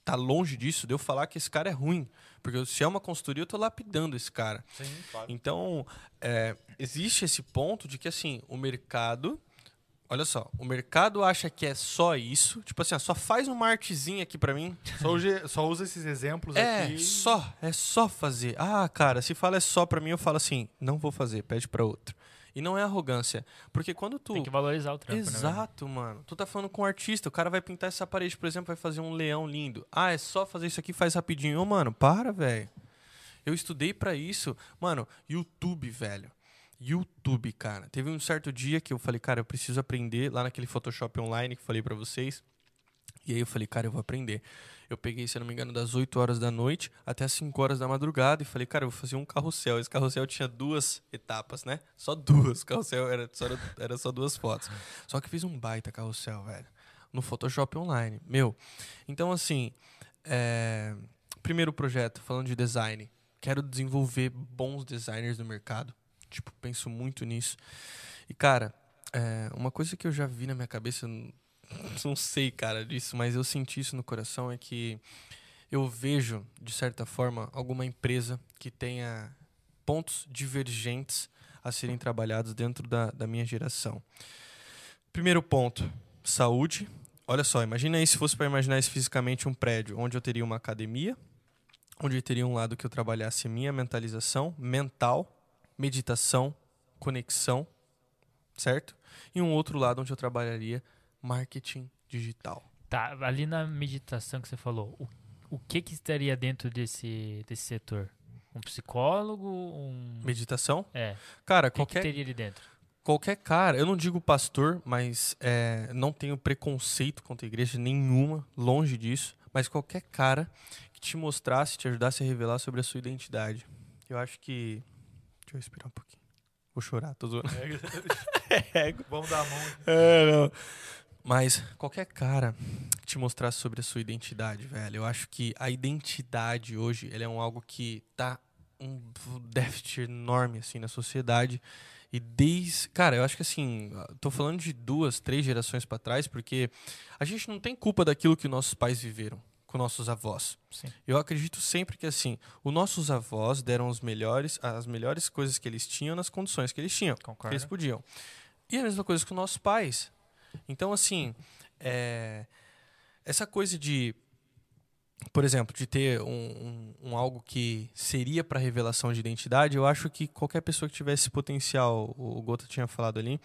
tá longe disso de eu falar que esse cara é ruim. Porque se é uma consultoria, eu tô lapidando esse cara. Sim, claro. Então, é, existe esse ponto de que, assim, o mercado. Olha só, o mercado acha que é só isso. Tipo assim, ó, só faz uma artezinha aqui pra mim. Só, só usa esses exemplos É, aqui. só. É só fazer. Ah, cara, se fala é só pra mim, eu falo assim, não vou fazer, pede pra outro. E não é arrogância. Porque quando tu. Tem que valorizar o trampo, né? Exato, mano. Tu tá falando com um artista, o cara vai pintar essa parede, por exemplo, vai fazer um leão lindo. Ah, é só fazer isso aqui, faz rapidinho. Ô, mano, para, velho. Eu estudei pra isso. Mano, YouTube, velho. YouTube, cara. Teve um certo dia que eu falei, cara, eu preciso aprender lá naquele Photoshop online que falei pra vocês. E aí eu falei, cara, eu vou aprender. Eu peguei, se eu não me engano, das 8 horas da noite até as 5 horas da madrugada e falei, cara, eu vou fazer um carrossel. Esse carrossel tinha duas etapas, né? Só duas. O carrossel era só, era só duas fotos. Só que fiz um baita carrossel, velho. No Photoshop online. Meu. Então, assim, é, primeiro projeto, falando de design. Quero desenvolver bons designers no mercado. Tipo, penso muito nisso. E, cara, é, uma coisa que eu já vi na minha cabeça, não sei, cara, disso, mas eu senti isso no coração, é que eu vejo, de certa forma, alguma empresa que tenha pontos divergentes a serem trabalhados dentro da, da minha geração. Primeiro ponto, saúde. Olha só, imagina aí se fosse para imaginar isso fisicamente um prédio onde eu teria uma academia, onde eu teria um lado que eu trabalhasse minha mentalização mental, meditação, conexão, certo? E um outro lado onde eu trabalharia marketing digital. Tá, ali na meditação que você falou, o, o que que estaria dentro desse, desse setor? Um psicólogo? Um... Meditação? É, Cara, o que, que qualquer teria ali dentro? Qualquer cara, eu não digo pastor, mas é, não tenho preconceito contra a igreja nenhuma, longe disso. Mas qualquer cara que te mostrasse, te ajudasse a revelar sobre a sua identidade. Eu acho que. Deixa eu respirar um pouquinho. Vou chorar, tô zoando. É, Vamos dar a mão. é, não. Mas qualquer cara que te mostrasse sobre a sua identidade, velho, eu acho que a identidade hoje ele é um algo que tá um déficit enorme assim na sociedade. E desde, cara, eu acho que assim, tô falando de duas, três gerações para trás, porque a gente não tem culpa daquilo que nossos pais viveram com nossos avós. Sim. Eu acredito sempre que assim, os nossos avós deram os melhores, as melhores coisas que eles tinham nas condições que eles tinham que Concordo. eles podiam. E a mesma coisa com nossos pais. Então, assim, é, essa coisa de, por exemplo, de ter um, um- um algo que seria para revelação de identidade, eu acho que qualquer pessoa que tivesse esse potencial, o Gota tinha falado ali,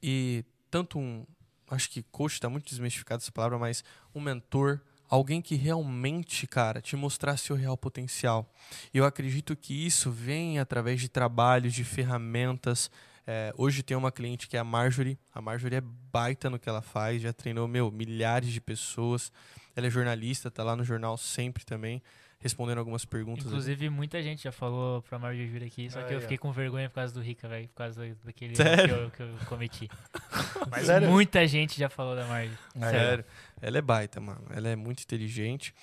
e tanto um, acho que coach está muito desmistificado essa palavra, mas um mentor, alguém que realmente, cara, te mostrasse o real potencial. Eu acredito que isso vem através de trabalhos, de ferramentas, É, hoje tem uma cliente que é a Marjorie. A Marjorie é baita no que ela faz, já treinou, meu, milhares de pessoas. Ela é jornalista, tá lá no jornal sempre também, respondendo algumas perguntas. Inclusive, muita gente já falou pra Marjorie vir aqui, só que É, eu é. fiquei com vergonha por causa do Rica, velho, por causa daquele que eu, que eu cometi. Mas Sério? muita gente já falou da Marjorie. Sério. Ela é baita, mano. Ela é muito inteligente.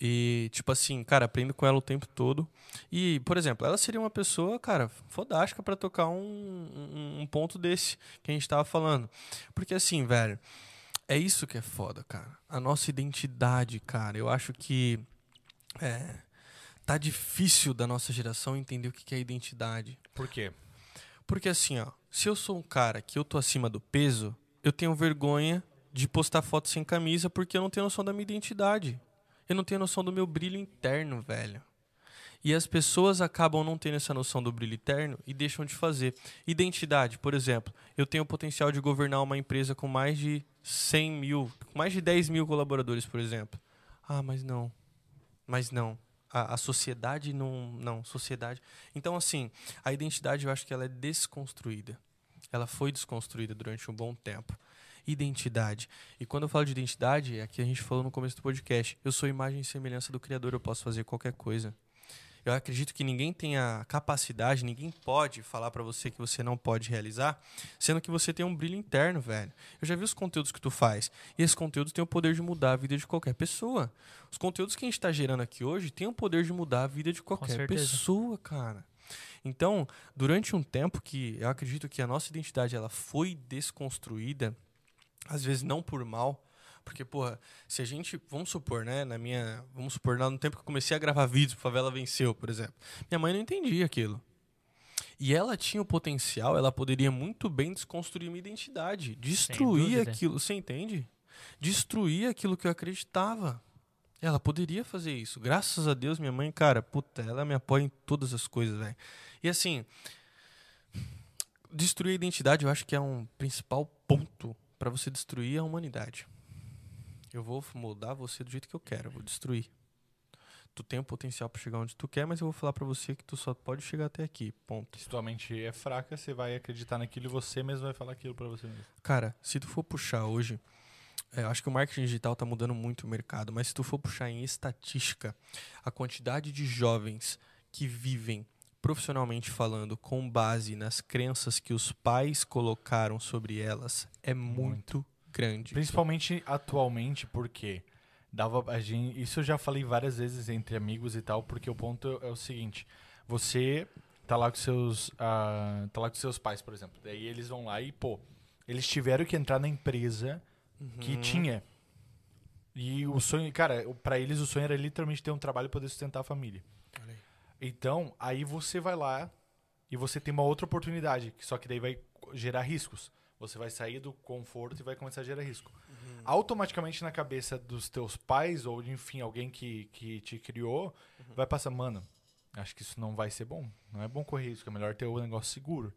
E, tipo assim, cara, aprendo com ela o tempo todo. E, por exemplo, ela seria uma pessoa, cara, fodástica pra tocar um, um, um ponto desse que a gente tava falando. Porque, assim, velho, é isso que é foda, cara. A nossa identidade, cara. Eu acho que. É. Tá difícil da nossa geração entender o que que é identidade. Por quê? Porque assim, ó, se eu sou um cara que eu tô acima do peso, eu tenho vergonha de postar foto sem camisa porque eu não tenho noção da minha identidade. Eu não tenho noção do meu brilho interno, velho. E as pessoas acabam não tendo essa noção do brilho interno e deixam de fazer. Identidade, por exemplo, eu tenho o potencial de governar uma empresa com mais de 100 mil, mais de 10 mil colaboradores, por exemplo. Ah, mas não. Mas não. A, a sociedade não. Não, sociedade. Então, assim, a identidade eu acho que ela é desconstruída. Ela foi desconstruída durante um bom tempo. Identidade. E quando eu falo de identidade, é que a gente falou no começo do podcast. Eu sou imagem e semelhança do Criador, eu posso fazer qualquer coisa. Eu acredito que ninguém tem a capacidade, ninguém pode falar pra você que você não pode realizar, sendo que você tem um brilho interno, velho. Eu já vi os conteúdos que tu faz, e esses conteúdos têm o poder de mudar a vida de qualquer pessoa. Os conteúdos que a gente tá gerando aqui hoje têm o poder de mudar a vida de qualquer pessoa, cara. Então, durante um tempo que eu acredito que a nossa identidade ela foi desconstruída, às vezes não por mal, porque, porra, se a gente, vamos supor, né, na minha, vamos supor, lá no tempo que eu comecei a gravar vídeos pro Favela Venceu, por exemplo, minha mãe não entendia aquilo. E ela tinha o potencial, ela poderia muito bem desconstruir minha identidade, destruir aquilo, você entende? Destruir aquilo que eu acreditava. Ela poderia fazer isso. Graças a Deus, minha mãe, cara, puta, ela me apoia em todas as coisas, velho. E assim, destruir a identidade eu acho que é um principal ponto para você destruir a humanidade. Eu vou moldar você do jeito que eu quero, eu vou destruir. Tu tem o potencial para chegar onde tu quer, mas eu vou falar para você que tu só pode chegar até aqui. Ponto. Se tua mente é fraca, você vai acreditar naquilo e você mesmo vai falar aquilo pra você mesmo. Cara, se tu for puxar hoje, é, eu acho que o marketing digital tá mudando muito o mercado, mas se tu for puxar em estatística, a quantidade de jovens que vivem profissionalmente falando com base nas crenças que os pais colocaram sobre elas é muito, grande. Principalmente atualmente, porque dava a gente, isso eu já falei várias vezes entre amigos e tal, porque o ponto é o seguinte, você tá lá com seus ah, tá lá com seus pais, por exemplo. Daí eles vão lá e, pô, eles tiveram que entrar na empresa que Uhum. tinha. E o sonho, cara, pra eles o sonho era literalmente ter um trabalho e poder sustentar a família. Olha aí. Então, aí você vai lá e você tem uma outra oportunidade, que só que daí vai gerar riscos. Você vai sair do conforto e vai começar a gerar risco. Automaticamente na cabeça dos teus pais, ou enfim, alguém que, que te criou, vai passar, mano, acho que isso não vai ser bom. Não é bom correr risco, é melhor ter o negócio seguro.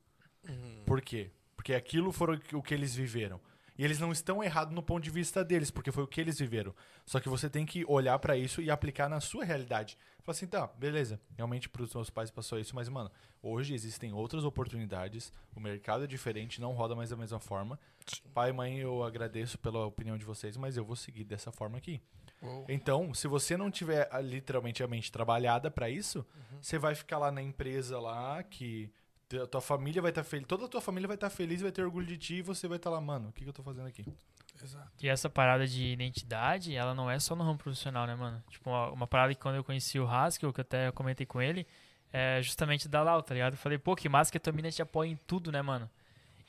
Uhum. Por quê? Porque aquilo foram o que eles viveram. E eles não estão errados no ponto de vista deles, porque foi o que eles viveram. Só que você tem que olhar pra isso e aplicar na sua realidade. Falar assim, tá, beleza. Realmente pros meus pais passou isso, mas, mano, hoje existem outras oportunidades. O mercado é diferente, não roda mais da mesma forma. Pai e mãe, eu agradeço pela opinião de vocês, mas eu vou seguir dessa forma aqui. Então, se você não tiver ah, literalmente a mente trabalhada pra isso, você vai ficar lá na empresa lá que tua família vai estar feliz, toda a tua família vai estar feliz, vai ter orgulho de ti e você vai estar lá, mano, o que, que eu tô fazendo aqui? Exato. E essa parada de identidade, ela não é só no ramo profissional, né, mano? Tipo, uma, uma parada que quando eu conheci o Haskell, que eu até comentei com ele, é justamente da Lau, tá ligado? Eu falei, pô, que massa que a tua mina te apoia em tudo, né, mano?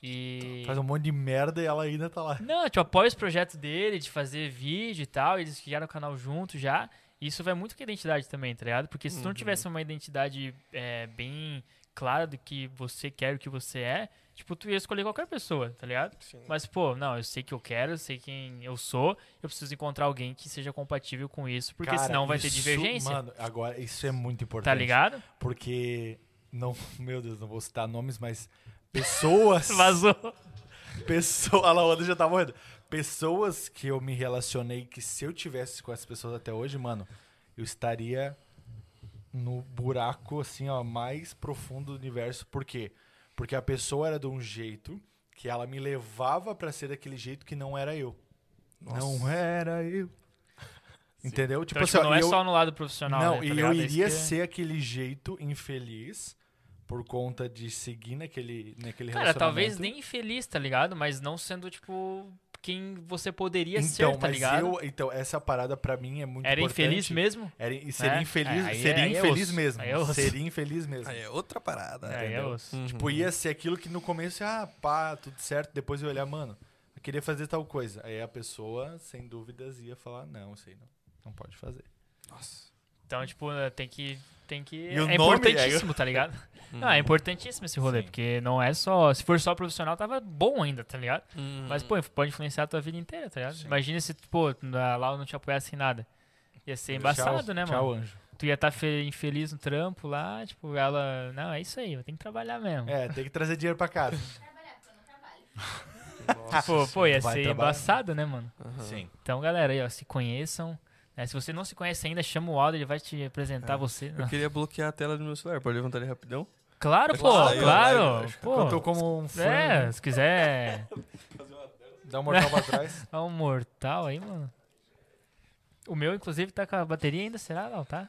E... Faz um monte de merda e ela ainda tá lá. Não, tipo, apoia os projetos dele, de fazer vídeo e tal, eles criaram o canal junto já. E isso vai muito com a identidade também, tá ligado? Porque se tu não Uhum. tivesse uma identidade é, bem clara do que você quer, o que você é, tipo, tu ia escolher qualquer pessoa, tá ligado? Sim. Mas, pô, não, eu sei que eu quero, eu sei quem eu sou, eu preciso encontrar alguém que seja compatível com isso, porque Cara, senão vai ter isso, divergência, Mano, agora, isso é muito importante. tá ligado? Porque, não, meu Deus, não vou citar nomes, mas pessoas... Vazou. Pessoa, a Laoda já tá morrendo. Pessoas que eu me relacionei que se eu tivesse com essas pessoas até hoje, mano, eu estaria no buraco assim, ó, mais profundo do universo. Por quê? Porque a pessoa era de um jeito que ela me levava pra ser daquele jeito que não era eu. Não era eu. Entendeu? Tipo, então, tipo, não é eu- só no lado profissional. Não, né, tá e eu? É iria que- ser aquele jeito infeliz por conta de seguir naquele, naquele Cara, talvez nem infeliz, tá ligado? Mas não sendo, tipo, quem você poderia então, ser, tá ligado? eu, então, essa parada pra mim é muito Era importante. infeliz mesmo? Era, e seria É? infeliz, É, seria é infeliz mesmo. É seria infeliz mesmo. Aí é outra parada. É, aí é entendeu? osso. Uhum. Tipo, ia ser aquilo que no começo, ah, pá, tudo certo. Depois eu olhar, mano, eu queria fazer tal coisa. Aí a pessoa, sem dúvidas, ia falar, não, isso aí não, não pode fazer. Nossa. Então, tipo, tem que. Tem que. E o é nome importantíssimo, tá ligado? Não, é importantíssimo esse rolê, Sim. porque não é só. Se for só profissional, tava bom ainda, tá ligado? Uhum. Mas, pô, pode influenciar a tua vida inteira, tá ligado? Sim. Imagina se, pô, lá eu não te apoiasse em nada. Ia ser embaçado, Tchau- né, Tchau, mano? anjo. Tu ia estar infeliz no trampo lá, tipo, ela. Não, é isso aí, eu tenho que trabalhar mesmo. É, tem que trazer dinheiro pra casa. Trabalhar, porque eu não trabalho. Nossa, Pô, pô, ia ser trabalhar. embaçado, né, mano? Aham. Sim. Então, galera, aí, ó, se conheçam. Né? Se você não se conhece ainda, chama o Aldo, ele vai te apresentar É. você. Eu queria bloquear a tela do meu celular. Pode levantar ele rapidão? Claro, É pô, claro, claro. pô. Eu tô como um fã. É, se quiser Dá um mortal pra trás. dar um mortal aí, mano. O meu, inclusive, tá com a bateria ainda, será? Não, tá?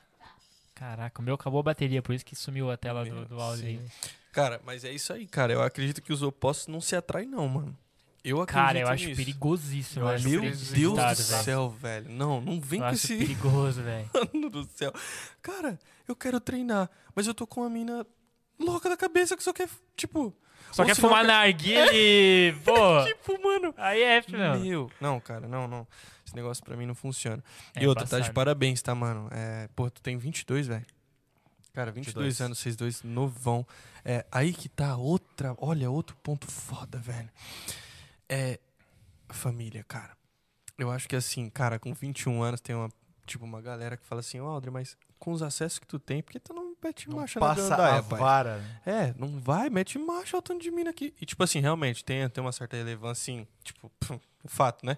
Caraca, o meu acabou a bateria, por isso que sumiu a tela do, Meu, do áudio sim. aí. Cara, mas é isso aí, cara. Eu acredito que os opostos não se atraem, não, mano. Eu acredito Cara, eu acho nisso. perigosíssimo. Eu acho Meu Deus do velho. céu, velho. Não, não vem Eu com acho esse perigoso, velho. mano do céu. Cara, eu quero treinar, mas eu tô com uma mina louca da cabeça que só quer, tipo... Só quer fumar narguilha e... Pô, Tipo, mano... aí é, meu. Meu, não, cara, não, não. Esse negócio pra mim não funciona. É e outra, tá de parabéns, tá, mano? É, pô, tu tem 22, velho. Cara, 22 22. anos, vocês dois novão. É, aí que tá outra, olha, outro ponto foda, velho. É família, cara. Eu acho que assim, cara, com 21 anos tem uma, tipo, uma galera que fala assim, ó, Aldri, mas com os acessos que tu tem, por que tu não mete Não marcha na passa gandaia, a pai? vara. É, não vai, mete marcha ao tanto de mina aqui. E, tipo assim, realmente, tem, tem uma certa relevância, assim, tipo, fato, né?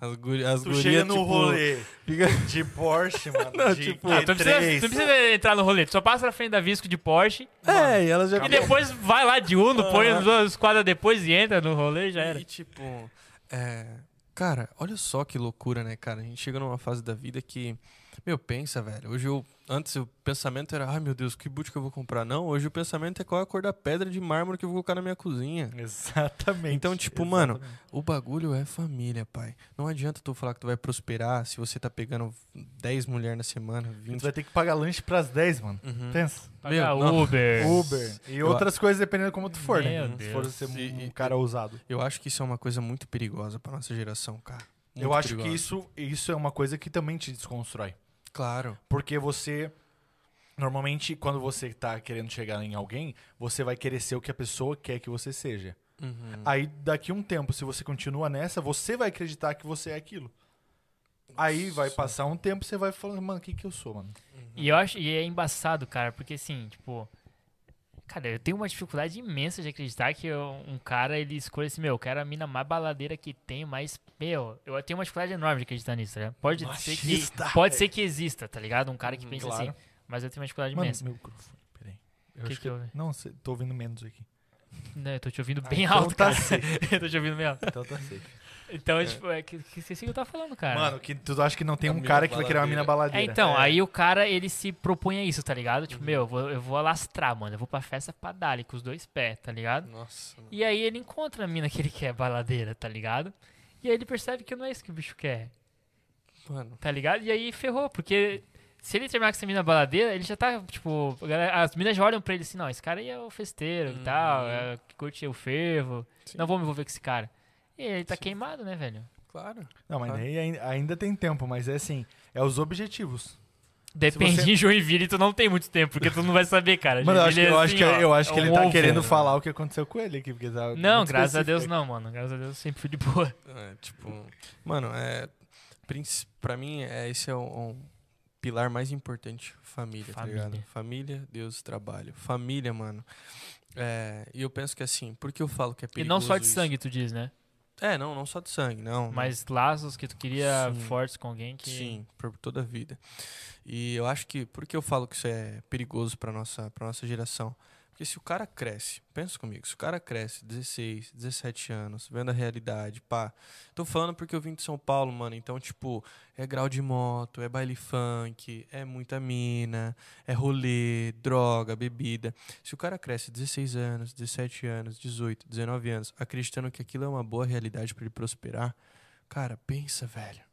As, guri, as Tu gurias, chega no tipo, rolê fica- de Porsche, mano. Não, de tipo, Ah, tu, não precisa, Q3. tu precisa entrar no rolê, tu só passa na frente da Visco de Porsche É, e elas já e depois vai lá de Uno, põe Aham. as duas quadras depois e entra no rolê já era. E, tipo, é, cara, olha só que loucura, né, cara? A gente chega numa fase da vida que, meu, pensa, velho. Hoje eu, antes o pensamento era, ai meu Deus, que boot que eu vou comprar? Não, hoje o pensamento é qual é a cor da pedra de mármore que eu vou colocar na minha cozinha. Exatamente. Então, tipo, mano, Exatamente. O bagulho é família, pai. Não adianta tu falar que tu vai prosperar se você tá pegando 10 mulheres na semana, Tu 20. vai ter que pagar lanche pras 10, mano. Uhum. Pensa. Pagar Meu, não. Uber. Uber. E Eu- outras coisas dependendo como tu for, né? Meu Se for Deus. ser um, um cara ousado. Eu acho que isso é uma coisa muito perigosa pra nossa geração, cara. Eu Muito acho perigosa. que isso, isso é uma coisa que também te desconstrói. Claro. Porque você. Normalmente, quando você tá querendo chegar em alguém, você vai querer ser o que a pessoa quer que você seja. Uhum. Aí, daqui um tempo, se você continua nessa, você vai acreditar que você é aquilo. Aí vai passar um tempo, você vai falando, mano, o que, que eu sou, mano? E eu acho, e é embaçado, cara, porque assim, tipo, cara, eu tenho uma dificuldade imensa de acreditar que eu- um cara ele escolhe assim, meu, eu quero a mina mais baladeira que tem, mas, meu, eu tenho uma dificuldade enorme de acreditar nisso, tá ligado? Pode ser que Machista. pode ser que exista, tá ligado? Um cara que Uhum, pensa claro. assim, mas eu tenho uma dificuldade Mano, imensa. meu microfone, peraí. Eu Que acho que houve? Não, cê- tô ouvindo menos aqui. Não, eu tô te ouvindo Ah, bem então alto, tá cara. eu tô te ouvindo bem alto. Então tá safe. Então, é. tipo, é que, que que eu tava falando, cara. Mano, que tu acha que não tem A um mina cara que vai querer uma mina É, baladeira. então, É. aí o cara, ele se propõe a isso, tá ligado? Uhum. Tipo, meu, eu vou, eu vou alastrar, mano. Eu vou pra festa pra dar com os dois pés, tá ligado? Nossa. mano. E aí ele encontra a mina que ele quer, baladeira, tá ligado? E aí ele percebe que não é isso que o bicho quer, Mano. tá ligado? E aí ferrou, porque se ele terminar com essa mina baladeira, ele já tá, tipo, as minas já olham pra ele assim, não, esse cara aí é o festeiro e Uhum. tal, é, que curte o fervo, Sim. não vou me envolver com esse cara. E ele tá Sim. queimado, né, velho? Claro. Não, mas daí ai- ainda tem tempo, mas é assim, é os objetivos. Depende você- em Joinville, tu não tem muito tempo, porque tu não vai saber, cara. Mano, eu acho que, é eu acho assim, que, ó, eu acho que é ele um tá ovo. querendo falar o que aconteceu com ele aqui, porque tá Não, graças a específico Deus aí. não, mano. Graças a Deus sempre fui de boa. É, tipo, mano, é pra mim é esse é o, um pilar mais importante, família, Família. tá ligado? Família, Deus, trabalho. Família, mano. É, e eu penso que assim, por que eu falo que é E perigoso não só de isso? sangue, tu diz, né? É, não, não só de sangue, não. Mas laços que tu queria Sim. fortes com alguém que. Sim, por toda a vida. E eu acho que, por que eu falo que isso é perigoso pra nossa, pra nossa geração? Porque se o cara cresce, pensa comigo, se o cara cresce 16, 17 anos, vendo a realidade, pá. Tô falando porque eu vim de São Paulo, mano. Então, tipo, é grau de moto, é baile funk, é muita mina, é rolê, droga, bebida. Se o cara cresce 16 anos, 17 anos, 18, 19 anos, acreditando que aquilo é uma boa realidade para ele prosperar, cara, pensa, velho.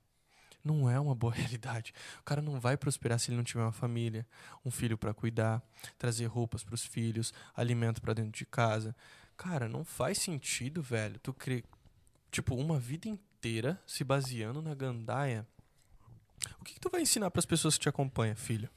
Não é uma boa realidade. O cara não vai prosperar se ele não tiver uma família, um filho para cuidar, trazer roupas para os filhos, alimento para dentro de casa. Cara, não faz sentido, velho. Tu crer tipo uma vida inteira se baseando na gandaia. O que, que tu vai ensinar para as pessoas que te acompanham, filho?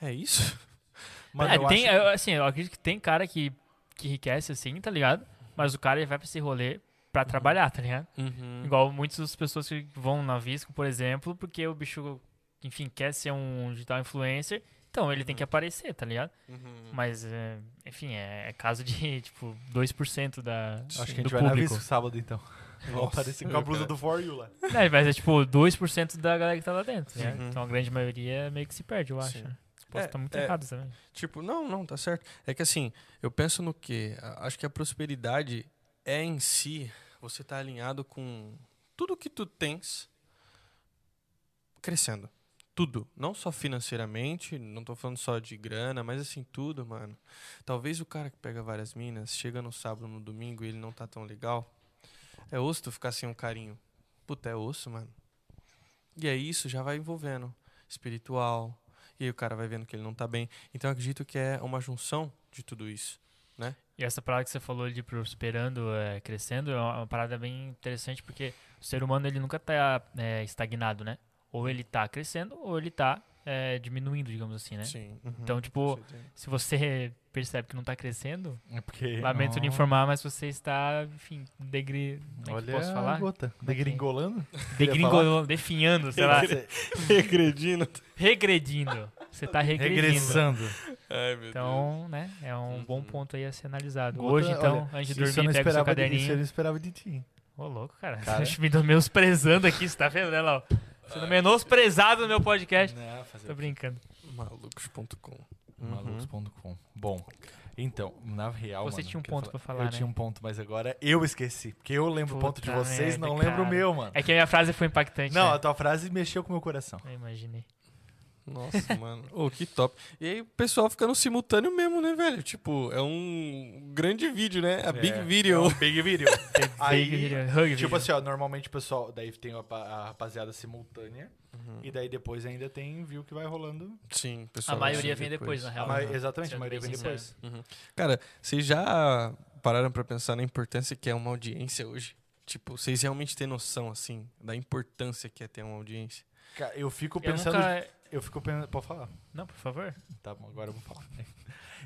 É isso? Mano, É, eu tem, acho- eu, assim, eu acredito que tem cara que, que enriquece assim, tá ligado? Mas o cara ele vai pra esse rolê pra trabalhar, tá ligado? Uhum. Igual muitas das pessoas que vão na Visco, por exemplo, porque o bicho, enfim, quer ser um digital influencer, então ele tem que aparecer, tá ligado? Uhum. Mas, é, enfim, é, é caso de, tipo, 2% da, Acho que a gente vai na público. Visco sábado, então. Vou aparecer com a blusa do For You lá. É, mas é tipo 2% da galera que tá lá dentro, né? Uhum. Então a grande maioria meio que se perde, eu acho. Sim. né? Posso É, estar muito é. errado também. Tipo, não, não, tá certo. É que assim, eu penso no quê? A- Acho que a prosperidade é em si você tá alinhado com tudo que tu tens crescendo. Tudo. Não só financeiramente, não tô falando só de grana, mas assim, tudo, mano. Talvez o cara que pega várias minas, chega no sábado, no domingo e ele não tá tão legal. É osso tu ficar sem um carinho. Puta, é osso, mano. E aí isso já vai envolvendo espiritual. E aí o cara vai vendo que ele não tá bem. Então acredito que é uma junção de tudo isso. E essa parada que você falou de prosperando, é, crescendo, é uma uma parada bem interessante porque o ser humano ele nunca tá é, estagnado, né? Ou ele tá crescendo ou ele tá é, diminuindo, digamos assim, né? Sim. uhum, Então, tipo. Se você percebe que não tá crescendo, É porque. lamento lhe Ó, informar, mas você está, enfim, degri... como é que Olha posso a falar? gota. Degringolando? Degringolando, definhando, sei lá, Regredindo. regredindo. Você tá regredindo. Regressando. Ai, meu Então, né, é um bom Uhum. ponto aí a ser analisado. Gota, Hoje, então, olha, antes de Isso eu dormir, pega o seu esperava de, isso eu caderninho. não esperava de ti. Ô, louco, cara. Cara. Você me menosprezando aqui, você tá vendo, né, Lau? Sendo menosprezado no meu podcast. Não, fazer Tô brincando. Malucos.com. Uhum. Malucos.com. Bom, então, na real. Você mano, tinha um que eu ia ponto pra falar, Eu né? tinha um ponto, mas agora eu esqueci. Porque eu lembro o ponto de Puta vocês, merda, não lembro o cara. meu, mano. É que a minha frase foi impactante. Não, né? a tua frase mexeu com o meu coração. Eu imaginei. Nossa, mano. Ô, que top. E aí o pessoal fica no simultâneo mesmo, né, velho? Tipo, é um grande vídeo, né? A big É, video. é um big video. Aí, Big video, hug tipo video. assim, ó, normalmente o pessoal, daí tem a, pa- a rapaziada simultânea, Uhum. e daí depois ainda tem view que vai rolando. Sim, A pessoal. maioria assiste vem depois, na A real. ma- né? Exatamente, a maioria vem depois. Cara, vocês já pararam pra pensar na importância que é uma audiência hoje? Tipo, vocês realmente têm noção, assim, da importância que é ter uma audiência? Cara, eu fico Eu pensando. nunca... Eu fico pensando. Pode falar. Não, por favor. Tá bom, agora eu vou falar.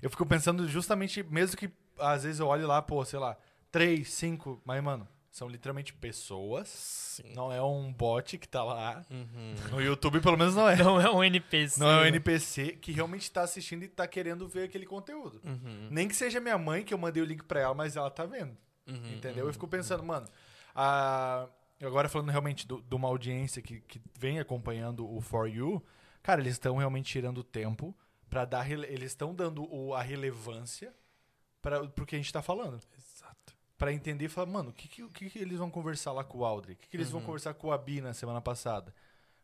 Eu fico pensando justamente, mesmo que às vezes eu olho lá, pô, sei lá, três, cinco, mas, mano, são literalmente pessoas. Sim. Não é um bot que tá lá. Uhum. No YouTube, pelo menos, não é. Não é um NPC. Não é um NPC que realmente tá assistindo e tá querendo ver aquele conteúdo. Uhum. Nem que seja minha mãe, que eu mandei o link pra ela, mas ela tá vendo. Uhum. Entendeu? Eu fico pensando, mano, a... agora falando realmente do- de uma audiência que, que vem acompanhando o For You, cara, eles estão realmente tirando tempo para dar. Eles estão dando o- a relevância para pro que a gente tá falando. Exato. Pra entender e falar, mano, o que, que, que eles vão conversar lá com o Aldrich? O que, que eles vão Uhum. conversar com a Bi na semana passada?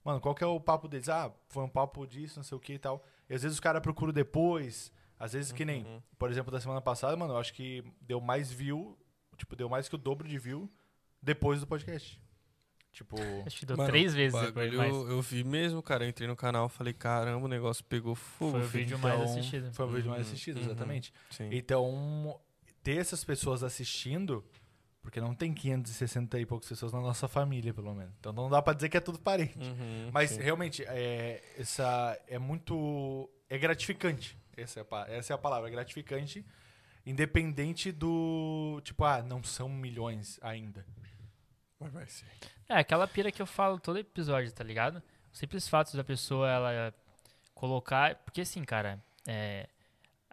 Mano, qual que é o papo deles? Ah, foi um papo disso, não sei o que e tal. E às vezes os caras procuram depois. Às vezes que nem, Uhum. por exemplo, da semana passada, mano, eu acho que deu mais view, tipo, deu mais que o dobro de view depois do podcast. Tipo, Acho que deu Mano, três vezes depois, mas Eu vi mesmo, cara. Eu entrei no canal falei, caramba, o negócio pegou fogo. foi o vídeo mais então, assistido. Foi o vídeo mais Uhum, assistido, uhum. exatamente. Sim. Então, ter essas pessoas assistindo, porque não tem 560 e poucas pessoas na nossa família, pelo menos. Então não dá pra dizer que é tudo parente. Uhum, Mas sim. realmente, é, essa é muito. É gratificante. Essa é, a, essa é a palavra, é gratificante. Independente do. Tipo, ah, não são milhões ainda. Mas vai ser. É, aquela pira que eu falo todo episódio, tá ligado? O simples fato da pessoa, ela colocar... Porque assim, cara, é,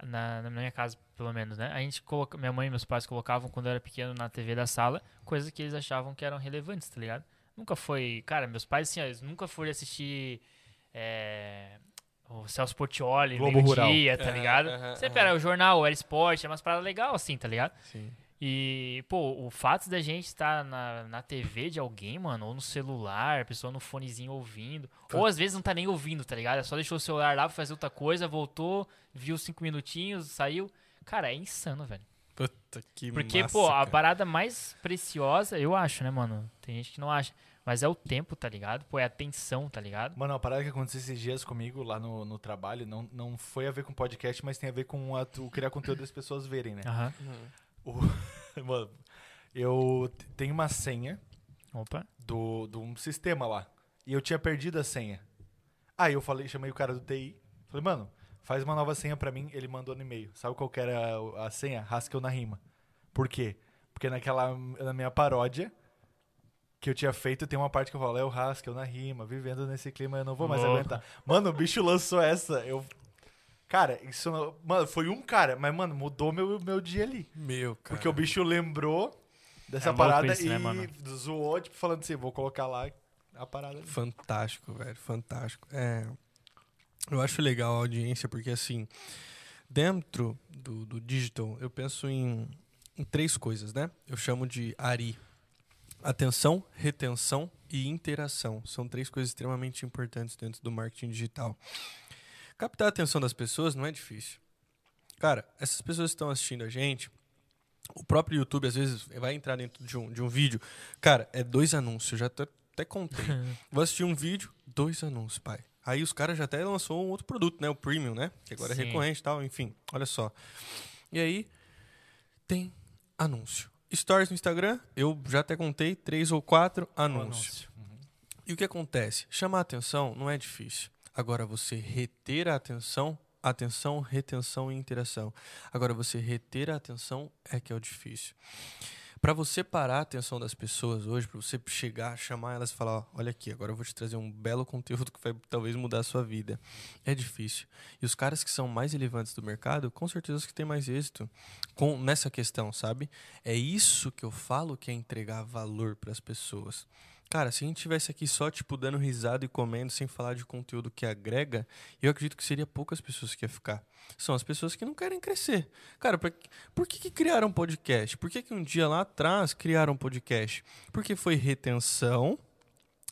na, na minha casa, pelo menos, né? A gente coloca... Minha mãe e meus pais colocavam, quando eu era pequeno, na TV da sala, coisas que eles achavam que eram relevantes, tá ligado? Nunca foi... Cara, meus pais, assim, ó, eles nunca foram assistir... é, o Celso Portioli, meio-dia, tá ligado? aham, Sempre aham. era o jornal, era esporte, era umas paradas legais assim, tá ligado? Sim. E, pô, o fato da gente estar na, na TV de alguém, mano, ou no celular, a pessoa no fonezinho ouvindo, ou às vezes não tá nem ouvindo, tá ligado? É só deixou o celular lá pra fazer outra coisa, voltou, viu cinco minutinhos, saiu. Cara, é insano, velho. Puta que Porque, massa, pô, a cara. parada mais preciosa, eu acho, né, mano? Tem gente que não acha. Mas é o tempo, tá ligado? Pô, é a atenção, tá ligado? Mano, uma parada que aconteceu esses dias comigo lá no, no trabalho não, não foi a ver com podcast, mas tem a ver com a, tu criar conteúdo das pessoas verem, né? Aham. O- mano, eu tenho uma senha Opa. do, de um sistema lá. E eu tinha perdido a senha. Aí eu falei, chamei o cara do TI. Falei, mano, faz uma nova senha pra mim. Ele mandou no e-mail. Sabe qual que era a, a senha? Haskell na rima. Por quê? Porque naquela na minha paródia que eu tinha feito, tem uma parte que eu falo, é o Haskell na rima, vivendo nesse clima, eu não vou mais aguentar. Mano, o bicho lançou essa. Eu. Cara, isso. Mano, foi um cara, mas, mano, mudou meu, meu dia ali. Meu, cara. Porque o bicho lembrou dessa É parada isso, e né, zoou, tipo, falando assim, vou colocar lá a parada. ali. Fantástico, velho, fantástico. É, eu acho legal a audiência porque, assim, dentro do, do digital, eu penso em, em três coisas, né? Eu chamo de ARI. Atenção, retenção e interação. São três coisas extremamente importantes dentro do marketing digital. Captar a atenção das pessoas não é difícil. Cara, essas pessoas que estão assistindo a gente, o próprio YouTube às vezes vai entrar dentro de um, de um vídeo. Cara, é dois anúncios, já até, até contei. Vou assistir um vídeo, dois anúncios, pai. Aí os caras já até lançou um outro produto, né? O Premium, né? Que agora é Sim. recorrente e tal, enfim. Olha só. E aí, tem anúncio. Stories no Instagram, eu já até contei, três ou quatro anúncios. E o que acontece? Chamar a atenção não é difícil. Agora, você reter a atenção, atenção, retenção e interação. Agora, você reter a atenção é que é o difícil. Para você parar a atenção das pessoas hoje, para você chegar, chamar elas e falar: olha aqui, agora eu vou te trazer um belo conteúdo que vai talvez mudar a sua vida. É difícil. E os caras que são mais relevantes do mercado, com certeza os que têm mais êxito com, nessa questão, sabe? É isso que eu falo que é entregar valor para as pessoas. Cara, se a gente tivesse aqui só, tipo, dando risada e comendo, sem falar de conteúdo que agrega, eu acredito que seria poucas pessoas que ia ficar. São as pessoas que não querem crescer. Cara, pra, por que, que criaram podcast? Por que, que um dia lá atrás criaram podcast? Porque foi retenção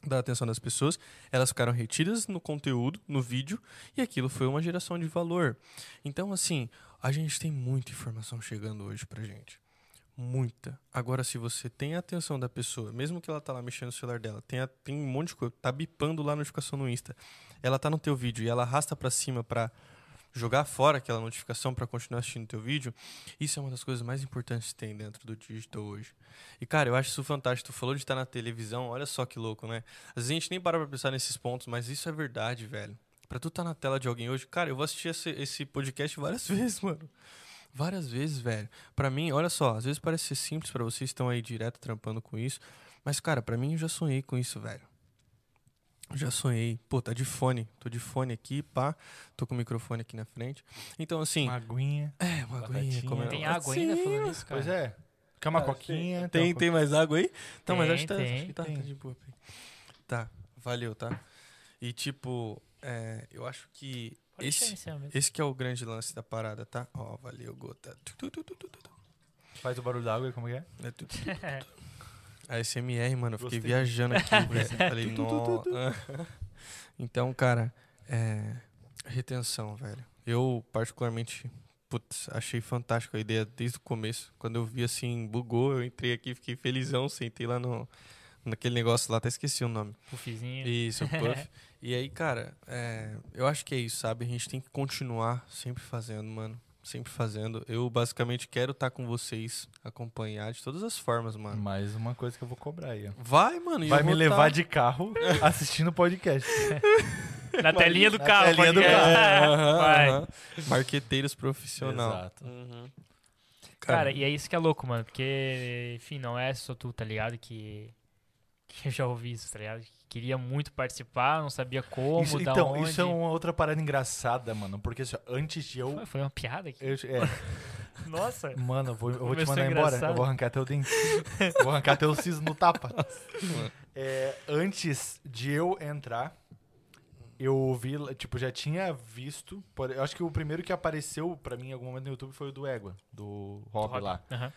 da atenção das pessoas, elas ficaram retidas no conteúdo, no vídeo, e aquilo foi uma geração de valor. Então, assim, a gente tem muita informação chegando hoje pra gente. Muita. Agora, se você tem a atenção da pessoa, mesmo que ela tá lá mexendo no celular dela, tem, a- tem um monte de coisa, tá bipando lá a notificação no Insta, ela tá no teu vídeo e ela arrasta pra cima pra jogar fora aquela notificação pra continuar assistindo teu vídeo, isso é uma das coisas mais importantes que tem dentro do digital hoje. E, cara, eu acho isso fantástico. Tu falou de estar na televisão, olha só que louco, né? Às vezes a gente nem para pra pensar nesses pontos, mas isso é verdade, velho. Pra tu estar na tela de alguém hoje, cara, eu vou assistir esse, esse podcast várias vezes, mano. Várias vezes, velho. Pra mim, olha só, às vezes parece ser simples pra vocês que estão aí direto trampando com isso, mas, cara, pra mim eu já sonhei com isso, velho. Eu Já sonhei. Pô, tá de fone. Tô de fone aqui, pá. Tô com o microfone aqui na frente. Então, assim. Uma aguinha. é, uma aguinha. batatinha. comendo- Tem água ainda Sim, falando isso, cara? Pois é. Quer uma Cara, coquinha? Tem, uma tem mais água aí? Então, mas Tem, acho que tá, tem, acho que tá, tem. tá de boa. Tá, valeu, tá? E tipo, é, eu acho que esse, mesmo. esse que é o grande lance da parada, tá? Ó, valeu, gota. Tu, tu, tu, tu, tu, tu, tu. Faz o barulho da água como que é? É tu, tu, tu, tu, tu. A SMR, mano, eu fiquei Gostei. viajando aqui, velho. Falei, Tu, tu, tu, nó. Então, cara, é, retenção, velho. Eu, particularmente, putz, achei fantástico a ideia desde o começo. Quando eu vi assim, bugou, eu entrei aqui, fiquei felizão, sentei lá no, naquele negócio lá, até esqueci o nome. Puffzinho. Isso, o Puff. e aí, cara, é, eu acho que é isso, sabe? A gente tem que continuar sempre fazendo, mano. Sempre fazendo. Eu basicamente quero estar com vocês, acompanhar de todas as formas, mano. Mais uma coisa que eu vou cobrar aí, ó. Vai, mano. Vai me levar tá- de carro assistindo podcast. Na telinha do Na carro, telinha do carro. É, Vai. Marqueteiros profissional. Exato. Uhum. Cara, e é isso que é louco, mano. Porque, enfim, não é só tu, tá ligado? Que, que eu já ouvi isso, tá ligado? Queria muito participar, não sabia como, Isso- então, onde. isso é uma outra parada engraçada, mano. Porque assim, antes de eu. Foi- Foi uma piada aqui. eu é, Nossa. mano, eu vou, eu vou te mandar embora. engraçado. Eu vou arrancar teu dente. Vou arrancar teu siso no tapa. É, antes de eu entrar, eu vi, tipo, já tinha visto. Eu acho que o primeiro que apareceu pra mim em algum momento no YouTube foi o do Égua, do Rob Rob. lá. Aham.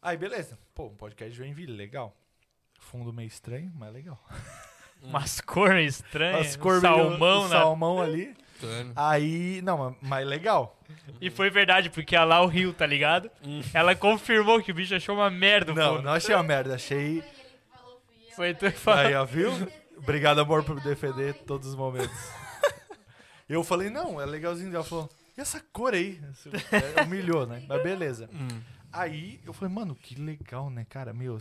Aí, beleza. Pô, um podcast de Joinville, legal. Fundo meio estranho, mas legal. Umas cores estranhas. As cor meio- salmão, o né? salmão ali. Aí, não, mas- legal. E foi verdade, porque a Lau riu, tá ligado? Ela confirmou que o bicho achou uma merda Não, fundo. não achei uma merda, achei. Foi ele que falou, fui eu. Foi tu que falou. Aí, ó, viu? Obrigado, amor, por me defender todos os momentos. Eu falei, não, é legalzinho. Ela falou, e essa cor aí? É, Humilhou, né? Mas beleza. Hum. Aí eu falei, mano, que legal, né, cara? Meu,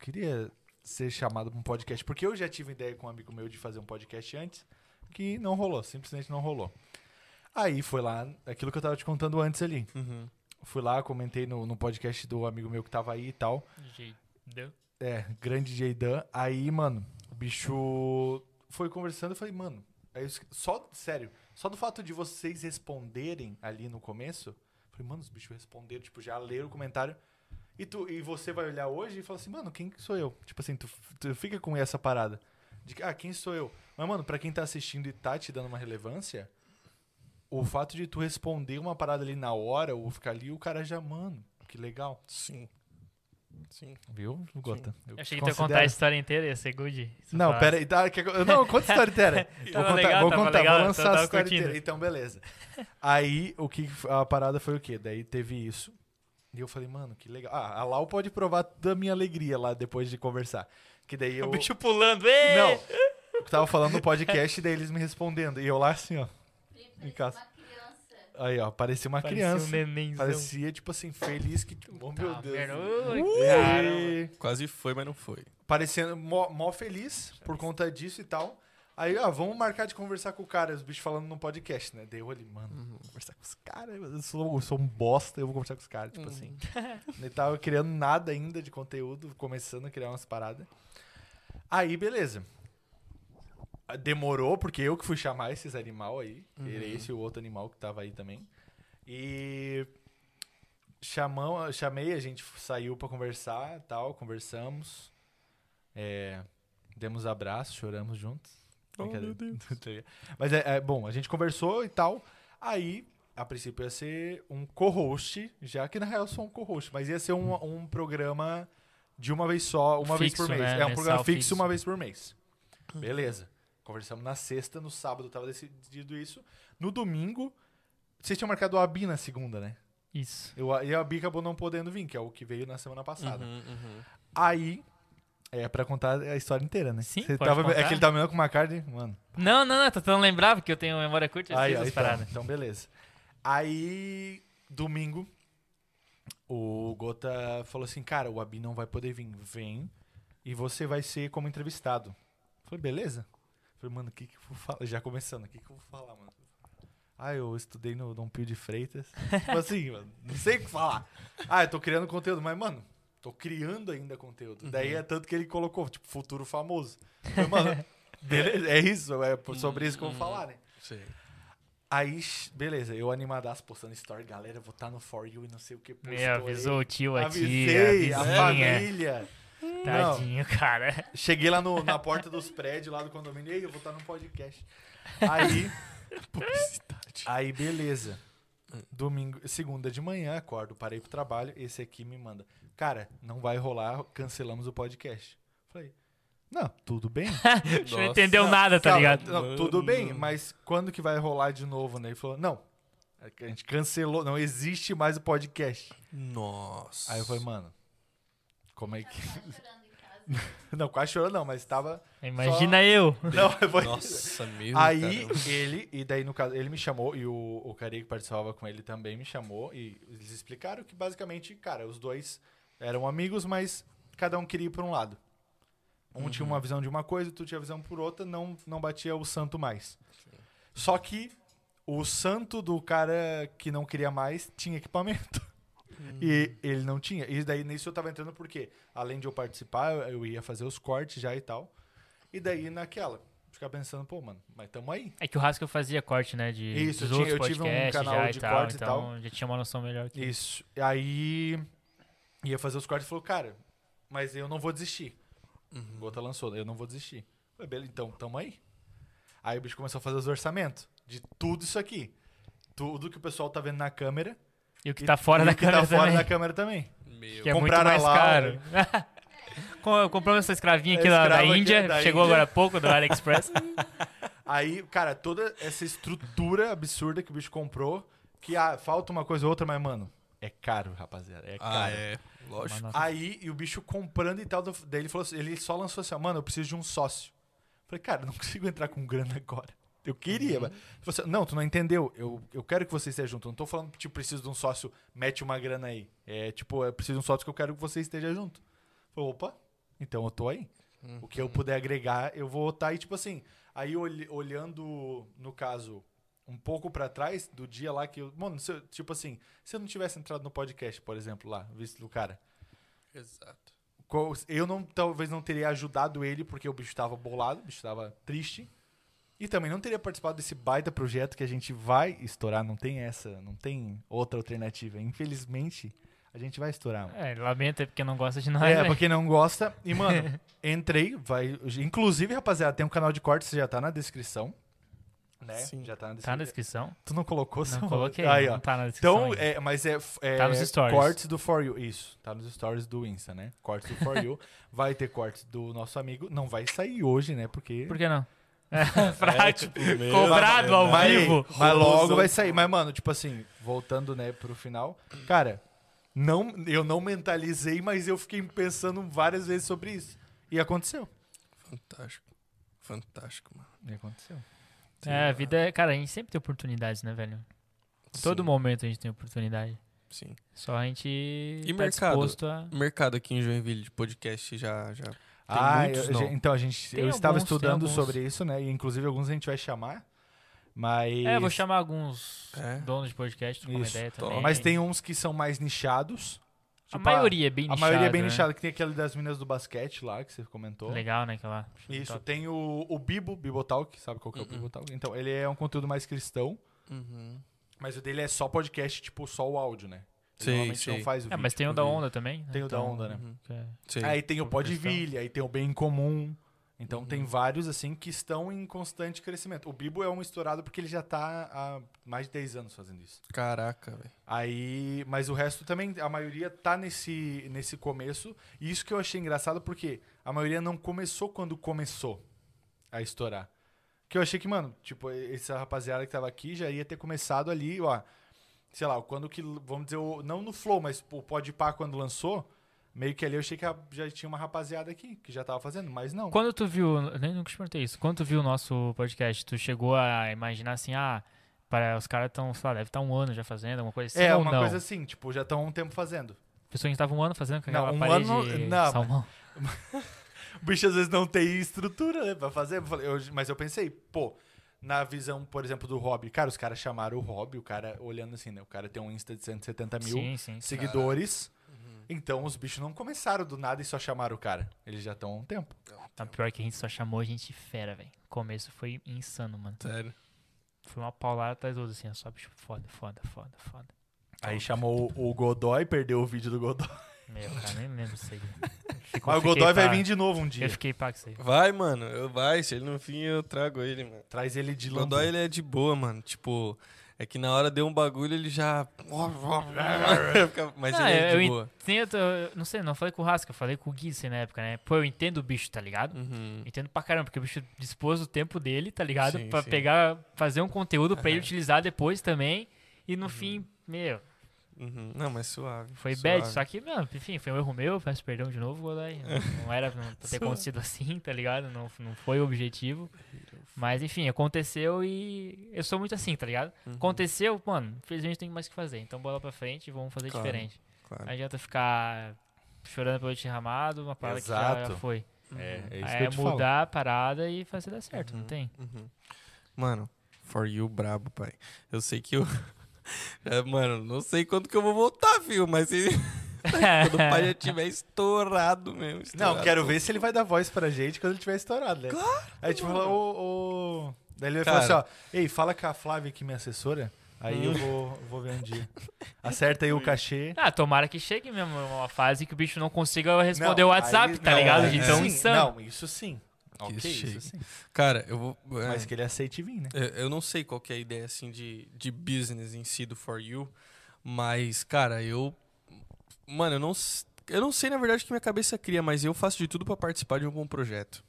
queria ser chamado pra um podcast. Porque eu já tive ideia com um amigo meu de fazer um podcast antes, que não rolou, simplesmente não rolou. Aí foi lá, aquilo que eu tava te contando antes ali. Uhum. Fui lá, comentei no, no podcast do amigo meu que tava aí e tal. Deu? É, grande DJ Dan. Aí, mano, o bicho foi conversando. Eu falei, mano, aí eu esque- só, sério, só do fato de vocês responderem ali no começo, falei, mano, os bichos responderam, tipo, já leram o comentário. E, tu, e você vai olhar hoje e fala assim, mano, quem que sou eu? Tipo assim, tu, tu fica com essa parada. De que, ah, quem sou eu? Mas, mano, pra quem tá assistindo e tá te dando uma relevância, o fato de tu responder uma parada ali na hora, ou ficar ali, o cara já, mano, que legal. Sim. Sim. Viu, Gota? Eu Eu achei que tu ia contar a história inteira, ia ser good. Não, pera aí. Tá, não, conta a história inteira. vou contar, legal, vou, contar legal, vou lançar a história curtindo. inteira. Então, beleza. Aí, o que a parada foi o quê? Daí teve isso. E eu falei, mano, que legal. Ah, a Lau pode provar da minha alegria lá depois de conversar. Que daí eu. O bicho pulando. Ê! Não. Eu tava falando no podcast, daí eles me respondendo. E eu lá assim, ó. Em casa. Uma criança. Aí, ó, parecia uma Parecia criança. um nenenzão. parecia, tipo assim, feliz que. Oh, meu Tá Deus. vendo? Uh! Ui. E- Quase foi, mas não foi. parecendo mó, mó feliz por conta disso e tal. Aí, ó, vamos marcar de conversar com o cara, os bichos falando no podcast, né? Daí eu ali, mano, Uhum. vou conversar com os caras, eu sou, eu sou um bosta, eu vou conversar com os caras, tipo Uhum. assim. Nem tava criando nada ainda de conteúdo, começando a criar umas paradas. Aí, beleza. Demorou, porque eu que fui chamar esses animal aí. Uhum. Era esse e o outro animal que tava aí também. E chamam, chamei, a gente saiu pra conversar tal, conversamos. É, demos abraços, choramos juntos. Oh, meu Deus. Mas é, é, bom, a gente conversou e tal. Aí, a princípio ia ser um co-host, já que na real eu sou um co-host, mas ia ser um, um programa de uma vez só, uma vez Fixo, por mês. né? É um Mensal programa fixo, fixo. uma vez por mês. Beleza. Conversamos na sexta, no sábado tava decidido isso. No domingo, vocês tinham marcado a Abi na segunda, né? Isso. Eu, e a Abi acabou não podendo vir, que é o que veio na semana passada. Uhum, uhum. Aí, é pra contar a história inteira, né? Sim, Você pode tava, contar. É que ele tava me olhando com uma cara de... Mano, Não, não, não, tô tentando lembrar, porque eu tenho memória curta Aí, aí, então, então, beleza. Aí, domingo, o Gota falou assim, cara, o Abi não vai poder vir. Vem e você vai ser como entrevistado. Eu Falei, beleza. Eu Falei, mano, o que que eu vou falar? Já começando, o que que eu vou falar, mano? Ah, eu estudei no Dom Pio de Freitas. tipo assim, mano, não sei o que falar. Ah, eu tô criando conteúdo, mas, mano, tô criando ainda conteúdo. Daí é tanto que ele colocou, tipo, futuro famoso. Falei, mano, beleza, é isso, é sobre isso que eu vou falar, né? Sei. Aí, beleza, eu animadaço postando story, galera, vou estar no For You e não sei o que. Me avisou o tio, a tia, Avisei, a a vizinha. família. Tadinho, cara. Cheguei lá no- na porta dos prédios, lá do condomínio, ei, eu vou estar no podcast. Aí, Publicidade. aí, beleza. Domingo, segunda de manhã, acordo, parei pro trabalho, esse aqui me manda. Cara, não vai rolar, cancelamos o podcast. Falei, não, tudo bem. A gente não Nossa. entendeu nada, tá Calma, ligado? não, tudo bem, mas quando que vai rolar de novo, né? Ele falou, não, a gente cancelou, não existe mais o podcast. Nossa. Aí eu falei, mano, como é que. Não, quase chorou não, mas tava. Imagina eu. Não, foi. Nossa, mesmo. Aí caramba. ele, e daí no caso, ele me chamou, e o, o cara que participava com ele também me chamou, e eles explicaram que basicamente, cara, os dois eram amigos, mas cada um queria ir por um lado. Um tinha uma visão de uma coisa, tu tinha visão por outra, não, não batia o santo mais. Só que o santo do cara que não queria mais tinha equipamento. E ele não tinha. E daí nisso eu tava entrando porque, além de eu participar, eu- ia fazer os cortes já e tal. E daí naquela, ficar pensando, pô, mano, mas tamo aí. É que o Rasco fazia corte, né? De, Isso, dos eu tinha- outros eu tive um canal já de e tal, cortes e então tal. já tinha uma noção melhor que Isso. E aí ia fazer os cortes e falou, cara, mas eu não vou desistir. Uhum. O Gota lançou, eu não vou desistir. Falei, beleza, então tamo aí. Aí o bicho começou a fazer os orçamentos de tudo isso aqui. Tudo que o pessoal tá vendo na câmera. E o que tá fora e da que câmera tá fora também. da câmera também. Meu. Que é muito Compraram mais lá, caro. Com- Compramos essa escravinha aqui É, da, da escrava aqui Índia, da chegou Índia. agora há pouco do AliExpress. Aí, cara, toda essa estrutura absurda que o bicho comprou, que ah, falta uma coisa ou outra, mas, mano, é caro, rapaziada. É Ah, caro. é. Lógico. Aí, e o bicho comprando e tal, do- daí ele falou assim, ele só lançou assim, ó, mano, eu preciso de um sócio. Falei, cara, eu não consigo entrar com grana agora. Eu queria, mas... Ele falou assim, não, tu não entendeu. Eu, eu quero que você esteja junto. Eu não tô falando que, tipo, preciso de um sócio, mete uma grana aí. É, tipo, eu preciso de um sócio que eu quero que você esteja junto. Falei, opa, então eu tô aí. O que eu puder agregar, eu vou estar aí, tipo assim. Aí olh- olhando, no caso, um pouco pra trás do dia lá que eu. Mano, se eu- tipo assim, se eu não tivesse entrado no podcast, por exemplo, lá, visto do cara. Exato. qual- Eu não, talvez não teria ajudado ele porque o bicho tava bolado, o bicho tava triste. E também não teria participado desse baita projeto que a gente vai estourar. Não tem essa, não tem outra alternativa. Infelizmente, a gente vai estourar. mano. É, lamenta porque não gosta de nós. É, né? pra quem não gosta. E, mano, entrei, vai. Inclusive, rapaziada, tem um canal de cortes, já tá na descrição. Né? Sim. Já tá na Tá na descrição. descrição? Tu não colocou Não seu- coloquei, Aí, não ó. tá na descrição. Então, ainda. é, mas é, é Tá nos stories. cortes do For You. Isso, tá nos stories do Insta, né? Cortes do For You. vai ter cortes do nosso amigo. Não vai sair hoje, né? Porque. Por que não? pra, tipo, meu, cobrado ao mas, vivo. mas logo vai sair. Mas, mano, tipo assim, voltando, né, pro final. Cara, não, eu não mentalizei, mas eu fiquei pensando várias vezes sobre isso. E aconteceu. Fantástico. Fantástico, mano. E aconteceu. É, a vida é. Cara, a gente sempre tem oportunidades, né, velho? Todo Sim, momento a gente tem oportunidade. Sim. Só a gente E tá mercado? disposto a. Mercado aqui em Joinville de podcast já. já... ah, muitos, eu- não? então a gente. Tem eu estava alguns, tem estudando sobre isso, né? E inclusive alguns a gente vai chamar. Mas. É, vou chamar alguns É. donos de podcast, trocar uma ideia também. Mas tem uns que são mais nichados. A Tipo, maioria é bem A nichada. maioria é bem né? nichada, que tem aquele das meninas do basquete lá, que você comentou. Legal, né? Aquela. Isso, Top. tem o, o Bibo, Bibotalk, sabe qual que é o Uhum. Bibotalk? Então, ele é um conteúdo mais cristão, Uhum. mas o dele é só podcast, tipo, só o áudio, né? Ele Sei, normalmente sei. não faz o É, vídeo. mas tem o eu da onda também. Tem o da Então, onda, né? Uhum. é. Aí tem o Podvilha, aí tem o Bem Comum. Então Uhum. tem vários, assim, que estão em constante crescimento. O Bibo é um estourado porque ele já tá há mais de 10 anos fazendo isso. Caraca, velho. Aí, mas o resto também, a maioria tá nesse, nesse começo. E isso que eu achei engraçado porque a maioria não começou quando começou a estourar. Que eu achei que, mano, tipo, essa rapaziada que tava aqui já ia ter começado ali, ó. Sei lá, quando que, vamos dizer, não no Flow, mas o Podpah quando lançou, meio que ali eu achei que já tinha uma rapaziada aqui que já tava fazendo, mas não. Quando tu viu, nem nunca te perguntei isso, quando tu viu o nosso podcast, tu chegou a imaginar assim, ah, para, os caras estão, sei lá, deve estar um ano já fazendo, alguma coisa assim, é, uma não? coisa assim, tipo, já estão há um tempo fazendo. A pessoa a gente tava um ano fazendo com Não, aquela um parede ano- não, salmão. O bicho às vezes não tem estrutura, né, pra fazer. Eu mas eu pensei, pô, na visão, por exemplo, do Hobby, cara, os caras chamaram o Hobby, o cara olhando assim, né? O cara tem um Insta de 170 mil Sim, sim. seguidores. Então os bichos não começaram do nada e só chamaram o cara. Eles já estão há um tempo. Tá pior que a gente só chamou a gente fera, velho. O começo foi insano, mano. Sério. Foi uma paulada atrás do outro, assim, ó, só bicho foda, foda, foda, foda. Aí chamou o Godoy, perdeu o vídeo do Godoy. Meu, cara, nem lembro disso aí. Mas o Godoy vai vir de novo um dia. Eu fiquei com isso aí. Vai, mano. Eu, vai. Se ele não vir, eu trago ele, mano. Traz ele de O. Godoy, ele é de boa, mano. Tipo, é que na hora deu um bagulho, ele já... Mas Não, ele é de boa. Entendo, eu não sei, não falei com o Rasca, eu falei com o Gui assim, na época, né? Pô, eu entendo o bicho, tá ligado? Uhum. Entendo pra caramba, porque o bicho dispôs o tempo dele, tá ligado? Sim, pra sim. pegar, fazer um conteúdo pra ele utilizar depois também. E no fim, meu, Uhum. Não, mas suave. foi suave. bad. Só que, mano, enfim, foi um erro meu, peço perdão de novo, Godoy. Não, não era pra ter acontecido assim, tá ligado? Não, não foi o objetivo. Mas enfim, aconteceu e eu sou muito assim, tá ligado? Uhum. Aconteceu, mano, infelizmente tem mais o que fazer. Então bola pra frente e vamos fazer Claro. diferente. Claro. Não adianta ficar chorando pelo derramado, uma parada que já, já Exato. foi. É, é isso que é eu te falo. mudar a parada e fazer dar certo, não Uhum. tem? Uhum. Mano, for you brabo, pai. Eu sei que eu. É, mano, não sei quando que eu vou voltar, viu? Mas se... quando o pai já tiver estourado mesmo. Não, estourado. quero ver se ele vai dar voz pra gente quando ele tiver estourado, né? Claro! Aí tipo, fala, ô, ô... Daí ele vai falar assim, ó, ei, fala com a Flávia aqui, minha assessora, aí eu vou, vou ver um dia. Acerta aí o cachê. Ah, tomara que chegue mesmo uma fase que o bicho não consiga responder Não, o WhatsApp, aí- tá não, ligado? De tão sim, insano. Não, isso sim. Ok, Kiss Shake. isso sim. Cara, eu vou. é, Mas que ele aceite vir, né? eu, não sei qual que é a ideia assim de, de business em si do For You, mas, cara, eu. Mano, eu não, eu não sei na verdade o que minha cabeça cria, mas eu faço de tudo pra participar de algum projeto.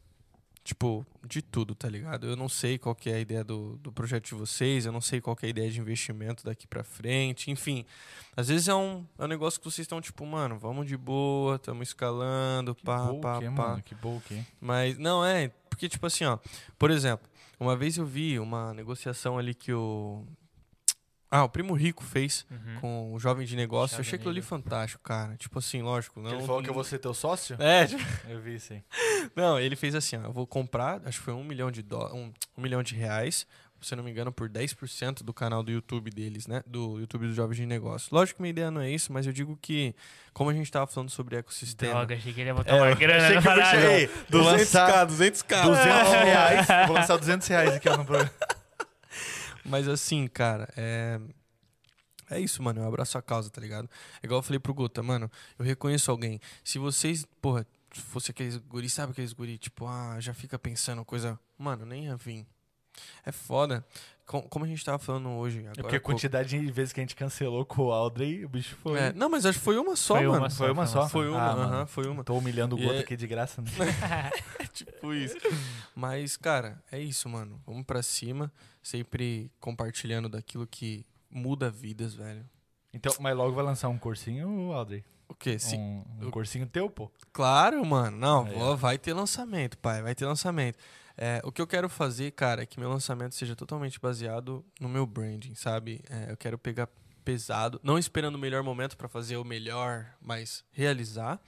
Tipo, de tudo, tá ligado? Eu não sei qual que é a ideia do, do projeto de vocês, eu não sei qual que é a ideia de investimento daqui pra frente, enfim. Às vezes é um, é um negócio que vocês estão tipo, mano, vamos de boa, tamo escalando, Que pá, pá, que, pá. mano, que bom que. Mas não é, porque tipo assim, ó, por exemplo, uma vez eu vi uma negociação ali que o ah, o Primo Rico fez Uhum. com o jovem de negócio. Eu achei aquilo ali fantástico, cara. Tipo assim, lógico, não ele falou que eu vou ser teu sócio? É, tipo, Eu vi aí. não, ele fez assim, ó, eu vou comprar, acho que foi um milhão de dó, um, um milhão de reais, se eu não me engano, por 10% do canal do YouTube deles, né? Do YouTube dos Jovens de Negócio. Lógico que minha ideia não é isso, mas eu digo que, como a gente tava falando sobre ecossistema. Droga, achei que ele ia botar É, uma grana achei na que eu parada. puxei. Vou 200k, lançar 200k. 200 reais. Vou lançar 200 reais aqui ó, no programa. Mas assim, cara, é. É isso, mano. Eu abraço a causa, tá ligado? É igual eu falei pro Guta, mano. Eu reconheço alguém. Se vocês, porra, fosse aqueles guri, sabe aqueles guri, tipo, ah, já fica pensando coisa. Mano, nem ia vir. É foda. Com- Como a gente tava falando hoje. Agora, É porque a pouco. quantidade de vezes que a gente cancelou com o Aldrey, o bicho foi. É, não, mas acho que foi uma só, Foi uma mano. só. Foi uma só? Foi uma, Ah, aham, mano. foi uma. Tô humilhando o Goto é- aqui de graça, né? tipo isso. Mas, cara, é isso, mano. Vamos pra cima, sempre compartilhando daquilo que muda vidas, velho. Então, mas logo vai lançar um cursinho, Aldrey. O quê? Se, Um, um cursinho teu, pô. Claro, mano. Não, Aí, vou- ó. vai ter lançamento, pai. Vai ter lançamento. É, o que eu quero fazer, cara, é que meu lançamento seja totalmente baseado no meu branding, sabe? É, eu quero pegar pesado, não esperando o melhor momento pra fazer o melhor, mas realizar.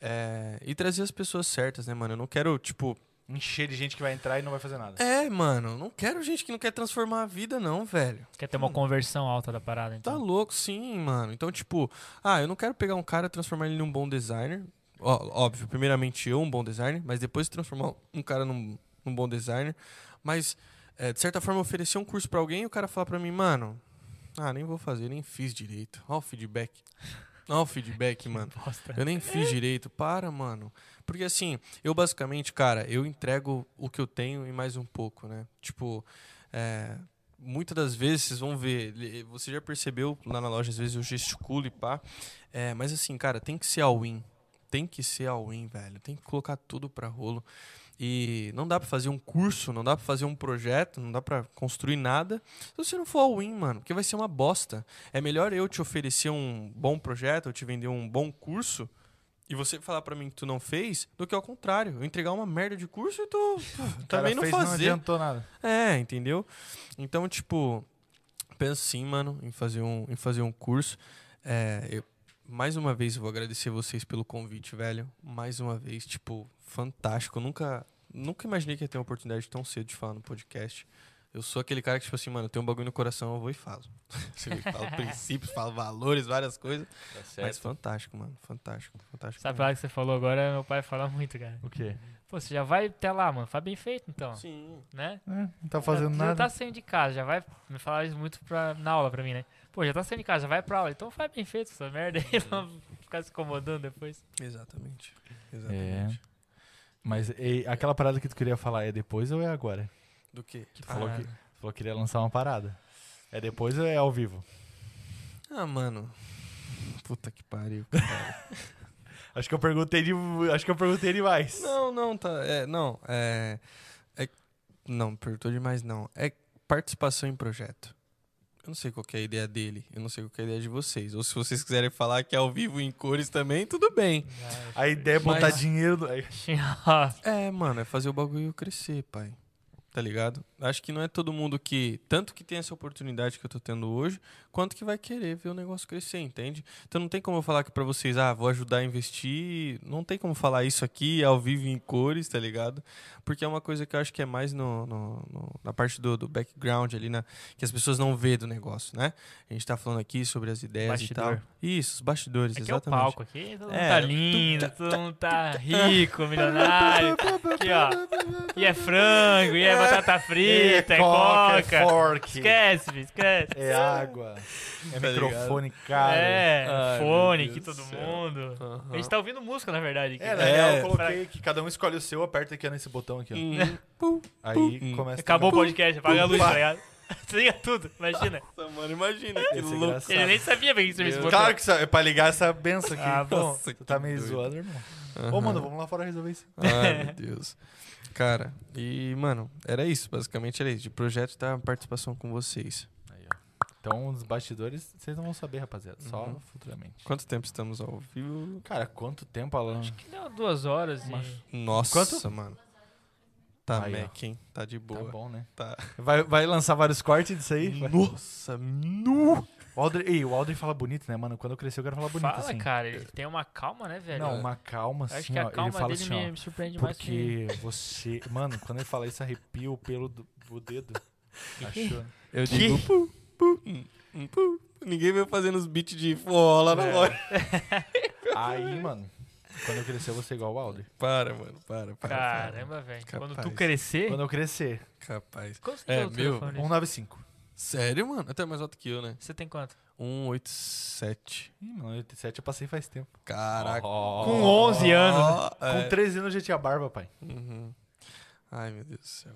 É, e trazer as pessoas certas, né, mano? Eu não quero, tipo. Encher de gente que vai entrar e não vai fazer nada. É, mano, não quero gente que não quer transformar a vida, não, velho. Quer ter uma conversão alta da parada, Tá então. louco, sim, mano. Então, tipo, ah, eu não quero pegar um cara e transformar ele num bom designer. Ó, óbvio, primeiramente eu um bom designer, mas depois transformar um cara num, num bom designer. Mas, é, de certa forma, oferecer um curso pra alguém e o cara falar pra mim, mano, ah, nem vou fazer, nem fiz direito. Ó o feedback. Ó o feedback, mano. Bosta. Eu nem fiz direito. Para, mano. Porque assim, eu basicamente, cara, eu entrego o que eu tenho e mais um pouco, né? Tipo, é, muitas das vezes vocês vão ver, você já percebeu lá na loja, às vezes eu gesticulo e pá. É, mas assim, cara, tem que ser all-in. Tem que ser all-in, velho. Tem que colocar tudo pra rolo. E não dá pra fazer um curso, não dá pra fazer um projeto, não dá pra construir nada se você não for all-in, mano, porque vai ser uma bosta. É melhor eu te oferecer um bom projeto, eu te vender um bom curso e você falar pra mim que tu não fez, do que ao contrário, eu entregar uma merda de curso e tu também não fez, fazer. Não adiantou nada. É, entendeu? Então, tipo, penso sim, mano, em fazer um, em fazer um curso. É, eu- mais uma vez eu vou agradecer vocês pelo convite, velho. Mais uma vez, tipo, fantástico. Eu nunca, nunca imaginei que ia ter uma oportunidade tão cedo de falar no podcast. Eu sou aquele cara que, tipo assim, mano, eu tenho um bagulho no coração, eu vou e falo. Você vê, falo princípios, falo valores, várias coisas. Tá Mas fantástico, mano. Fantástico, fantástico. Sabe parada que você falou agora, meu pai fala muito, cara. O quê? Pô, você já vai até lá, mano. Faz bem feito, então. Sim. Né? É, não tá fazendo já, nada. Já tá saindo de casa, já vai. Me falaram isso muito pra, na aula pra mim, né? Pô, já tá saindo de casa, já vai pra aula. Então faz bem feito essa merda aí, não ficar se incomodando depois. Exatamente. Exatamente. Mas e, aquela parada que tu queria falar é depois ou é agora? Do quê? Tu falou, Ah, que, tu falou que queria lançar uma parada. É depois ou é ao vivo? Ah, mano. Puta que pariu. cara. Acho que eu perguntei de, acho que eu perguntei demais. não, não, tá. É, não, é. é não, perguntou demais, não. É participação em projeto. Eu não sei qual que é a ideia dele. Eu não sei qual que é a ideia de vocês. Ou se vocês quiserem falar que é ao vivo em cores também, tudo bem. A ideia é botar Mas- dinheiro. no- É, mano, é fazer o bagulho crescer, pai. Tá ligado? Acho que não é todo mundo que. Tanto que tem essa oportunidade que eu tô tendo hoje, quanto que vai querer ver o negócio crescer, entende? Então não tem como eu falar aqui pra vocês, ah, vou ajudar a investir. Não tem como falar isso aqui ao vivo em cores, tá ligado? Porque é uma coisa que eu acho que é mais no, no- no- na parte do, do background ali, na, que as pessoas não vê do negócio, né? A gente tá falando aqui sobre as ideias e Bastidor. tal. Isso, os bastidores, Aqui é o exatamente. palco, aqui todo mundo É, tá lindo, todo mundo tá rico, milionário. Aqui, ó. E é frango, e é batata frita, é, é coca. é fork, Esquece, filho, esquece. é água, é Tá microfone caro. é, Ai, fone aqui todo mundo. Aham. A gente tá ouvindo música, na verdade. Aqui. É, na É. real, eu coloquei que cada um escolhe o seu, aperta aqui nesse botão aqui, ó. Hum. Aí Hum. começa Acabou o podcast, apaga a luz, tá ligado? Desliga tudo, imagina. Nossa, mano, imagina que ser louco. Ele nem sabia bem que serviço botou. Claro que é pra ligar essa benção aqui. Ah, bom. Nossa, Tu tá meio doido. zoado, irmão. Aham. Ô, mano, vamos lá fora resolver isso. Ai, meu Deus. Cara, e, mano, era isso. Basicamente era isso. De projeto tá a participação com vocês. Aí, ó. Então, os bastidores, vocês não vão saber, rapaziada. Só Uhum. futuramente. Quanto tempo estamos ao vivo? Cara, quanto tempo, Alan? Que deu duas horas e... Nossa, Quanto? mano. Tá Aí, ó. Hein? Tá de boa. Tá bom, né? Tá. Vai, vai lançar vários cortes disso aí? Nossa, nu! O Aldrin, ei, o Aldrin fala bonito, né, mano? Quando eu crescer, eu quero falar bonito Fala, assim. cara, ele tem uma calma, né, velho? Não, uma calma assim, Acho que ó. a Ele calma fala dele assim, me, ó. me surpreende mais que... Porque você... Mano, quando ele fala isso, arrepia o pelo do, do dedo. Achou? Eu digo pu, pu, pu. Ninguém veio fazendo os beats de forró na É. loja. Aí, mano, quando eu crescer, eu vou ser igual o Aldrin. Para, mano, para, para. Caramba, velho. Quando tu crescer... Quando eu crescer. Capaz. Quanto É, é, meu, telefone? 195. Sério, mano? Até mais alto que eu, né? Você tem quanto? 187. Ih, mano, 87 eu passei faz tempo. Caraca. Oh. Com 11 anos. Com é. 13 anos eu já tinha barba, pai. Uhum. Ai, meu Deus do céu.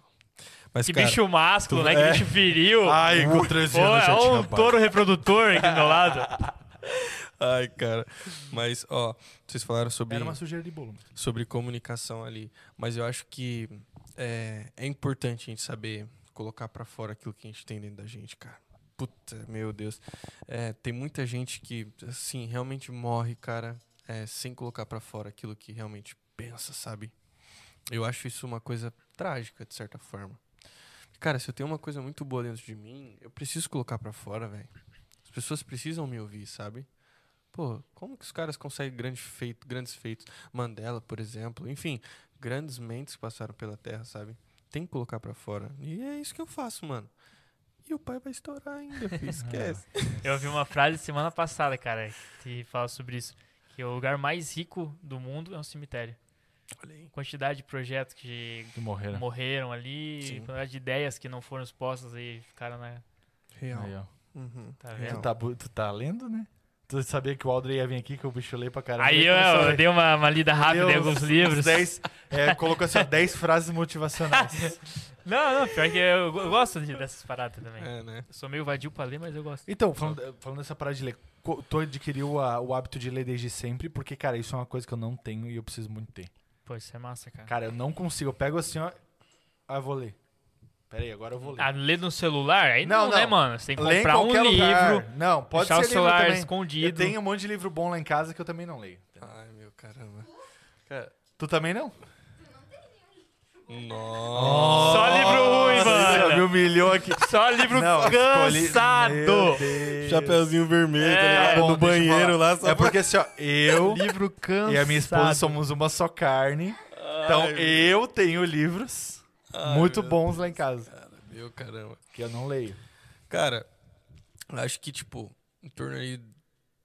Mas, Que cara, bicho másculo, né? Que é. bicho viril. Ai, com 13 Pô, anos eu já é tinha um barba. touro reprodutor aqui do meu lado. Ai, cara. Mas, ó, vocês falaram sobre, Era uma sujeira de bolo. sobre comunicação ali. Mas eu acho que é, é importante a gente saber colocar pra fora aquilo que a gente tem dentro da gente, cara. Puta, meu Deus. É, tem muita gente que, assim, realmente morre, cara, é, sem colocar pra fora aquilo que realmente pensa, sabe? Eu acho isso uma coisa trágica, de certa forma. Cara, se eu tenho uma coisa muito boa dentro de mim, eu preciso colocar pra fora, velho. As pessoas precisam me ouvir, sabe? Pô, como que os caras conseguem grande feito, grandes feitos? Mandela, por exemplo. Enfim, grandes mentes que passaram pela Terra, sabe? Tem que colocar pra fora. E é isso que eu faço, mano. E o pai vai estourar ainda, filho. Esquece. Eu ouvi uma frase semana passada, cara, que fala sobre isso. Que o lugar mais rico do mundo é um cemitério. Olha aí. Quantidade de projetos que Que morreram. morreram ali, Sim. quantidade de ideias que não foram expostas e ficaram na... Real. Ó. Uhum. Tá Real. Tu tá, tu tá lendo, né? Tu sabia que o Aldrin ia vir aqui, que o bicho lê pra caramba. Aí eu, eu dei uma, uma lida rápida em alguns uns- uns livros. 10, é, colocou assim, ó, 10 frases motivacionais. Não, não, pior que eu, eu gosto de- dessas paradas também. É, né? Eu sou meio vadio pra ler, mas eu gosto. Então, falando, falando dessa parada de ler, tu adquiriu a- o hábito de ler desde sempre, porque, cara, isso é uma coisa que eu não tenho e eu preciso muito ter. Pô, isso é massa, cara. Cara, eu não consigo. Eu pego assim, ó. Ah, eu vou ler. Pera aí, agora eu vou ler. Ah, ler no celular? Aí Não, não, né, não. mano? Você tem que Lê comprar um lugar. livro, Não, pode deixar ser o celular também. Eu escondido. tenho um monte de livro bom lá em casa que eu também não leio. Ai, meu caramba. Cara, Tu também não? nossa. Só livro ruim, mano. Me humilhou aqui. Só livro Não, cansado. Meu. Chapeuzinho vermelho, É, tá bom, no eu banheiro lá. Só É porque assim, ó, eu Livro cansado. e a minha esposa somos uma só carne. Então Ai, eu tenho livros Ai, muito bons lá em casa. Cara, meu caramba. Que eu não leio. Cara, acho que, tipo, em torno aí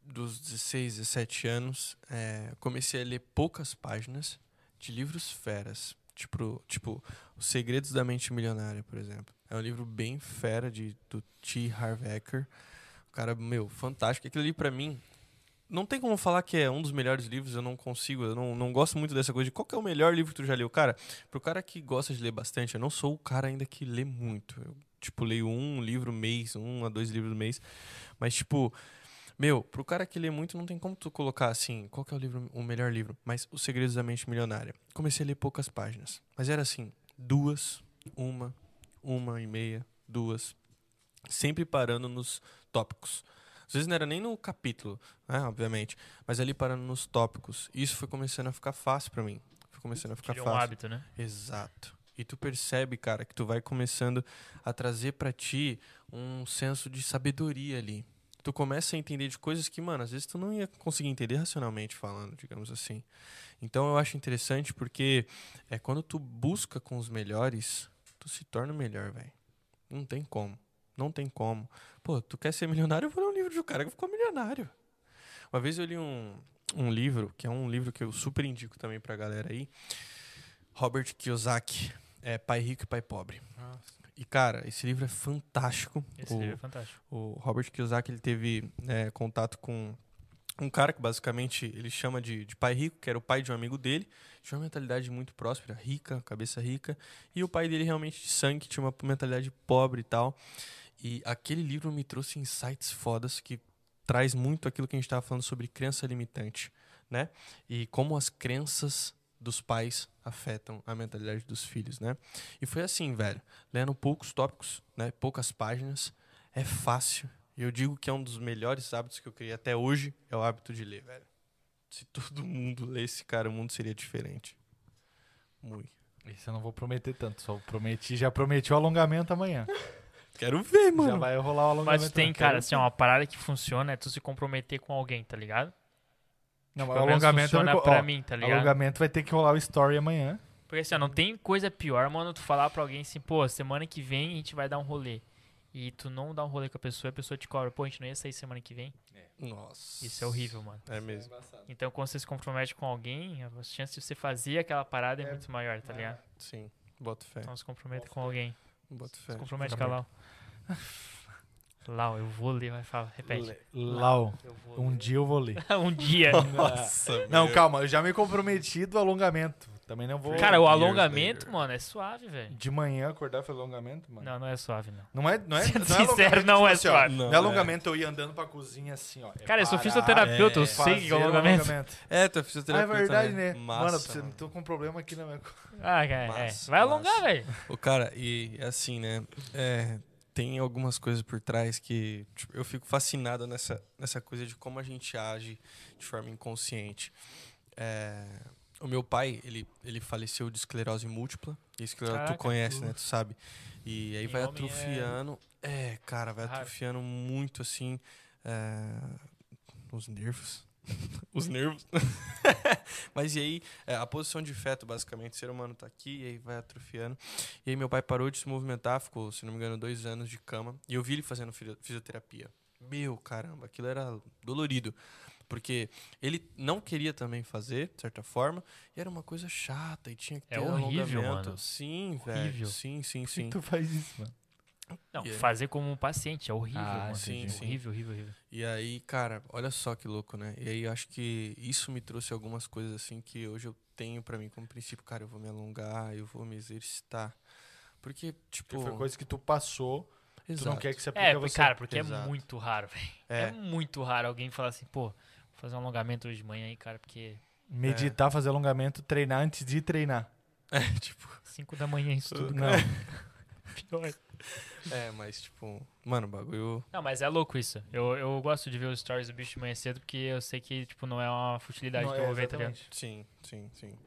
dos 16, 17 anos, é, comecei a ler poucas páginas de livros feras. Tipo, tipo, Os Segredos da Mente Milionária, por exemplo. É um livro bem fera de, do T. Harv Eker. O cara, meu, fantástico. Aquilo ali, pra mim, não tem como falar que é um dos melhores livros, eu não consigo, eu não, não gosto muito dessa coisa de qual é o melhor livro que tu já leu. Cara, pro cara que gosta de ler bastante, eu não sou o cara ainda que lê muito. Eu, tipo, leio um livro mês, um a dois livros mês. Mas, tipo, meu, pro cara que lê muito, não tem como tu colocar assim, qual é o livro, o melhor livro. Mas Os Segredos da Mente Milionária. Comecei a ler poucas páginas. Mas era assim, duas, uma, uma e meia, duas. Sempre parando nos tópicos. Às vezes não era nem no capítulo, né, obviamente, mas ali parando nos tópicos. Isso foi começando a ficar fácil pra mim. Foi começando a ficar Criou um fácil. hábito, né? Exato. E tu percebe, cara, que tu vai começando a trazer pra ti um senso de sabedoria ali. Tu começa a entender de coisas que, mano, às vezes tu não ia conseguir entender racionalmente falando, digamos assim. Então eu acho interessante porque é quando tu busca com os melhores, tu se torna o melhor, velho. Não tem como. Não tem como. Pô, tu quer ser milionário? Eu vou ler um livro de um cara que ficou milionário. Uma vez eu li um, um livro, que é um livro que eu super indico também pra galera aí. Robert Kiyosaki. é Pai Rico e Pai Pobre. E, cara, esse livro é fantástico. Esse o, livro é fantástico. o Robert Kiyosaki ele teve é, contato com um cara que basicamente ele chama de, de pai rico, que era o pai de um amigo dele, tinha uma mentalidade muito próspera, rica, cabeça rica, e o pai dele realmente de sangue tinha uma mentalidade pobre e tal. E aquele livro me trouxe insights fodas que traz muito aquilo que a gente estava falando sobre crença limitante, né? E como as crenças dos pais afetam a mentalidade dos filhos, né? E foi assim, velho, lendo poucos tópicos, né, poucas páginas, é fácil. E eu digo que é um dos melhores hábitos que eu criei até hoje, é o hábito de ler, velho. Se todo mundo lesse, cara, o mundo seria diferente. Muito. Esse eu não vou prometer tanto, só prometi, já prometi o alongamento amanhã. Quero ver, Já mano. vai rolar o alongamento. Mas tem, amanhã. cara, assim, ó, uma parada que funciona é tu se comprometer com alguém, tá ligado? Não, mas Pelo o alongamento, co- pra ó, mim, tá ligado? alongamento vai ter que rolar o story amanhã. Porque assim, ó, não tem coisa pior, mano, tu falar pra alguém assim, pô, semana que vem a gente vai dar um rolê. E tu não dá um rolê com a pessoa e a pessoa te cobra, pô, a gente não ia sair semana que vem. Nossa. Isso é horrível, mano. É mesmo. Então quando você se compromete com alguém, a chance de você fazer aquela parada é, É. muito maior, tá ligado? Sim, boto fé. Então se compromete com alguém. Boto fé. Se compromete com a Lau. Lau, eu vou ler, vai falar, repete. Lau, Eu vou um ler. dia eu vou ler. um dia. Nossa, Não, meu. calma, eu já me comprometi do alongamento. Também não vou. Cara, o alongamento, later. mano, é suave, velho. De manhã acordar e fazer alongamento, mano. Não, não é suave, não. Não é, não é, Sendo não é sincero, alongamento, não tipo é assim, ó, suave. Não, Não, é alongamento eu ir andando pra cozinha assim, ó. É Cara, eu sou fisioterapeuta, eu é, sei que é fazer o alongamento. É, tu é Ah, é fisioterapeuta, verdade, né? né? Massa, mano, você, mano. tô com um problema aqui na minha. Ah, cara, é. Massa, Vai alongar, velho. O cara, e assim, né? é, tem algumas coisas por trás que tipo, eu fico fascinado nessa, nessa coisa de como a gente age de forma inconsciente. É, o meu pai, ele, ele faleceu de esclerose múltipla. E esclerose tu conhece, né? Tu sabe. E aí Em vai é- atrofiando. É... cara, vai Raro. atrofiando muito assim. é, os nervos. os nervos. Mas e aí, é, a posição de feto, basicamente, o ser humano tá aqui e aí vai atrofiando. E aí meu pai parou de se movimentar, ficou, se não me engano, dois anos de cama. E eu vi ele fazendo fisio- fisioterapia. Meu, caramba, aquilo era dolorido. Porque ele não queria também fazer, de certa forma, e era uma coisa chata, e tinha que ter É horrível, alongamento. mano. Sim, velho. Horrível. Sim, sim, Por que sim. tu faz isso, mano? Não, aí? fazer como um paciente é horrível, Ah, mano. sim, sim. Horrível, horrível, horrível. E aí, cara, olha só que louco, né? E aí eu acho que isso me trouxe algumas coisas assim que hoje eu tenho pra mim como princípio, cara, eu vou me alongar, eu vou me exercitar. Porque, tipo, Porque foi coisa que tu passou, tu não exato. quer que se aplique É, a você. cara, porque Exato. é muito raro, velho. É. É. muito raro alguém falar assim, pô, vou fazer um alongamento hoje de manhã aí, cara, porque Meditar, fazer alongamento, treinar antes de treinar. É, tipo, 5 da manhã isso tudo, Não. pior. é, mas tipo, mano, o bagulho Não, mas é louco isso. Eu, eu gosto de ver os stories do bicho de manhã cedo porque eu sei que, tipo, não é uma futilidade Não, que eu é, vou ver, tá ligado? Sim, sim, sim.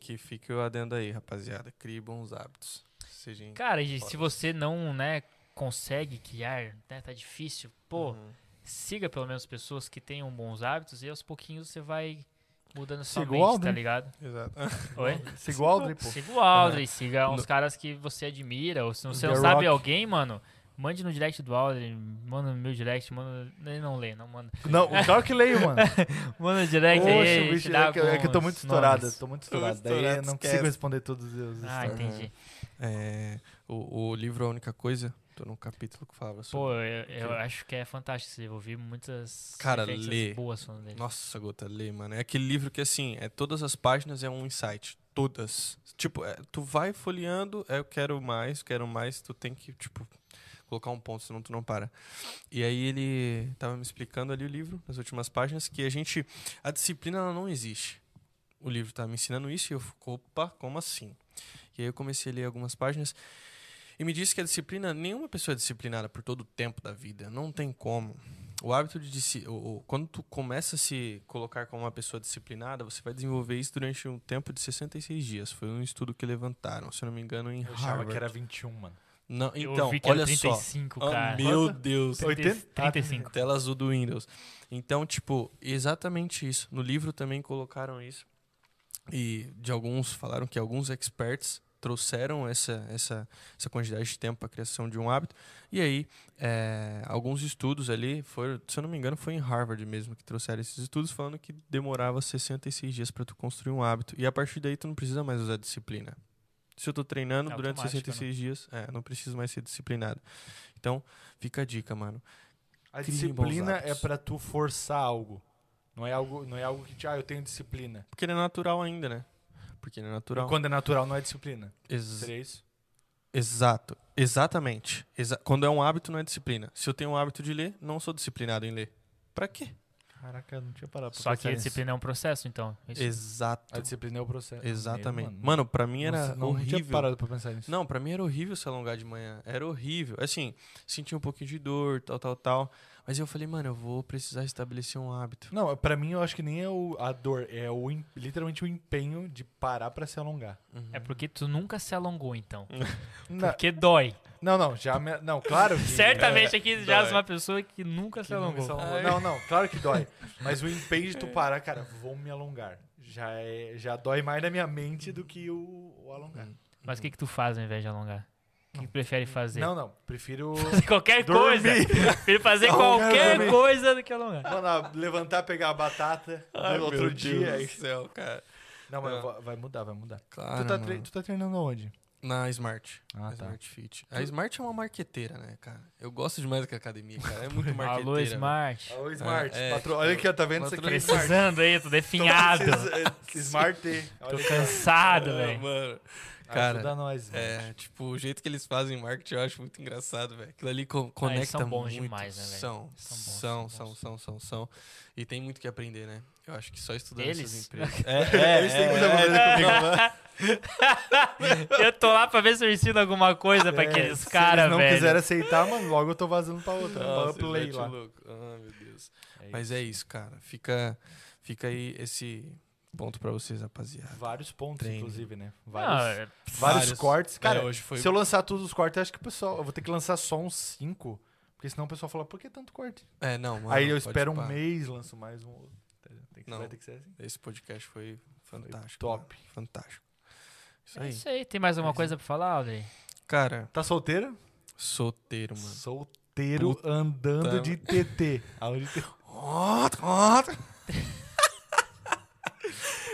Que fique o adendo aí, rapaziada. Crie bons hábitos. Seja Cara, e se você não, né, consegue criar, né, tá difícil, pô, Uhum. siga pelo menos pessoas que tenham bons hábitos e aos pouquinhos você vai mudando sua Siga o mente, tá ligado? Exato. Oi? Siga o Aldrin, pô. Siga o Aldrin, siga uns No- caras que você admira, ou se você The não sabe Rock. alguém, mano, mande no direct do Aldrin, manda no meu direct, manda, ele não lê, não manda. Não, o cara que leio, mano. Manda no direct Poxa, aí, bicho, é que, é que eu tô muito estourado, nomes. tô muito estourado. Daí eu não esquece. consigo responder todos os Ah, stories. entendi. É, o, o livro A Única Coisa, tô num capítulo que falava Pô, sobre. eu, eu Ok. acho que é fantástico. Eu vi muitas Cara, lê. boas falando dele. Nossa, Gota, lê, mano. É aquele livro que, assim, é todas as páginas é um insight. Todas. Tipo, é, tu vai folheando, é, eu quero mais, quero mais, tu tem que, tipo, colocar um ponto, senão tu não para. E aí ele tava me explicando ali o livro, nas últimas páginas, que a gente. A disciplina ela não existe. O livro tá me ensinando isso e eu fico, opa, como assim? E aí eu comecei a ler algumas páginas e me disse que a disciplina, nenhuma pessoa é disciplinada por todo o tempo da vida. Não tem como. O hábito de o, o- quando tu começa a se colocar como uma pessoa disciplinada, você vai desenvolver isso durante um tempo de 66 dias. Foi um estudo que levantaram, se eu não me engano, em Eu achava Harvard. que era 21, mano. Não, eu então, vi que olha era só. 35, Ah, cara. meu? Deus. 80? 35. Tela azul do Windows. Então, tipo, exatamente isso. No livro também colocaram isso. E de alguns, falaram que alguns experts trouxeram essa, essa, essa quantidade de tempo para a criação de um hábito. E aí, é, alguns estudos ali, foram, se eu não me engano, foi em Harvard mesmo que trouxeram esses estudos, falando que demorava 66 dias para tu construir um hábito. E a partir daí, tu não precisa mais usar disciplina. Se eu tô treinando É durante automático, 66 dias, é, não preciso mais ser disciplinado. Então, fica a dica, mano. A disciplina é pra tu forçar algo. Não é algo, não é algo que, te- ah, eu tenho disciplina. Porque ele é natural ainda, né? Porque ele é natural. E quando é natural, não é disciplina. Ex- Seria isso? Exato. Exatamente. Exa- quando é um hábito, não é disciplina. Se eu tenho o hábito de ler, não sou disciplinado em ler. Pra quê? Caraca, eu não tinha parado pra Só que a disciplina é um processo, então. Isso. Exato. A disciplina é o processo. Exatamente. Meu, Mano, pra mim era Nossa, não, não tinha horrível. parado pra pensar nisso. Não, pra mim era horrível se alongar de manhã. Era horrível. Assim, sentia um pouquinho de dor, tal, tal, tal. Mas eu falei, mano, eu vou precisar estabelecer um hábito. Não, pra mim eu acho que nem é o, a dor, é o, literalmente o empenho de parar pra se alongar. Uhum. É porque tu nunca se alongou, então. Porque dói. não, não, já me, não, claro que Certamente aqui já dói. é uma pessoa que nunca se que não, me alongou. alongou. não, não, claro que dói. Mas o empenho de tu parar, cara, vou me alongar. Já é, já dói mais na minha mente do que o, o alongar. Mas o que, que tu faz ao invés de alongar? O que, prefere fazer? Não, não, prefiro Fazer qualquer Dormir. coisa. Prefiro fazer Não, qualquer dormir. coisa do que alongar. Mano, levantar, pegar a batata Ai, no outro meu dia. Deus aí- do céu, cara. Não, mas va- vai mudar, vai mudar. Claro, tu, tá tre- tu tá treinando aonde? Na Smart. Ah, Na tá. Smart Fit. A Smart é uma marqueteira, né, cara? Eu gosto demais da academia, cara. É muito marqueteira. Alô, velho. Smart. Alô, Smart. É, é, patro- tipo, Olha aqui, ó, tá vendo isso aqui? Precisando aí, tô definhado. Precisa- Smart. Tô cansado, Ah, velho. mano. Ajuda Cara, nós, Smart. É, tipo, o jeito que eles fazem marketing eu acho muito engraçado, velho. Aquilo ali co- conecta são bons muito. demais, né, velho? São, São bons, são, são são, são. E tem muito que aprender, né? Eu acho que só estudando Eles? essas empresas. É, Eles têm muita coisa comigo. Eu tô lá pra ver se eu ensino alguma coisa pra É, aqueles se caras, eles não velho. quiserem aceitar, mano, logo eu tô vazando pra outra. Nossa, pra play lá. louco. Ah, meu Deus. Mas é isso, cara. Fica, fica aí esse ponto pra vocês, rapaziada. Vários pontos, Treino. inclusive, né? Não, Vários, é- vários, vários. cortes. Cara, É, hoje foi- se eu lançar todos os cortes, eu acho que o pessoal. Eu vou ter que lançar só uns cinco. Porque senão o pessoal fala, por que tanto corte? É, não, mano. Aí eu espero um mês, lanço mais um outro. Tem que, Não. vai ter que ser assim. Esse podcast foi fantástico. top. mano. Fantástico. Isso é aí. isso aí. Tem mais alguma coisa pra falar, Audrey? Cara, Tá solteiro? solteiro, mano. Solteiro andando de TT. Aonde tem-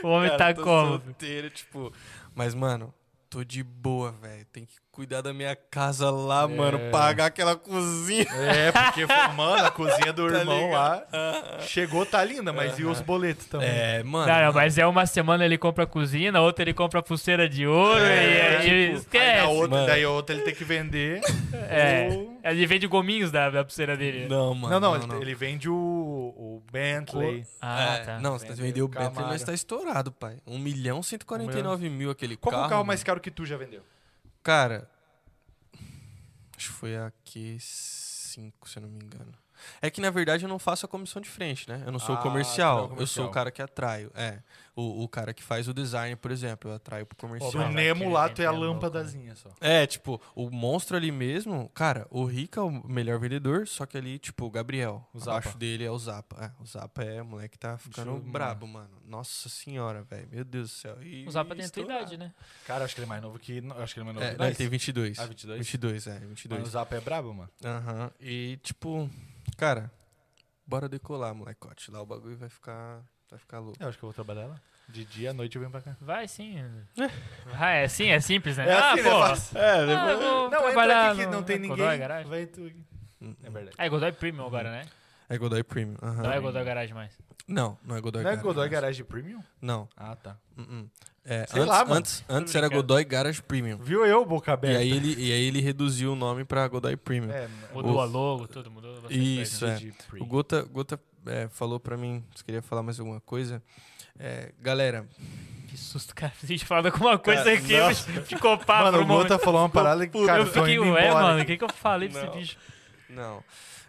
O homem Cara, tá como? solteiro, tipo. Mas, mano, tô de boa, velho. Tem que cuidar da minha casa lá, É. mano. Pagar aquela cozinha. É, porque, mano, a cozinha do Tá irmão lá ligado? chegou, tá linda, mas e os boletos também? É, mano. Não, não, mas é uma semana ele compra a cozinha, na outra ele compra a pulseira de ouro É, e aí tipo, ele Aí esquece. na outra, Mano. daí a outra ele tem que vender. É, ou- ele vende gominhos da, da pulseira dele. Não, mano. Não, não, ele, ele vende o, o Bentley. Ah, É, tá. Não, você Vende vendeu o o Bentley, Camaro. mas tá estourado, pai. 1 milhão 149 mil aquele Qual que é carro. o carro mano. mais caro que tu já vendeu? Cara, acho que foi a Q5, se eu não me engano. É que, na verdade, eu não faço a comissão de frente, né? Eu não sou Ah, o comercial. não é o Eu comercial. sou o cara que atraio. É. O, o cara que faz o design, por exemplo, eu atraio pro comercial. mas Nemo lá, tu é a lâmpadazinha só. É, tipo, o monstro ali mesmo, cara, o Rica é o melhor vendedor, só que ali, tipo, o Gabriel. O Zapa. abaixo dele é o Zapa. É, o Zapa é o moleque que tá ficando brabo, mano. Nossa senhora, velho. Meu Deus do céu. E, O Zapa tem a tua idade, né? Cara, acho que ele é mais novo que. não, Acho que ele é mais novo É, que ele tem 22. Ah, 22? 22, é, Mano, o 22. Zap é brabo, mano. Aham. E, tipo, cara, bora decolar, molecote. Lá o bagulho vai ficar, vai ficar louco. Eu acho que eu vou trabalhar lá. De dia à noite eu venho pra cá. Vai sim. Vai, é sim, é simples, né? É ah, assim, pô. É, Ah, eu vou Não, entra trabalhar aqui que não tem ninguém. Godoy. Vai tu. É verdade. É Godoy Premium agora, né? É Godoy Premium. aham. Não é Godoy Garage mais. Não, não é Godoy Não é Garage. Godoy Garage Premium? Não. Ah, tá. uh-uh. É, Sei antes, lá, mano. antes, antes era brincando. Godoy Garage Premium. Viu eu, boca E aberta? aí, ele, e aí ele reduziu o nome pra Godoy Premium. É, Mudou O- a logo, tudo mudou. bastante Isso, coisa. é. de pre. O Gota, Gota é, falou pra mim, se queria falar mais alguma coisa. É, galera, Que susto, cara. A gente falando alguma coisa Cara, aqui, nossa. ficou papo Mano, o. Gota falou uma parada que, cara, eu tô fiquei, indo ué, embora. mano, o que, que eu falei pra esse Não. bicho? Não.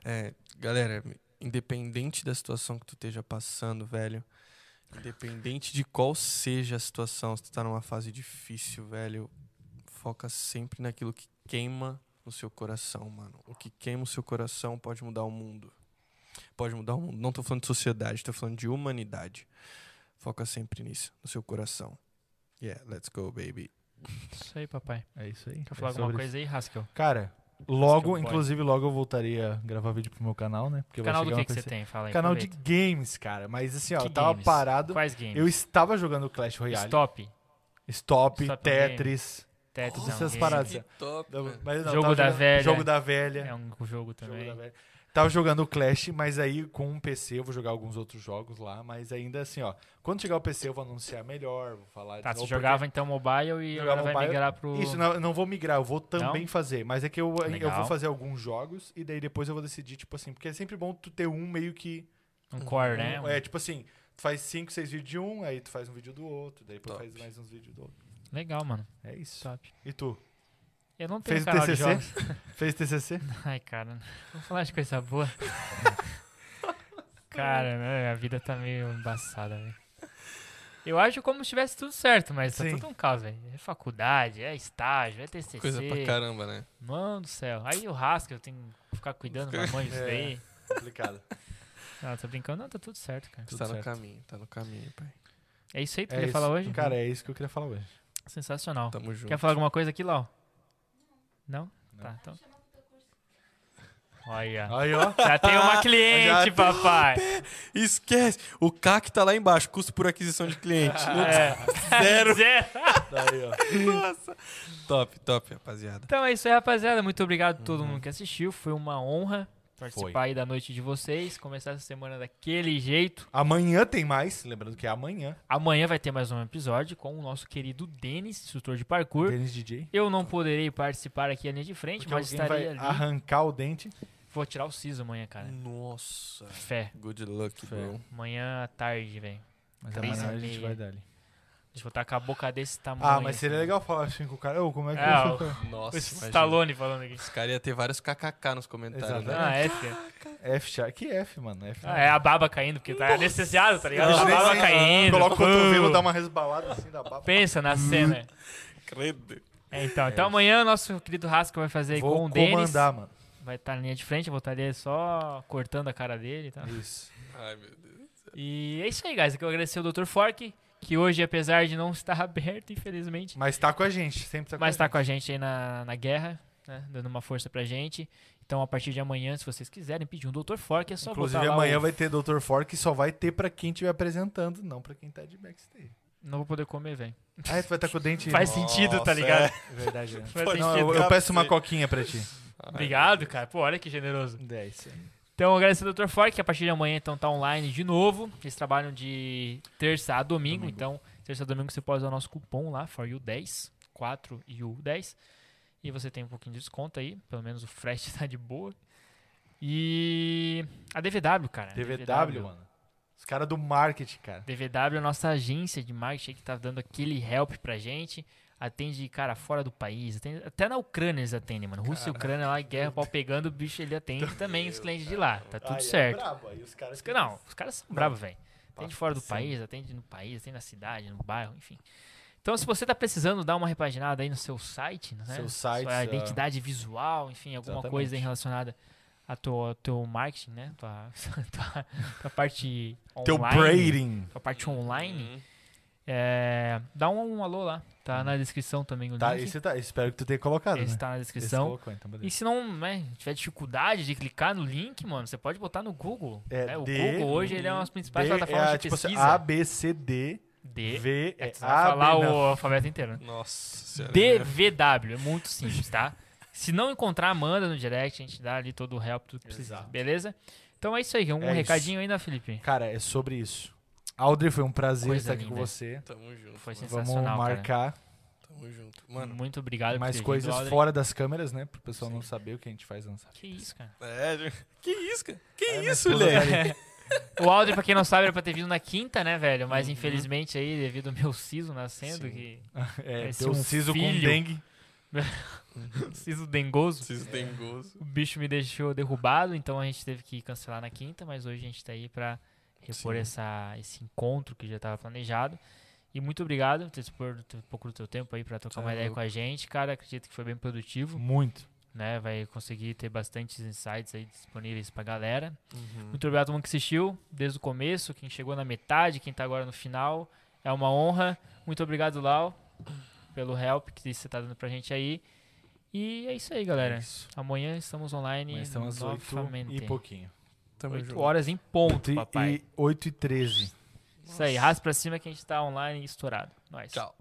É, galera, independente da situação que tu esteja passando, velho, independente de qual seja a situação, se tu tá numa fase difícil, velho, foca sempre naquilo que queima no seu coração, mano. O que queima o seu coração pode mudar o mundo. Pode mudar o mundo. Não tô falando de sociedade, tô falando de humanidade. Foca sempre nisso, no seu coração. Yeah, let's go, baby. Isso aí, papai. É isso aí. Quer falar É alguma coisa aí, Haskell? Cara, é logo, boy. inclusive, logo eu voltaria a gravar vídeo pro meu canal, né? Porque Canal do que, que você tem? Fala aí. Canal de aproveita. games, cara. Mas assim, ó, Que eu tava games? parado. Quais games? Eu estava jogando Clash Royale. Stop. Stop, Stop Tetris. Tetris Essas é game. paradas. Top, Não, mas não, Jogo da jogando- velha. Jogo da velha. É um jogo Jogo também. da velha. Tava jogando o Clash, mas aí com um PC eu vou jogar alguns outros jogos lá, mas ainda assim, ó. Quando chegar o PC eu vou anunciar melhor, vou falar Tá, de você novo, jogava então mobile e Jogava agora vai mobile. migrar pro... Isso, não, não vou migrar, eu vou também fazer, mas é que eu, eu Legal. vou fazer alguns jogos e daí depois eu vou decidir, tipo assim, porque é sempre bom tu ter um meio que... Um core, né? um- é, tipo assim, tu faz 5, 6 vídeos de um, aí tu faz um vídeo do outro, daí depois Top. faz mais uns vídeos do outro. Legal, mano. É isso. Top. E tu? Eu não tenho Fez canal de TCC? jogos. Fez TCC? Ai, cara. Vamos falar de coisa boa. cara, né, a vida tá meio embaçada, velho. Eu acho como se tivesse tudo certo, mas tá Sim. tudo um caos, velho. É faculdade, é estágio, é TCC. Coisa pra caramba, né? Mano do céu. Aí o rasca, eu tenho que ficar cuidando da mãe disso É. daí. Complicado. Não, tô brincando. Não, tá tudo certo, cara. Tudo tá no certo. caminho, tá no caminho, pai. É isso aí que tu É queria isso. falar hoje? Cara, é isso que eu queria falar hoje. Sensacional. Tamo junto. Quer falar alguma coisa aqui, Lau? Não? Não. Tá, então. Olha. Aí, ó. Já tem uma cliente, Já tem- papai. Esquece! O CAC tá lá embaixo, custo por aquisição de cliente. É. Zero. Zero. Daí, ó. Nossa. Top, top, rapaziada. Então é isso aí, rapaziada. Muito obrigado a todo mundo que assistiu. Foi uma honra participar Foi. aí da noite de vocês. Começar essa semana daquele jeito. Amanhã tem mais, lembrando que é amanhã. Amanhã vai ter mais um episódio com o nosso querido Denis, instrutor de parkour. Denis DJ. Eu não poderei participar aqui à linha de frente, Porque mas estarei vai ali. arrancar o dente. Vou tirar o siso amanhã, cara. Nossa. Fé. Good luck, bro. Amanhã à tarde, velho. Mas amanhã a gente vai dar ali. Deixa eu botar com a boca desse tamanho. Ah, mas seria legal falar assim com o cara. Ô, como é que É, eu o- Nossa, Esse imagina. Stallone falando aqui. Os caras iam ter vários kkk nos comentários, Exato. né? Ah, F. F, char- que F, mano? F. Ah, é a baba caindo, porque tá anestesiado, tá ligado? Não, a baba caindo. Coloca o cotovelo, dá uma resbalada assim da baba. Pensa na cena. Credo. É, então, então amanhã nosso querido Rasco vai fazer com Vou o Denis. comandar, mano. Vai estar na linha de frente, eu vou estar ali só cortando a cara dele e tal. Isso. Ai, meu Deus. E é isso aí, guys. Eu quero agradecer o Dr. Fork, que hoje, apesar de não estar aberto, infelizmente, Mas tá com a gente, sempre tá com mas a tá gente. com a gente aí na, na guerra, né? Dando uma força pra gente. Então, a partir de amanhã, se vocês quiserem pedir um Dr. Fork, é só Inclusive, botar lá amanhã o- vai ter Dr. Fork e só vai ter pra quem estiver apresentando, não pra quem tá de backstage. Não vou poder comer, velho. Ah, tu vai estar com o dente... Faz sentido, tá Nossa, ligado? é. É verdade, né? Faz Não, sentido. eu, eu peço uma coquinha pra ti. Obrigado, cara. Pô, olha que generoso. É isso aí. Então, agradecer ao Dr. Fork, que a partir de amanhã então tá online de novo. Eles trabalham de terça a domingo, Domingo. então terça a domingo você pode usar o nosso cupom lá, for you 10, 4 e o 10. E você tem um pouquinho de desconto aí, pelo menos o frete tá de boa. E a DVW, cara. DVW, mano. Os caras do marketing, cara. DVW é a nossa agência de marketing que tá dando aquele help pra gente. Atende, cara, fora do país. atende- até na Ucrânia eles atendem, mano. Rússia e Ucrânia lá, guerra, pau pegando, o bicho ele atende também os clientes de lá. Tá tudo é certo. brabo, aí os caras Os Não, os caras são bravos, velho. Atende fora do sim. país, atende no país, atende na cidade, no bairro, enfim. Então, se você tá precisando dar uma repaginada aí no seu site, né? Seu site, Sua é. identidade visual, enfim, alguma Exatamente. coisa relacionada a teu, ao teu marketing, né? Tua, tua, tua parte Teu online. braiding. Tua parte online. Uhum. É, dá um, alô lá. Tá na descrição também o Tá, link. esse tá, espero que tu tenha colocado, Esse né? tá na descrição. colocou, então. E se não né, tiver dificuldade de clicar no link, mano, você pode botar no Google. É, né? O D, Google hoje ele é uma das principais B, plataformas é, de tipo assim, pesquisa. A, B, C, D, D. V, É, é, tu vai A, falar B, o alfabeto inteiro. né? Nossa senhora. DVW, é muito simples, tá? Se não encontrar, manda no direct, a gente dá ali todo o help, tudo que precisa, beleza? Então é isso aí, um É isso. recadinho ainda, Felipe. Cara, é sobre isso. Audrey, foi um prazer Coisa estar aqui com linda. você. Tamo junto. Foi mano. sensacional, Vamos cara. marcar Tamo junto. Mano, muito obrigado mais coisas vindo, fora das câmeras, né? Pro pessoal não Sim. saber o que a gente faz lançar. Que isso, cara. é. Que isso, cara? Que minha isso, moleque? tá. O Audrey, pra quem não sabe, era pra ter vido na quinta, né, velho? Mas Uhum. infelizmente aí, devido ao meu siso nascendo, Sim. que É, teu um siso com filho. dengue. siso dengoso, Vocês têm gozo. o bicho me deixou derrubado, então a gente teve que cancelar na quinta, mas hoje a gente tá aí pra repor Sim. essa, esse encontro que já tava planejado. E muito obrigado por ter dispor um pouco do teu tempo aí pra trocar Tá uma ideia com a gente, cara. Acredito que foi bem produtivo, Muito. né? Vai conseguir ter bastantes insights aí disponíveis pra galera. Uhum. Muito obrigado a todo mundo que assistiu desde o começo, quem chegou na metade, quem tá agora no final. É uma honra. Muito obrigado, Lau, pelo help que você tá dando pra gente aí. E é isso aí, galera. É isso. Amanhã estamos online às 8 novamente. e pouquinho. Tamo 8 junto. horas em ponto, 8 papai. e, 8 e 13. Isso aí, raspa pra cima que a gente tá online e estourado. Nós. Tchau.